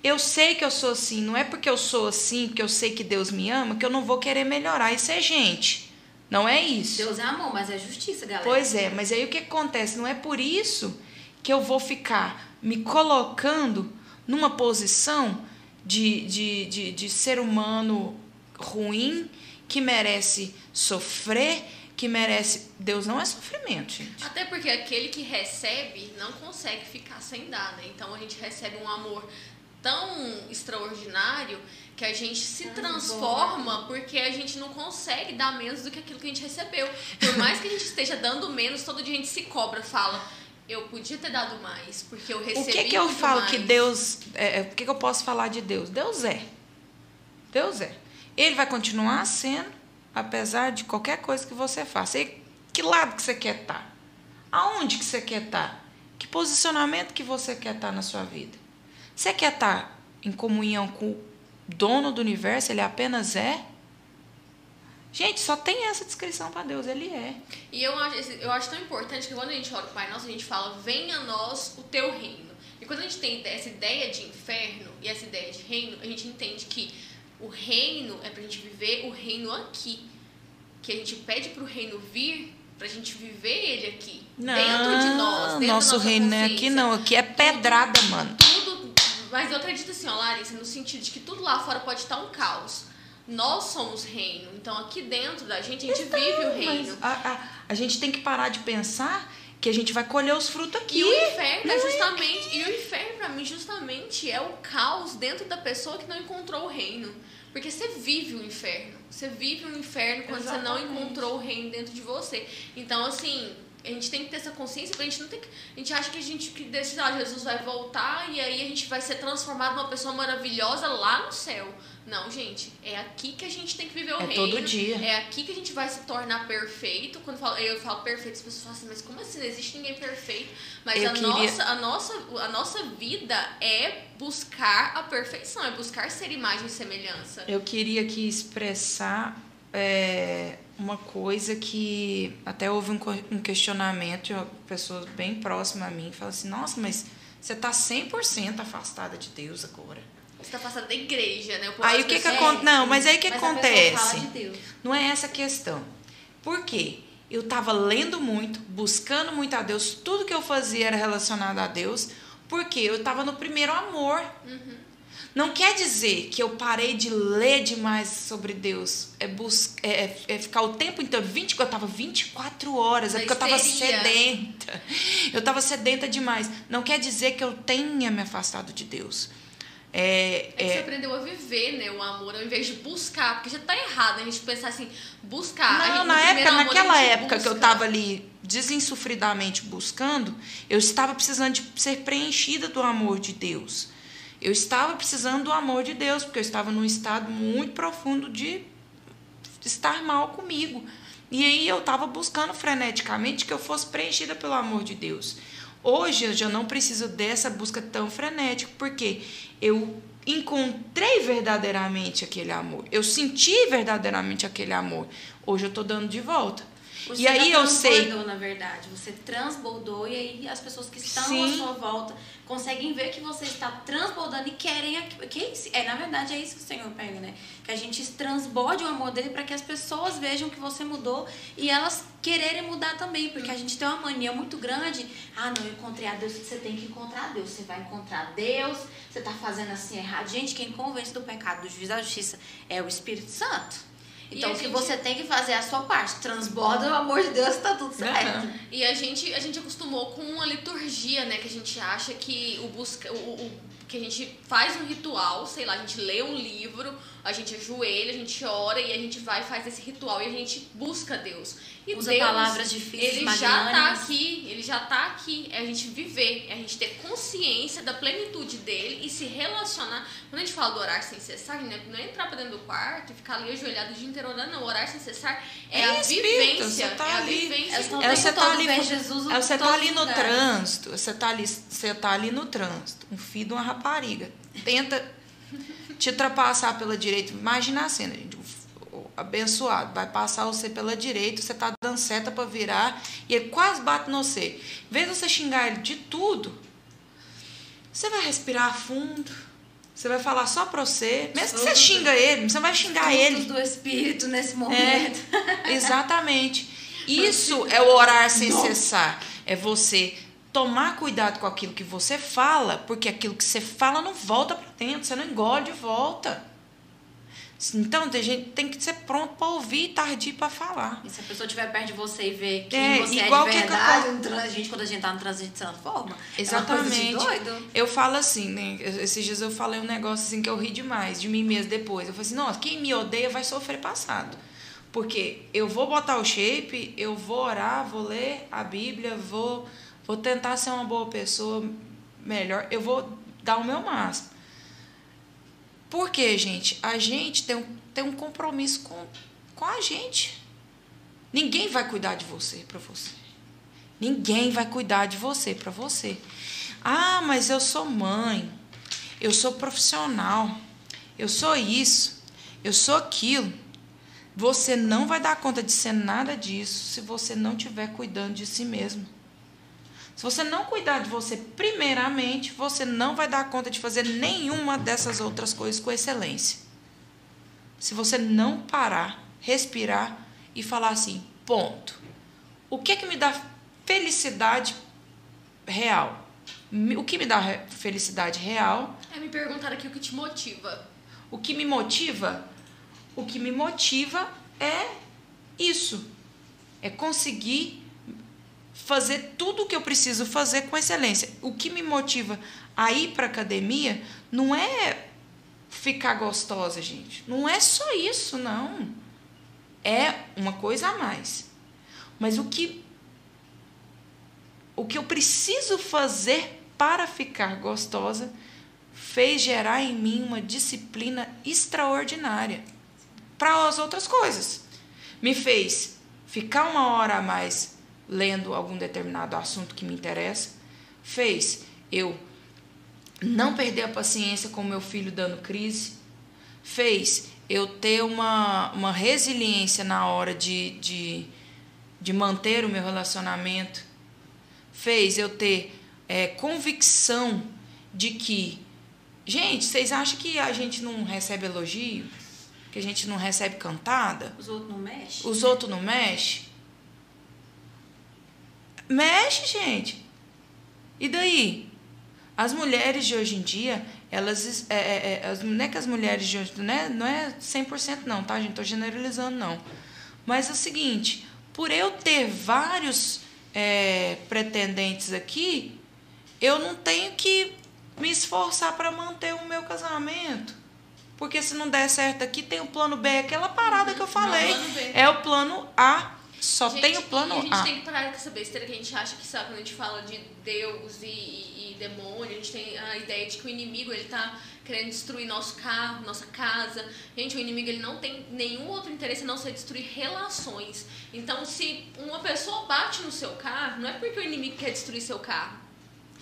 C: Eu sei que eu sou assim, não é porque eu sou assim, porque eu sei que Deus me ama, que eu não vou querer melhorar e ser gente. Não é isso.
A: Deus é amor, mas é justiça, galera.
C: Pois é, mas aí o que acontece? Não é por isso que eu vou ficar me colocando numa posição de, de, de, de ser humano ruim, que merece sofrer, que merece. Deus não é sofrimento, gente.
B: Até porque aquele que recebe não consegue ficar sem dar, né? Então a gente recebe um amor tão extraordinário que a gente se
A: Ah,
B: transforma porque a gente não consegue dar menos do que aquilo que a gente recebeu. Por mais que a gente esteja dando menos, todo dia a gente se cobra, fala, eu podia ter dado mais, porque eu recebi
C: O que que eu falo
B: mais.
C: que Deus. É, é, o que que eu posso falar de Deus? Deus é. Deus é. Ele vai continuar sendo, apesar de qualquer coisa que você faça. E que lado que você quer estar? Aonde que você quer estar? Que posicionamento que você quer estar na sua vida? Você quer estar em comunhão com o dono do universo? Ele apenas é? Gente, só tem essa descrição para Deus. Ele é.
B: E eu acho, eu acho tão importante que quando a gente ora o Pai Nosso, a gente fala, venha a nós o teu reino. E quando a gente tem essa ideia de inferno e essa ideia de reino, a gente entende que o reino é pra gente viver o reino aqui. Que a gente pede pro reino vir pra gente viver ele aqui. dentro de nós, dentro
C: nosso reino não é aqui não. Aqui é pedrada, mano.
B: Tudo, mas eu acredito assim, ó, Larissa, no sentido de que tudo lá fora pode estar um caos. Nós somos reino, então aqui dentro da gente, a gente vive o reino.
C: A, a, a gente tem que parar de pensar que a gente vai colher os frutos aqui.
B: E o inferno é justamente. E o inferno, pra mim, justamente é o caos dentro da pessoa que não encontrou o reino. Porque você vive o inferno. Você vive o inferno quando você não
C: Exatamente.
B: encontrou o reino dentro de você. Então, assim, a gente tem que ter essa consciência pra gente não ter que. A gente acha que a gente que desse, ah, Jesus vai voltar e aí a gente vai ser transformado numa pessoa maravilhosa lá no céu. Não, gente, é aqui que a gente tem que viver o
C: É
B: reino.
C: todo dia.
B: É aqui que a gente vai se tornar perfeito. Quando eu falo, eu falo perfeito, as pessoas falam assim, mas como assim? Não existe ninguém perfeito. Mas
C: Eu
B: a,
C: queria-
B: nossa, a, nossa, a nossa vida é buscar a perfeição, é buscar ser imagem e semelhança.
C: Eu queria aqui expressar é, uma coisa que até houve um, questionamento de uma pessoa bem próxima a mim. Fala assim, nossa, mas você está 100% afastada de Deus agora.
B: Você tá passando da igreja, né?
C: Aí o que que acontece? Não, mas aí o que acontece?
A: de.
C: Não é essa a questão. Por quê? Eu estava lendo muito, buscando muito a Deus, tudo que eu fazia era relacionado a Deus, porque eu estava no primeiro amor. Não quer dizer que eu parei de ler demais sobre Deus. É, bus é, é- é ficar o tempo inteiro. 20, eu estava 24 horas, é porque eu estava sedenta. Eu estava sedenta demais. Não quer dizer que eu tenha me afastado de Deus. É,
B: É que você
C: é,
B: aprendeu a viver, né, o amor, ao invés de buscar, porque já tá errado a gente pensar assim, buscar.
C: Não,
B: gente-
C: na época,
B: amor,
C: naquela época que eu
B: busca.
C: estava ali desinsufridamente buscando, eu estava precisando de ser preenchida do amor de Deus. Eu estava precisando do amor de Deus, porque eu estava num estado muito profundo de estar mal comigo. E aí eu estava buscando freneticamente que eu fosse preenchida pelo amor de Deus. Hoje eu já não preciso dessa busca tão frenética, porque eu encontrei verdadeiramente aquele amor. Eu senti verdadeiramente aquele amor. Hoje eu tô dando de volta.
A: Você
C: e aí eu sei.
A: na verdade. Você transbordou e aí as pessoas que estão
C: Sim.
A: à sua volta conseguem ver que você está transbordando e querem. Que é, é, na verdade, é isso que o Senhor pega, né? Que a gente transborde o amor dele para que as pessoas vejam que você mudou e elas quererem mudar também. Porque a gente tem uma mania muito grande. Ah, não, eu encontrei a Deus. Você tem que encontrar Deus. Você vai encontrar Deus. Você está fazendo assim errado. Gente, quem convence do pecado, do juízo da justiça é o Espírito Santo. Então, o que
B: gente-
A: você tem que fazer é a sua parte. Transborda o amor de Deus, tá tudo certo.
C: Aham.
B: E a gente, a gente acostumou com uma liturgia, né? Que a gente acha que o busca. O, o- que a gente faz um ritual, sei lá, a gente lê um livro, a gente ajoelha, a gente ora e a gente vai e faz esse ritual e a gente busca Deus. E
A: Usa
B: Deus,
A: palavras difíceis,
B: ele já tá aqui, ele já tá aqui. É a gente viver, é a gente ter consciência da plenitude dele e se relacionar. Quando a gente fala do orar sem cessar, né, não é entrar pra dentro do quarto e ficar ali ajoelhado o dia inteiro orando, não. Orar sem cessar é,
C: É
B: a
C: espírito,
B: vivência.
C: você tá
B: é a
C: ali.
B: vivência.
A: É o
C: É, você tá ali,
A: Jesus
C: é, você tá ali no trânsito, você tá ali, você tá ali no trânsito, um filho de uma rapariga. Tenta te ultrapassar pela direita. Imagina a cena, gente. Abençoado vai passar você pela direita, você tá dando seta pra virar e ele quase bate no você. Em vez de você xingar ele de tudo, você vai respirar fundo. Você vai falar só pra você. Mesmo que você xinga ele, você vai xingar
A: Frutos
C: ele.
A: do Espírito nesse momento.
C: É, exatamente. Isso é o orar sem cessar. É você tomar cuidado com aquilo que você fala, porque aquilo que você fala não volta para dentro, você não engole de volta. Então, tem gente tem que ser pronto para ouvir e tardio para falar.
A: E se a pessoa estiver perto de você e ver que
C: É,
A: você
C: igual
A: é
C: que
A: de
C: que
A: verdade,
C: eu-
A: um trans, gente, quando a gente tá no trânsito, a gente se transforma.
C: Exatamente.
A: É de.
C: Eu falo assim, né? Esses dias eu falei um negócio assim que eu ri demais de mim mesmo depois. Eu falei assim, nossa, quem me odeia vai sofrer passado. Porque eu vou botar o shape, eu vou orar, vou ler a Bíblia, vou, vou tentar ser uma boa pessoa melhor, eu vou dar o meu máximo. Porque, gente, a gente tem um, tem um compromisso com, com a gente. Ninguém vai cuidar de você para você. Ninguém vai cuidar de você para você. Ah, mas eu sou mãe, eu sou profissional, eu sou isso, eu sou aquilo. Você não vai dar conta de ser nada disso se você não estiver cuidando de si mesmo. Se você não cuidar de você primeiramente, você não vai dar conta de fazer nenhuma dessas outras coisas com excelência. Se você não parar, respirar e falar assim, ponto. O que é que me dá felicidade real? O que me dá felicidade real?
B: É, me perguntaram aqui o que te motiva.
C: O que me motiva? O que me motiva é isso. É conseguir fazer tudo o que eu preciso fazer com excelência. O que me motiva a ir para academia não é ficar gostosa, gente. Não é só isso, não. É uma coisa a mais. Mas o que o que eu preciso fazer para ficar gostosa fez gerar em mim uma disciplina extraordinária para as outras coisas. Me fez ficar uma hora a mais lendo algum determinado assunto que me interessa, fez eu não perder a paciência com meu filho dando crise, fez eu ter uma, uma resiliência na hora de, de, de manter o meu relacionamento, fez eu ter é, convicção de que. Gente, vocês acham que a gente não recebe elogio? Que a gente não recebe cantada?
A: Os outros não mexem?
C: Os outros não mexem? Mexe, gente. E daí? As mulheres de hoje em dia, elas. É, é, é, as, não é que as mulheres de hoje. Não é, não é 100% não, tá, gente? Tô generalizando, não. Mas é o seguinte: por eu ter vários é, pretendentes aqui, eu não tenho que me esforçar para manter o meu casamento. Porque se não der certo aqui, tem o plano B, aquela parada que eu falei.
B: B.
C: É o plano A. Só
B: Gente,
C: tem o plano
B: e a gente
C: A.
B: tem que parar com essa besteira que a gente acha que, sabe, quando a gente fala de Deus e, e- e demônio, a gente tem a ideia de que o inimigo, ele tá querendo destruir nosso carro, nossa casa. Gente, o inimigo, ele não tem nenhum outro interesse a não ser destruir relações. Então, se uma pessoa bate no seu carro, não é porque o inimigo quer destruir seu carro.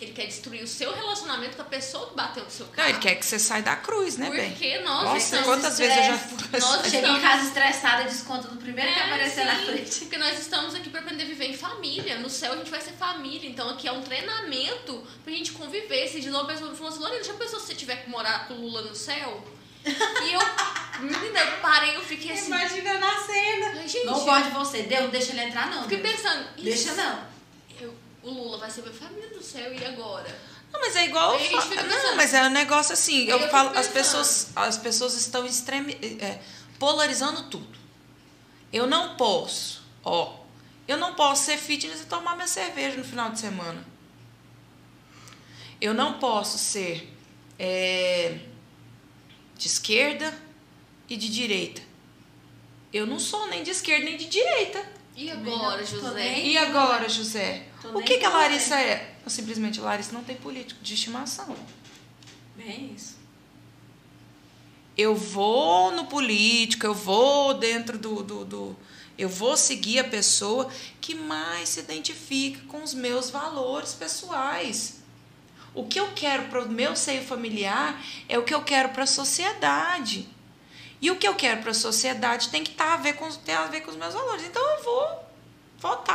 B: Ele quer destruir o seu relacionamento com a pessoa que bateu no seu
C: Não,
B: carro.
C: ele quer que você saia da cruz, né, bem?
B: Porque nós
C: Nossa,
B: estamos
C: quantas vezes eu já
B: Nós
A: Chega em
B: estamos-
A: casa estressada, desconta do primeiro que
B: É,
A: aparecer na
B: sim,
A: frente.
B: Porque nós estamos aqui pra aprender a viver em família. No céu a gente vai ser família. Então aqui é um treinamento pra gente conviver. Se de novo a pessoa me falou assim, Lorena, já pensou se você tiver que morar com o Lula no céu? E eu, menina, eu parei, eu fiquei assim.
A: Imagina na cena.
B: Gente,
A: Não pode você. Deus, deixa ele entrar, não.
B: Fiquei
A: Deus.
B: pensando,
A: Deixa
B: isso-
A: não.
B: O Lula vai ser minha família do céu e agora?
C: Não, mas é igual.
B: Aí
C: eu falo- Não, mas é um negócio assim. Eu,
B: eu
C: falo, as pessoas, as pessoas estão extreme, é, polarizando tudo. Eu não posso, ó. Eu não posso ser fitness e tomar minha cerveja no final de semana. Eu não posso ser é, de esquerda e de direita. Eu não sou nem de esquerda nem de direita.
B: E agora, José?
C: E agora, José?
A: Tô
C: O que, que a. Larissa é? Ou simplesmente a Larissa não tem político de estimação.
A: Bem isso.
C: Eu vou no político, eu vou dentro do, do, do- Eu vou seguir a pessoa que mais se identifica com os meus valores pessoais. O que eu quero para o meu seio familiar é o que eu quero para a sociedade. E o que eu quero para a sociedade tem que tá a ver com, ter a ver com os meus valores. Então eu vou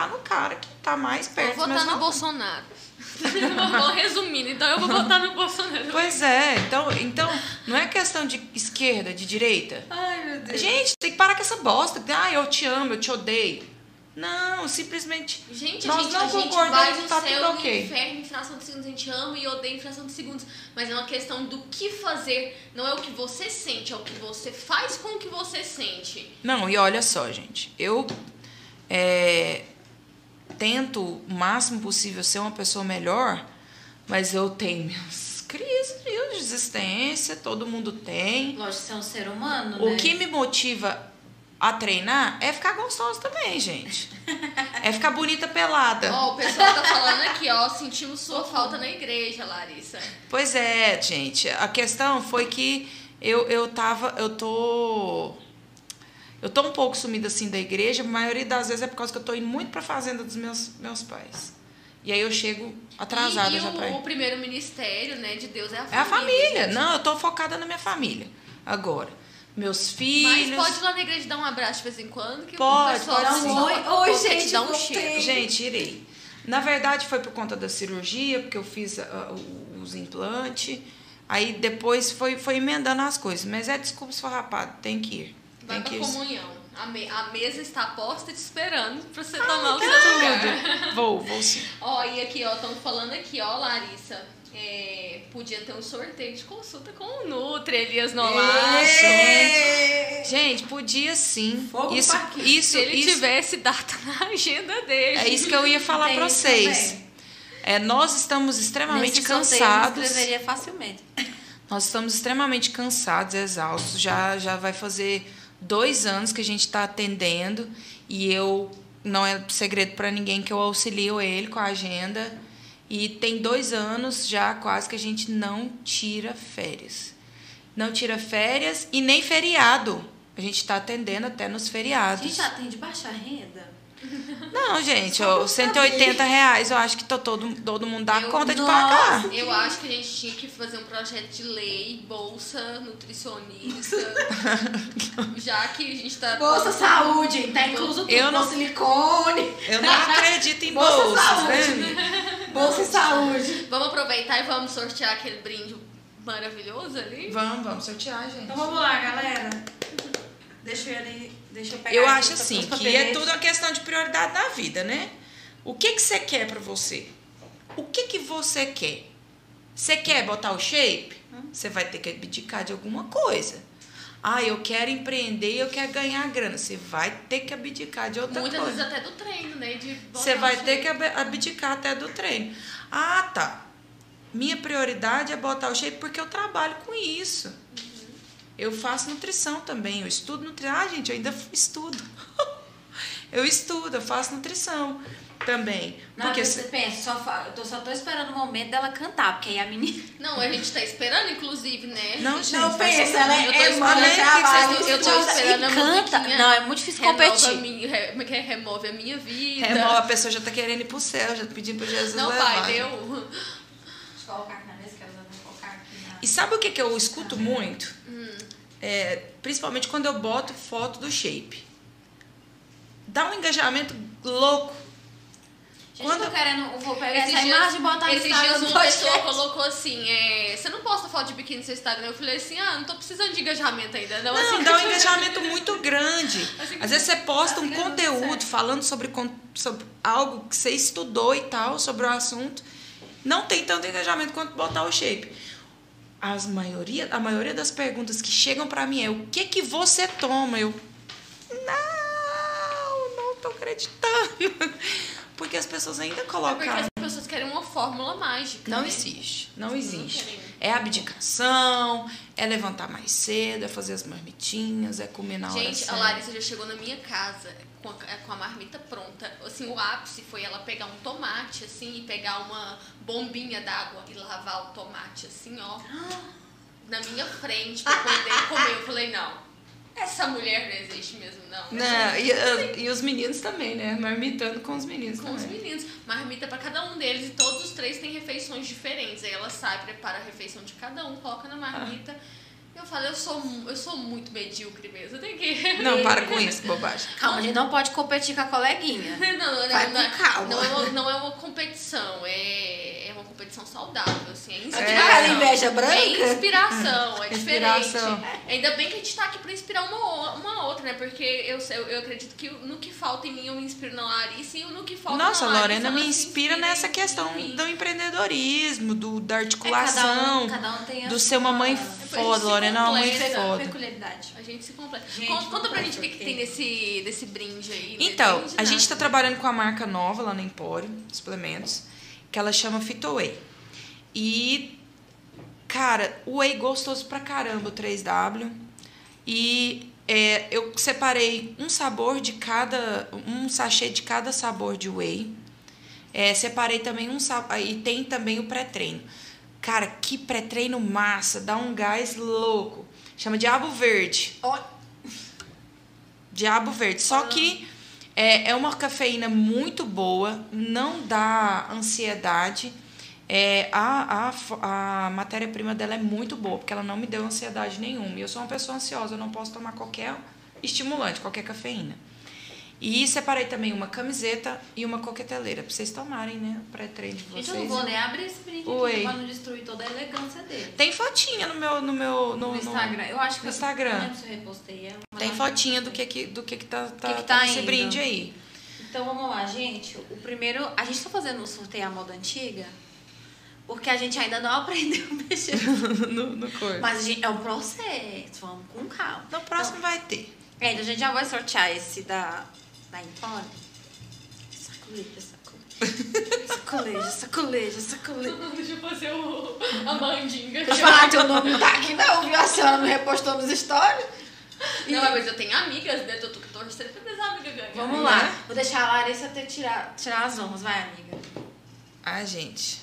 C: votar no cara que está mais perto
B: Vou votar no. Bolsonaro. Vou resumindo, então eu vou votar no Bolsonaro.
C: Pois é, então, então não é questão de esquerda, de direita.
A: Ai, meu Deus.
C: Gente, tem que parar com essa bosta. Ah, eu te amo, eu te odeio. Não, simplesmente.
B: Gente,
C: Nós
B: a gente,
C: não
B: a gente
C: concordamos
B: vai
C: tá
B: céu
C: tudo ok.
B: inferno em fração de segundos. A gente ama e odeia em fração de segundos. Mas é uma questão do que fazer. Não é o que você sente, é o que você faz com o que você sente.
C: Não, e olha só, gente. Eu é, tento o máximo possível ser uma pessoa melhor, mas eu tenho minhas crises de existência, todo mundo tem.
A: Lógico, você é um ser humano,
C: O
A: né?
C: que me motiva a treinar é ficar gostosa também, gente. É ficar bonita pelada.
B: Ó, o pessoal tá falando aqui, ó. Sentimos sua falta na igreja, Larissa.
C: Pois é, gente. A questão foi que eu, eu tava. Eu tô. Eu tô um pouco sumida assim da igreja, a maioria das vezes é por causa que eu tô indo muito pra fazenda dos meus, meus pais. E aí eu chego atrasada
B: e, e
C: já
B: o,
C: pra ir.
B: o primeiro ministério, né, de Deus é a família.
C: É a família.
B: gente.
C: Não, eu tô focada na minha família. Agora. Meus
B: Mas
C: filhos.
B: pode ir lá na igreja dar um abraço de vez em quando, que
C: Pode,
B: o pessoal
C: pode sim.
B: dá-
A: Oi,
B: o
A: oi, gente,
B: dar um cheiro.
C: Gente, irei. Na verdade, foi por conta da cirurgia, porque eu fiz o- os implantes. Aí depois foi, foi emendando as coisas. Mas é desculpa se for rapado, tem que ir.
B: Vai pra comunhão. A, me- a mesa está posta te esperando pra
C: Ah,
B: você tomar o seu lugar.
C: Vou, vou sim.
B: Ó, e aqui, ó, estão falando aqui, ó, Larissa. é, podia ter um sorteio de consulta com o Nutri, Elias Nolasso.
C: Gente, podia sim.
A: Fogo
C: isso, isso,
B: Se ele
C: isso,
B: tivesse data na agenda dele.
C: é isso que eu ia falar
A: isso
C: vocês. É, nós estamos extremamente
A: Nesse sorteio
C: cansados.
A: inscreveria facilmente.
C: Nós estamos extremamente cansados, exaustos. Já, já vai fazer dois anos que a gente está atendendo e eu não é segredo para ninguém que eu auxilio ele com a agenda. E tem dois anos já quase que a gente não tira férias. Não tira férias e nem feriado. A gente está atendendo até nos
A: A
C: feriados.
A: gente atende baixa renda?
C: Não, gente,
A: pra
C: 180 reais eu acho que tô todo, todo mundo dá
B: Eu-
C: conta de
A: Nossa,
C: pagar.
B: Eu acho que a gente tinha que fazer um projeto de lei, bolsa nutricionista. já que a gente tá.
A: Bolsa Saúde, tá incluso tudo.
C: Eu não-
A: silicone,
C: Eu não acredito em
A: Bolsa
C: bolsas,
A: Saúde.
C: né?
A: Bolsa Saúde.
B: Vamos aproveitar e vamos sortear aquele brinde maravilhoso ali?
C: Vamos, vamos sortear, gente.
A: Então vamos lá, galera. Deixa eu ali, deixa eu pegar
C: Eu acho assim que é tudo uma questão de prioridade na vida, né? O que que você quer pra você? O que que você quer? Você quer botar o shape? Você vai ter que abdicar de alguma coisa. Ah, eu quero empreender, eu quero ganhar grana. Você vai ter que abdicar de outra
B: Muitas
C: coisa.
B: vezes até do treino, né? De
C: Você vai ter que abdicar até do treino. Ah, tá. Minha prioridade é botar o shape porque eu trabalho com isso. Eu faço nutrição também. Eu estudo nutrição. Ah, gente, eu ainda estudo. eu estudo, eu faço nutrição também.
A: Não,
C: porque
A: você
C: se-
A: pensa, só, fa- eu tô, só tô esperando o momento dela cantar, porque aí a menina.
B: Não, a gente tá esperando, inclusive, né?
C: Não, gente,
A: Não,
C: vai
A: pensa, ela é
B: Eu tô
A: irmã,
B: esperando
A: ela
B: que
A: trabalha,
B: vocês- eu tô esperando a
A: e canta. Não, é muito difícil
B: Renova
A: competir.
B: a minha, re- como é que é? Remove a minha vida.
C: Remove, a pessoa já tá querendo ir pro céu, já tá pedindo pro Jesus
B: Não,
C: levar.
B: pai, deu.
A: Deixa eu colocar aqui na mesa, que elas vão colocar aqui na...
C: E sabe o que, que eu escuto muito? É, principalmente quando eu boto foto do shape. Dá um engajamento louco.
A: Gente,
C: Quando-
A: eu tô querendo... Eu vou pegar
B: Esses
A: essa
B: dias,
A: imagem e botar no
B: esses dias uma pessoa colocou assim, é, você não posta foto de biquíni no seu Instagram? Eu falei assim, ah, não tô precisando de engajamento ainda. Não,
C: Não,
B: assim,
C: dá um engajamento muito grande.
B: Assim,
C: Às vezes você posta um
A: tá
C: conteúdo falando sobre, sobre algo que você estudou e tal, sobre o assunto. Não tem tanto engajamento quanto botar o shape. As maioria, a maioria das perguntas que chegam pra mim é o que que você toma? Eu não, não tô acreditando. Porque as pessoas ainda
B: É porque
C: colocam
B: as pessoas querem uma fórmula mágica.
C: não
B: né?
C: existe, não existe. É abdicação, é levantar mais cedo, é fazer as marmitinhas, é comer na hora
B: Gente, a Larissa já chegou na minha casa com a, com a marmita pronta. Assim, o ápice foi ela pegar um tomate, assim, e pegar uma bombinha d'água e lavar o tomate, assim, ó, na minha frente pra poder comer. Eu falei, não, essa mulher não existe mesmo, não.
C: Não, e, uh, e os meninos também, né? Marmitando com os meninos
B: Com os
C: também.
B: meninos. Marmita pra cada um deles e todos os três têm refeições diferentes. Aí ela sai, prepara a refeição de cada um, coloca na marmita. Eu falei, eu sou, eu sou muito medíocre mesmo. Eu tenho que.
C: Não, para com isso, bobagem.
A: Calma, a gente não pode competir com a coleguinha.
B: Não, não,
A: Vai
B: não,
A: com calma.
B: não é uma, não é uma competição, é, é uma competição saudável, assim, é
A: Tipo
B: inspiração.
A: aquela inveja
B: É
A: branca.
B: inspiração, é diferente.
C: Inspiração.
B: Ainda bem que a gente tá aqui pra inspirar uma, uma outra, né? Porque eu, eu, eu acredito que no que falta em mim eu me inspiro na Larissa e no que falta
C: Nossa,
B: na
C: a
B: Larissa,
C: Lorena
B: ela
C: me inspira nessa questão do empreendedorismo, do, da
A: É,
C: articulação,
A: cada um, cada um tem a
C: do ser uma mãe
B: a
C: foda.
B: se
C: Lorena é uma foda.
A: peculiaridade.
B: A gente se completa.
A: Gente,
B: conta, conta pra gente o que, que tem nesse, desse brinde aí. não
C: Então,
B: entende
C: a gente tá trabalhando com a marca nova lá no Empório, suplementos, que ela chama Fitoway. E, cara, o whey gostoso pra caramba, o 3W. E é, eu separei um sabor de cada, um sachê de cada sabor de whey. É, separei também um sabor, e tem também o pré-treino. Cara, que pré-treino massa, dá um gás louco. Chama Diabo Verde.
A: Ó,
C: Diabo Verde. Só que é, é uma cafeína muito boa, não dá ansiedade. É, a, a, a matéria-prima dela é muito boa, porque ela não me deu ansiedade nenhuma. E eu sou uma pessoa ansiosa, eu não posso tomar qualquer estimulante, qualquer cafeína. E separei também uma camiseta e uma coqueteleira, pra vocês tomarem, né? O pré-treino de vocês.
A: Gente, eu não vou nem abrir esse brinde
C: Oi.
A: aqui pra não destruir toda a elegância dele.
C: Tem fotinha no meu. No, meu, no,
A: No, Instagram. Eu acho que
C: no
A: eu
C: Instagram.
A: não se eu repostei. Uma
C: Tem fotinha do que, que, do que, que tá, tá,
A: que que
C: tá
A: tá indo?
C: brinde aí.
A: Então vamos lá, gente. O primeiro. A gente tá fazendo um sorteio à moda antiga. Porque a gente ainda não aprendeu a mexer.
C: no, no corpo.
A: Mas a gente, é um processo. Vamos com calma.
C: No próximo vai ter.
A: É, então a gente já vai sortear esse da, da Empório. Sacoleja, sacoleja. Sacoleja, sacoleja, sacoleja.
B: Deixa eu fazer o, a mandinga.
A: Deixa eu falar teu nome não tá aqui não, viu? A senhora não repostou nos stories.
B: Não, mas eu tenho amigas, né? Eu tô torcendo pra minhas amigas ganharem.
A: Vamos lá. Vou deixar a Larissa até tirar, tirar as honras. Vai, amiga.
C: Ah, gente.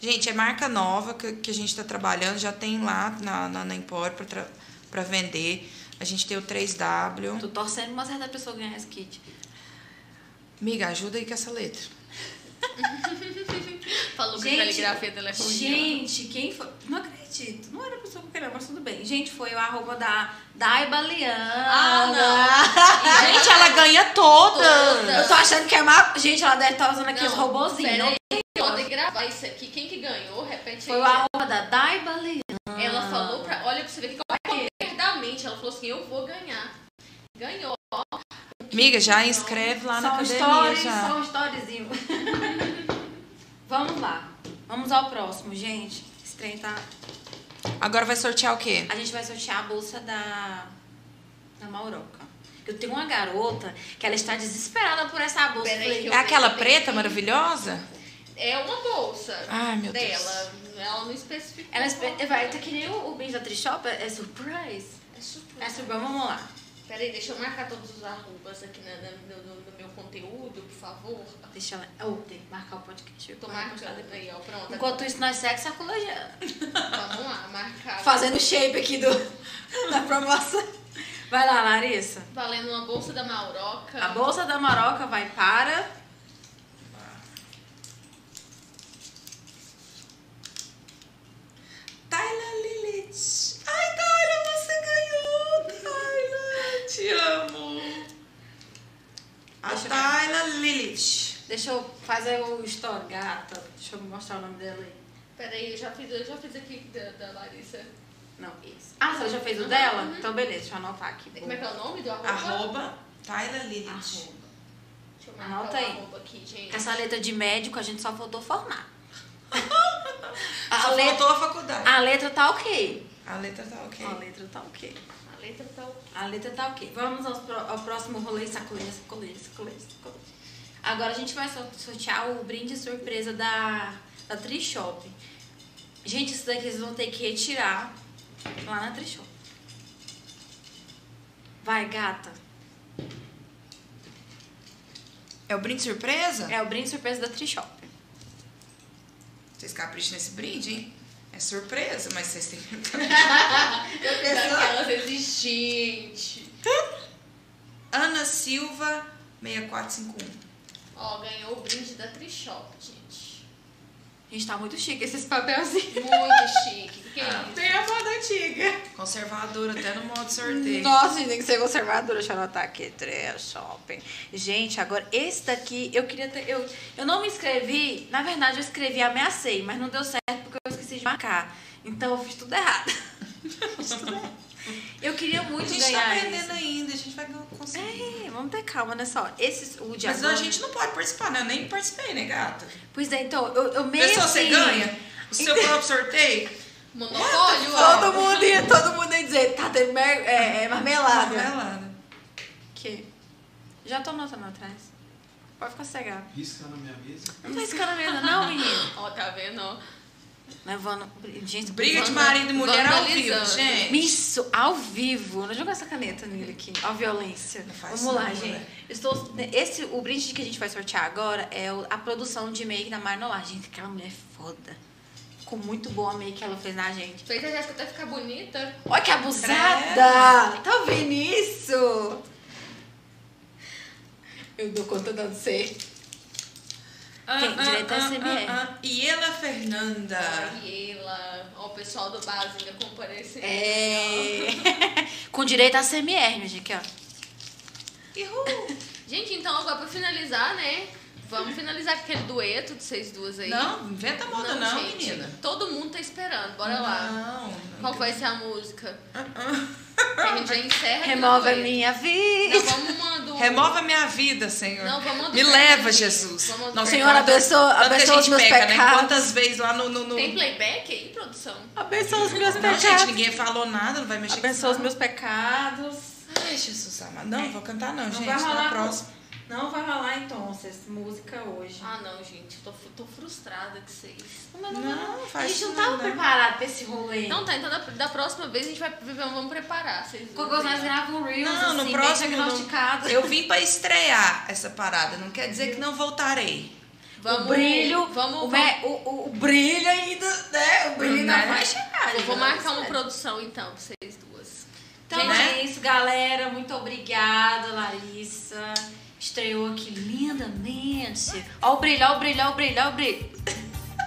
C: Gente, é marca nova que, que a gente tá trabalhando. Já tem lá na, na, na Empório pra vender. A gente tem o 3W.
A: Tô torcendo uma certa pessoa ganhar esse kit.
C: Miga, ajuda aí com essa letra.
B: Falou que a
A: Gente,
B: caligrafia dela é ruim.
A: Gente, quem foi? Não acredito. Não era a pessoa que eu queria, mas tudo bem. Gente, foi o arroba da Daiba Liana.
B: Ah,
C: Gente, ela ganha todas!
B: Todas.
A: Eu tô achando que é má. Gente, ela deve estar usando aqueles
B: Não,
A: robozinhos.
B: pera
A: não?
B: aí, Pode gravar isso aqui. Quem que ganhou? Repete
A: Foi o
B: aí.
A: arroba da Daiba Liana.
B: Ela falou pra. Olha pra você ver que ela verdamente. Ela falou assim: eu vou ganhar. Ganhou.
C: Miga, já inscreve lá na
A: um
C: academia
A: stories,
C: já.
A: só um storyzinho. Vamos lá. Vamos ao próximo, gente. Esse trem tá...
C: Agora vai sortear o quê?
A: A gente vai sortear a bolsa da, da Mauroca. Eu tenho uma garota que ela está desesperada por essa bolsa.
B: Pera aí
A: Falei,
B: que eu-
C: É aquela preta
B: que-
C: maravilhosa?
B: É uma bolsa
C: Ai, meu Deus.
B: dela. Ela não especificou.
A: Ela espe- vai, tá que nem o, o da Trishop, é, é surprise.
B: É surpresa.
A: É surpresa, vamos lá.
B: Peraí, deixa eu marcar todos os arrobas aqui na- na- no, no- no meu conteúdo, por favor?
A: Deixa ela. Oh, tem que marcar o podcast.
B: Eu Tô marcando aí, ó. Pronto.
A: Enquanto isso, nós sexo sacolejando.
B: Vamos lá, marcar.
A: Fazendo shape aqui do, da promoção. Vai lá, Larissa.
B: Valendo uma bolsa da Maroca.
A: A bolsa da Maroca vai para.
C: Tyler Lilith. Ai, Tyler, você ganhou, Tyler. Te amo. A. Tayla Lilith.
A: Deixa eu fazer o story, gata. Deixa eu mostrar o nome dela aí.
B: Peraí, eu já fiz, eu já fiz aqui da, da Larissa.
A: Não, esse. Ah, você já fez o
B: Uhum,
A: dela?
B: uhum.
A: Então, beleza, deixa eu anotar aqui.
B: Como é que é o nome do arroba?
C: Arroba Tayla Lilith.
A: Arroba.
B: Deixa eu marcar
A: Anota
B: o
A: aí.
B: arroba aqui, gente.
A: Com essa letra de médico, a gente só faltou formar. a,
C: Só
A: letra,
C: faltou a faculdade.
A: a letra tá ok.
C: A letra tá ok.
A: A letra tá ok.
B: A letra tá o
A: A letra tá ok. Vamos pro- ao próximo rolê, sacolê, sacolê, sacolê. Agora a gente vai sor- sortear o brinde surpresa da, da Trishop. Gente, isso daqui vocês vão ter que retirar lá na Trishop. Vai, gata.
C: É o brinde surpresa?
A: É o brinde surpresa da Trishop.
C: Vocês capricham nesse brinde, hein? É surpresa, mas vocês têm que.
B: Daquelas existentes.
C: Ana Silva 6451.
B: Ó, ganhou o brinde da Trishop, gente.
A: Gente, tá muito chique esses papelzinhos.
B: Muito chique. Que
C: Ah.
B: isso?
A: Tem a foto antiga.
C: Conservadora até no modo sorteio.
A: Nossa, gente, tem que ser conservadora. Deixa eu anotar aqui. Três shopping. Gente, agora esse daqui eu queria ter. Eu, eu não me inscrevi. Na verdade, eu escrevi ameacei, mas não deu certo porque eu esqueci de marcar. Então eu fiz tudo errado. Fiz tudo errado. Eu queria
C: A
A: muito
C: gente tá
A: ganhar.
C: aprendendo
A: esse.
C: ainda, a gente vai conseguir.
A: É, vamos ter calma, olha só. Esses, o de
C: Mas
A: agora-
C: a gente não pode participar, né? Eu nem participei, né, gata?
A: Pois é, então, eu, eu meio
C: Vê se você
A: assim-
C: ganha o seu próprio sorteio.
B: Monopólio, ó.
A: Todo mundo ia, todo mundo ia dizer, tá tendo mer- é, é marmelada.
C: Marmelada.
A: Que? Já tô anotando atrás. Pode ficar cegado.
D: Risca na minha mesa.
A: Não tá escando mesmo, não, menino.
B: Ó, tá vendo? ó?
A: Levando. Gente,
C: Briga de marido e mulher ao vivo, gente.
A: Isso, ao vivo. Não joga essa caneta nele aqui. Ó, violência.
C: Não faz
A: Vamos lá,
C: não,
A: gente. Estou, esse, o brinde que a gente vai sortear agora é a produção de make da Marnolar. Gente, aquela mulher é foda. Ficou muito boa a make que ela fez na gente.
B: Fez a Jéssica até ficar bonita.
A: Olha que abusada! Tá ouvindo isso? Eu dou conta de não ser. Quem? Direito a SMR.
C: E ela, Fernanda.
B: E ela, ó, o pessoal do Basinga comparecendo.
A: É. Com direito a CMR, minha gente, aqui, ó.
C: Uhul.
B: Gente, então agora pra finalizar, né? Vamos finalizar aquele dueto de vocês duas aí.
C: Não, inventa moda não,
B: gente.
C: menina.
B: Todo mundo tá esperando, bora lá.
C: Não. não.
B: Qual vai ser a música? A gente já encerra
A: Remove a minha vida.
B: Não, vamos mandar.
C: Remove a minha vida, Senhor.
B: Não, vamos
C: Me leva. Jesus.
B: Vamos
C: Nossa,
A: Senhor, abençoa- os
C: gente
A: meus
C: peca, né?
A: pecados.
C: Quantas vezes lá no... no, no...
B: Tem playback aí, produção?
A: Abençoa os meus
C: Não,
A: pecados.
C: gente, ninguém falou nada, não vai mexer
A: Abençoa os meus pecados.
C: Ai, Jesus amado. Não, vou cantar não,
A: Não
C: gente.
A: vai rolar
C: Na
A: com-
C: próxima.
A: Não vai rolar então essas música hoje.
B: Ah, não, gente. Tô, tô frustrada com vocês.
A: Mas não,
C: Não,
A: a
C: faz
A: gente não tava
C: não.
A: preparado pra esse rolê.
B: Então tá, então da, da próxima vez a gente vai vamos preparar. Vocês duas
A: Quando nós gravamos um Reels,
C: Não, no
A: assim,
C: próximo
A: bem diagnosticado.
C: Eu vim pra estrear essa parada. Não quer dizer que não voltarei.
B: Vamos,
A: o brilho,
B: Vamos,
A: o,
B: vamos,
A: o, o- o brilho ainda, né? O brilho ainda
C: Né?
A: vai chegar.
B: eu vou
A: não
B: marcar uma produção então pra vocês duas.
A: Então
B: Gente,
A: é isso, galera. Muito obrigada, Larissa. Estreou aqui lindamente. Ó o brilho, ó o brilho, ó o brilho, ó o brilho.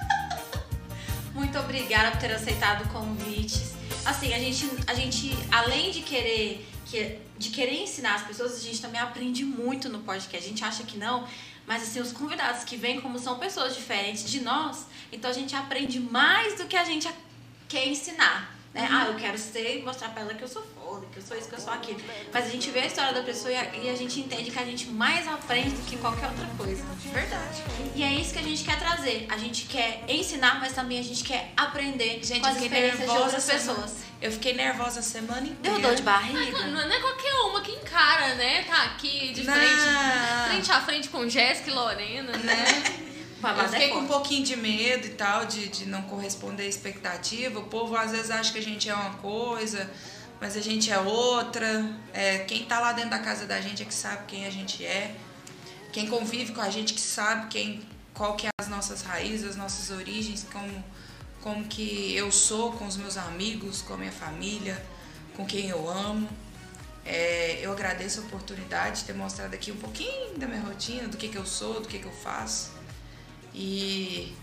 A: Muito obrigada por ter aceitado convites. Assim, a gente, a gente além de querer, que, de querer ensinar as pessoas, a gente também aprende muito no podcast. A gente acha que não, mas assim, os convidados que vêm, como são pessoas diferentes de nós, então a gente aprende mais do que a gente quer ensinar. Né? Ah, eu quero ser e mostrar pra ela que eu sou foda, que eu sou isso, que eu sou aquilo. Mas a gente vê a história da pessoa e a, e a gente entende que a gente mais aprende do que qualquer outra coisa.
C: Verdade.
A: E é isso que a gente quer trazer. A gente quer ensinar, mas também a gente quer aprender
C: Gente,
A: com as experiências de
C: nervosa
A: outras
C: semana-
A: pessoas.
C: Eu fiquei nervosa a semana inteira.
A: Deu dor de
B: Ah,
A: barriga?
B: não é qualquer uma que encara, né? Tá aqui de
C: Não.
B: frente, frente a frente com Jéssica e Lorena, né?
C: Né? Eu fiquei
A: é
C: com um pouquinho de medo e tal, de, de não corresponder à expectativa. O povo às vezes acha que a gente é uma coisa, mas a gente é outra. É, quem tá lá dentro da casa da gente é que sabe quem a gente é. Quem convive com a gente que sabe quem, qual que é as nossas raízes, as nossas origens, como, como que eu sou com os meus amigos, com a minha família, com quem eu amo. É, eu agradeço a oportunidade de ter mostrado aqui um pouquinho da minha rotina, do que, que eu sou, do que, que eu faço. E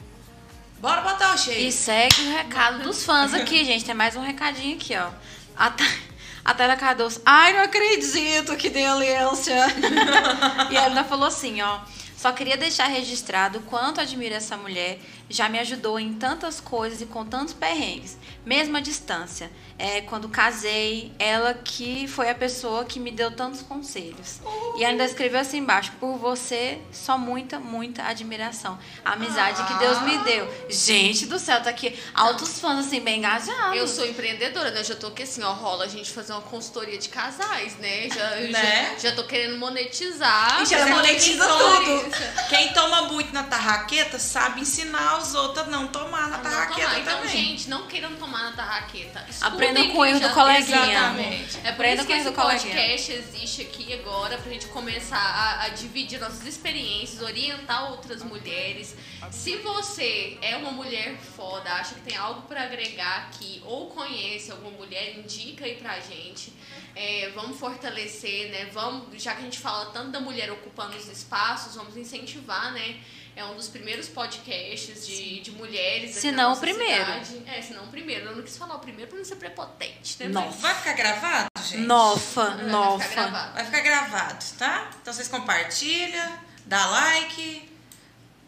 C: Bora botar o shape.
A: E segue o recado dos fãs aqui, gente. Tem mais um recadinho aqui, ó. A, Ta- a Cardoso. Ai, não acredito que delícia. e ela falou assim, ó. Só queria deixar registrado o quanto admiro essa mulher. Já me ajudou em tantas coisas e com tantos perrengues. Mesmo à distância. É, quando casei, ela que foi a pessoa que me deu tantos conselhos. E ainda escreveu assim embaixo: Por você, só muita, muita admiração. A amizade que Deus me deu. Gente do céu, tá aqui altos fãs, assim, bem engajados.
B: Eu sou empreendedora, né? Eu já tô aqui assim, ó, rola a gente fazer uma consultoria de casais, né? Já,
C: Né?
B: já, já tô querendo monetizar.
C: Ela
B: fazer
C: monetiza
B: consultoria.
C: Quem toma muito na tarraqueta sabe ensinar os outros a não tomar na
B: Não
C: tarraqueta
B: tomar. Então,
C: também.
B: gente, não queiram tomar na tarraqueta.
A: Aprenda com o erro do coleguinha.
C: Exatamente.
B: É por isso que esse podcast existe aqui agora, pra gente começar a, a dividir nossas experiências, orientar outras mulheres. Se você é uma mulher foda, acha que tem algo pra agregar aqui, ou conhece alguma mulher, indica aí pra gente. É, vamos fortalecer, né? Vamos, já que a gente fala tanto da mulher ocupando os espaços, vamos incentivar, né? É um dos primeiros podcasts de, de mulheres.
A: Se não o
B: nossa
A: primeiro.
B: cidade. É, se não o primeiro. Eu não quis falar o primeiro pra não ser prepotente, né?
A: Não.
B: Mas-
C: Vai ficar gravado, gente?
A: Nofa,
B: Vai ficar
A: nofa.
B: gravado.
C: Vai ficar gravado, tá? Então vocês compartilham, dá like.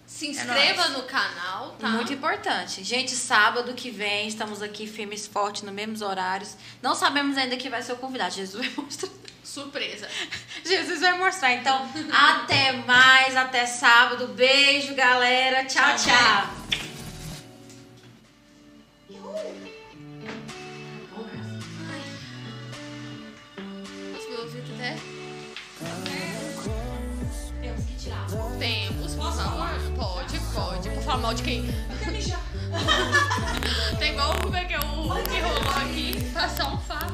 B: Se
C: É
B: inscreva
C: nóis.
B: no canal, tá?
A: Muito importante. Gente, sábado que vem estamos aqui firmes e fortes nos mesmos horários. Não sabemos ainda quem vai ser o convidado. Jesus vai mostrar.
B: Surpresa.
A: Jesus vai mostrar. Então, até mais, até sábado. Beijo, galera. Tchau,
C: Tchau?
A: Temos
B: favor. Pode, pode. Por falar mal de quem? Tem igual como é que é o que rolou aqui. Faça um fa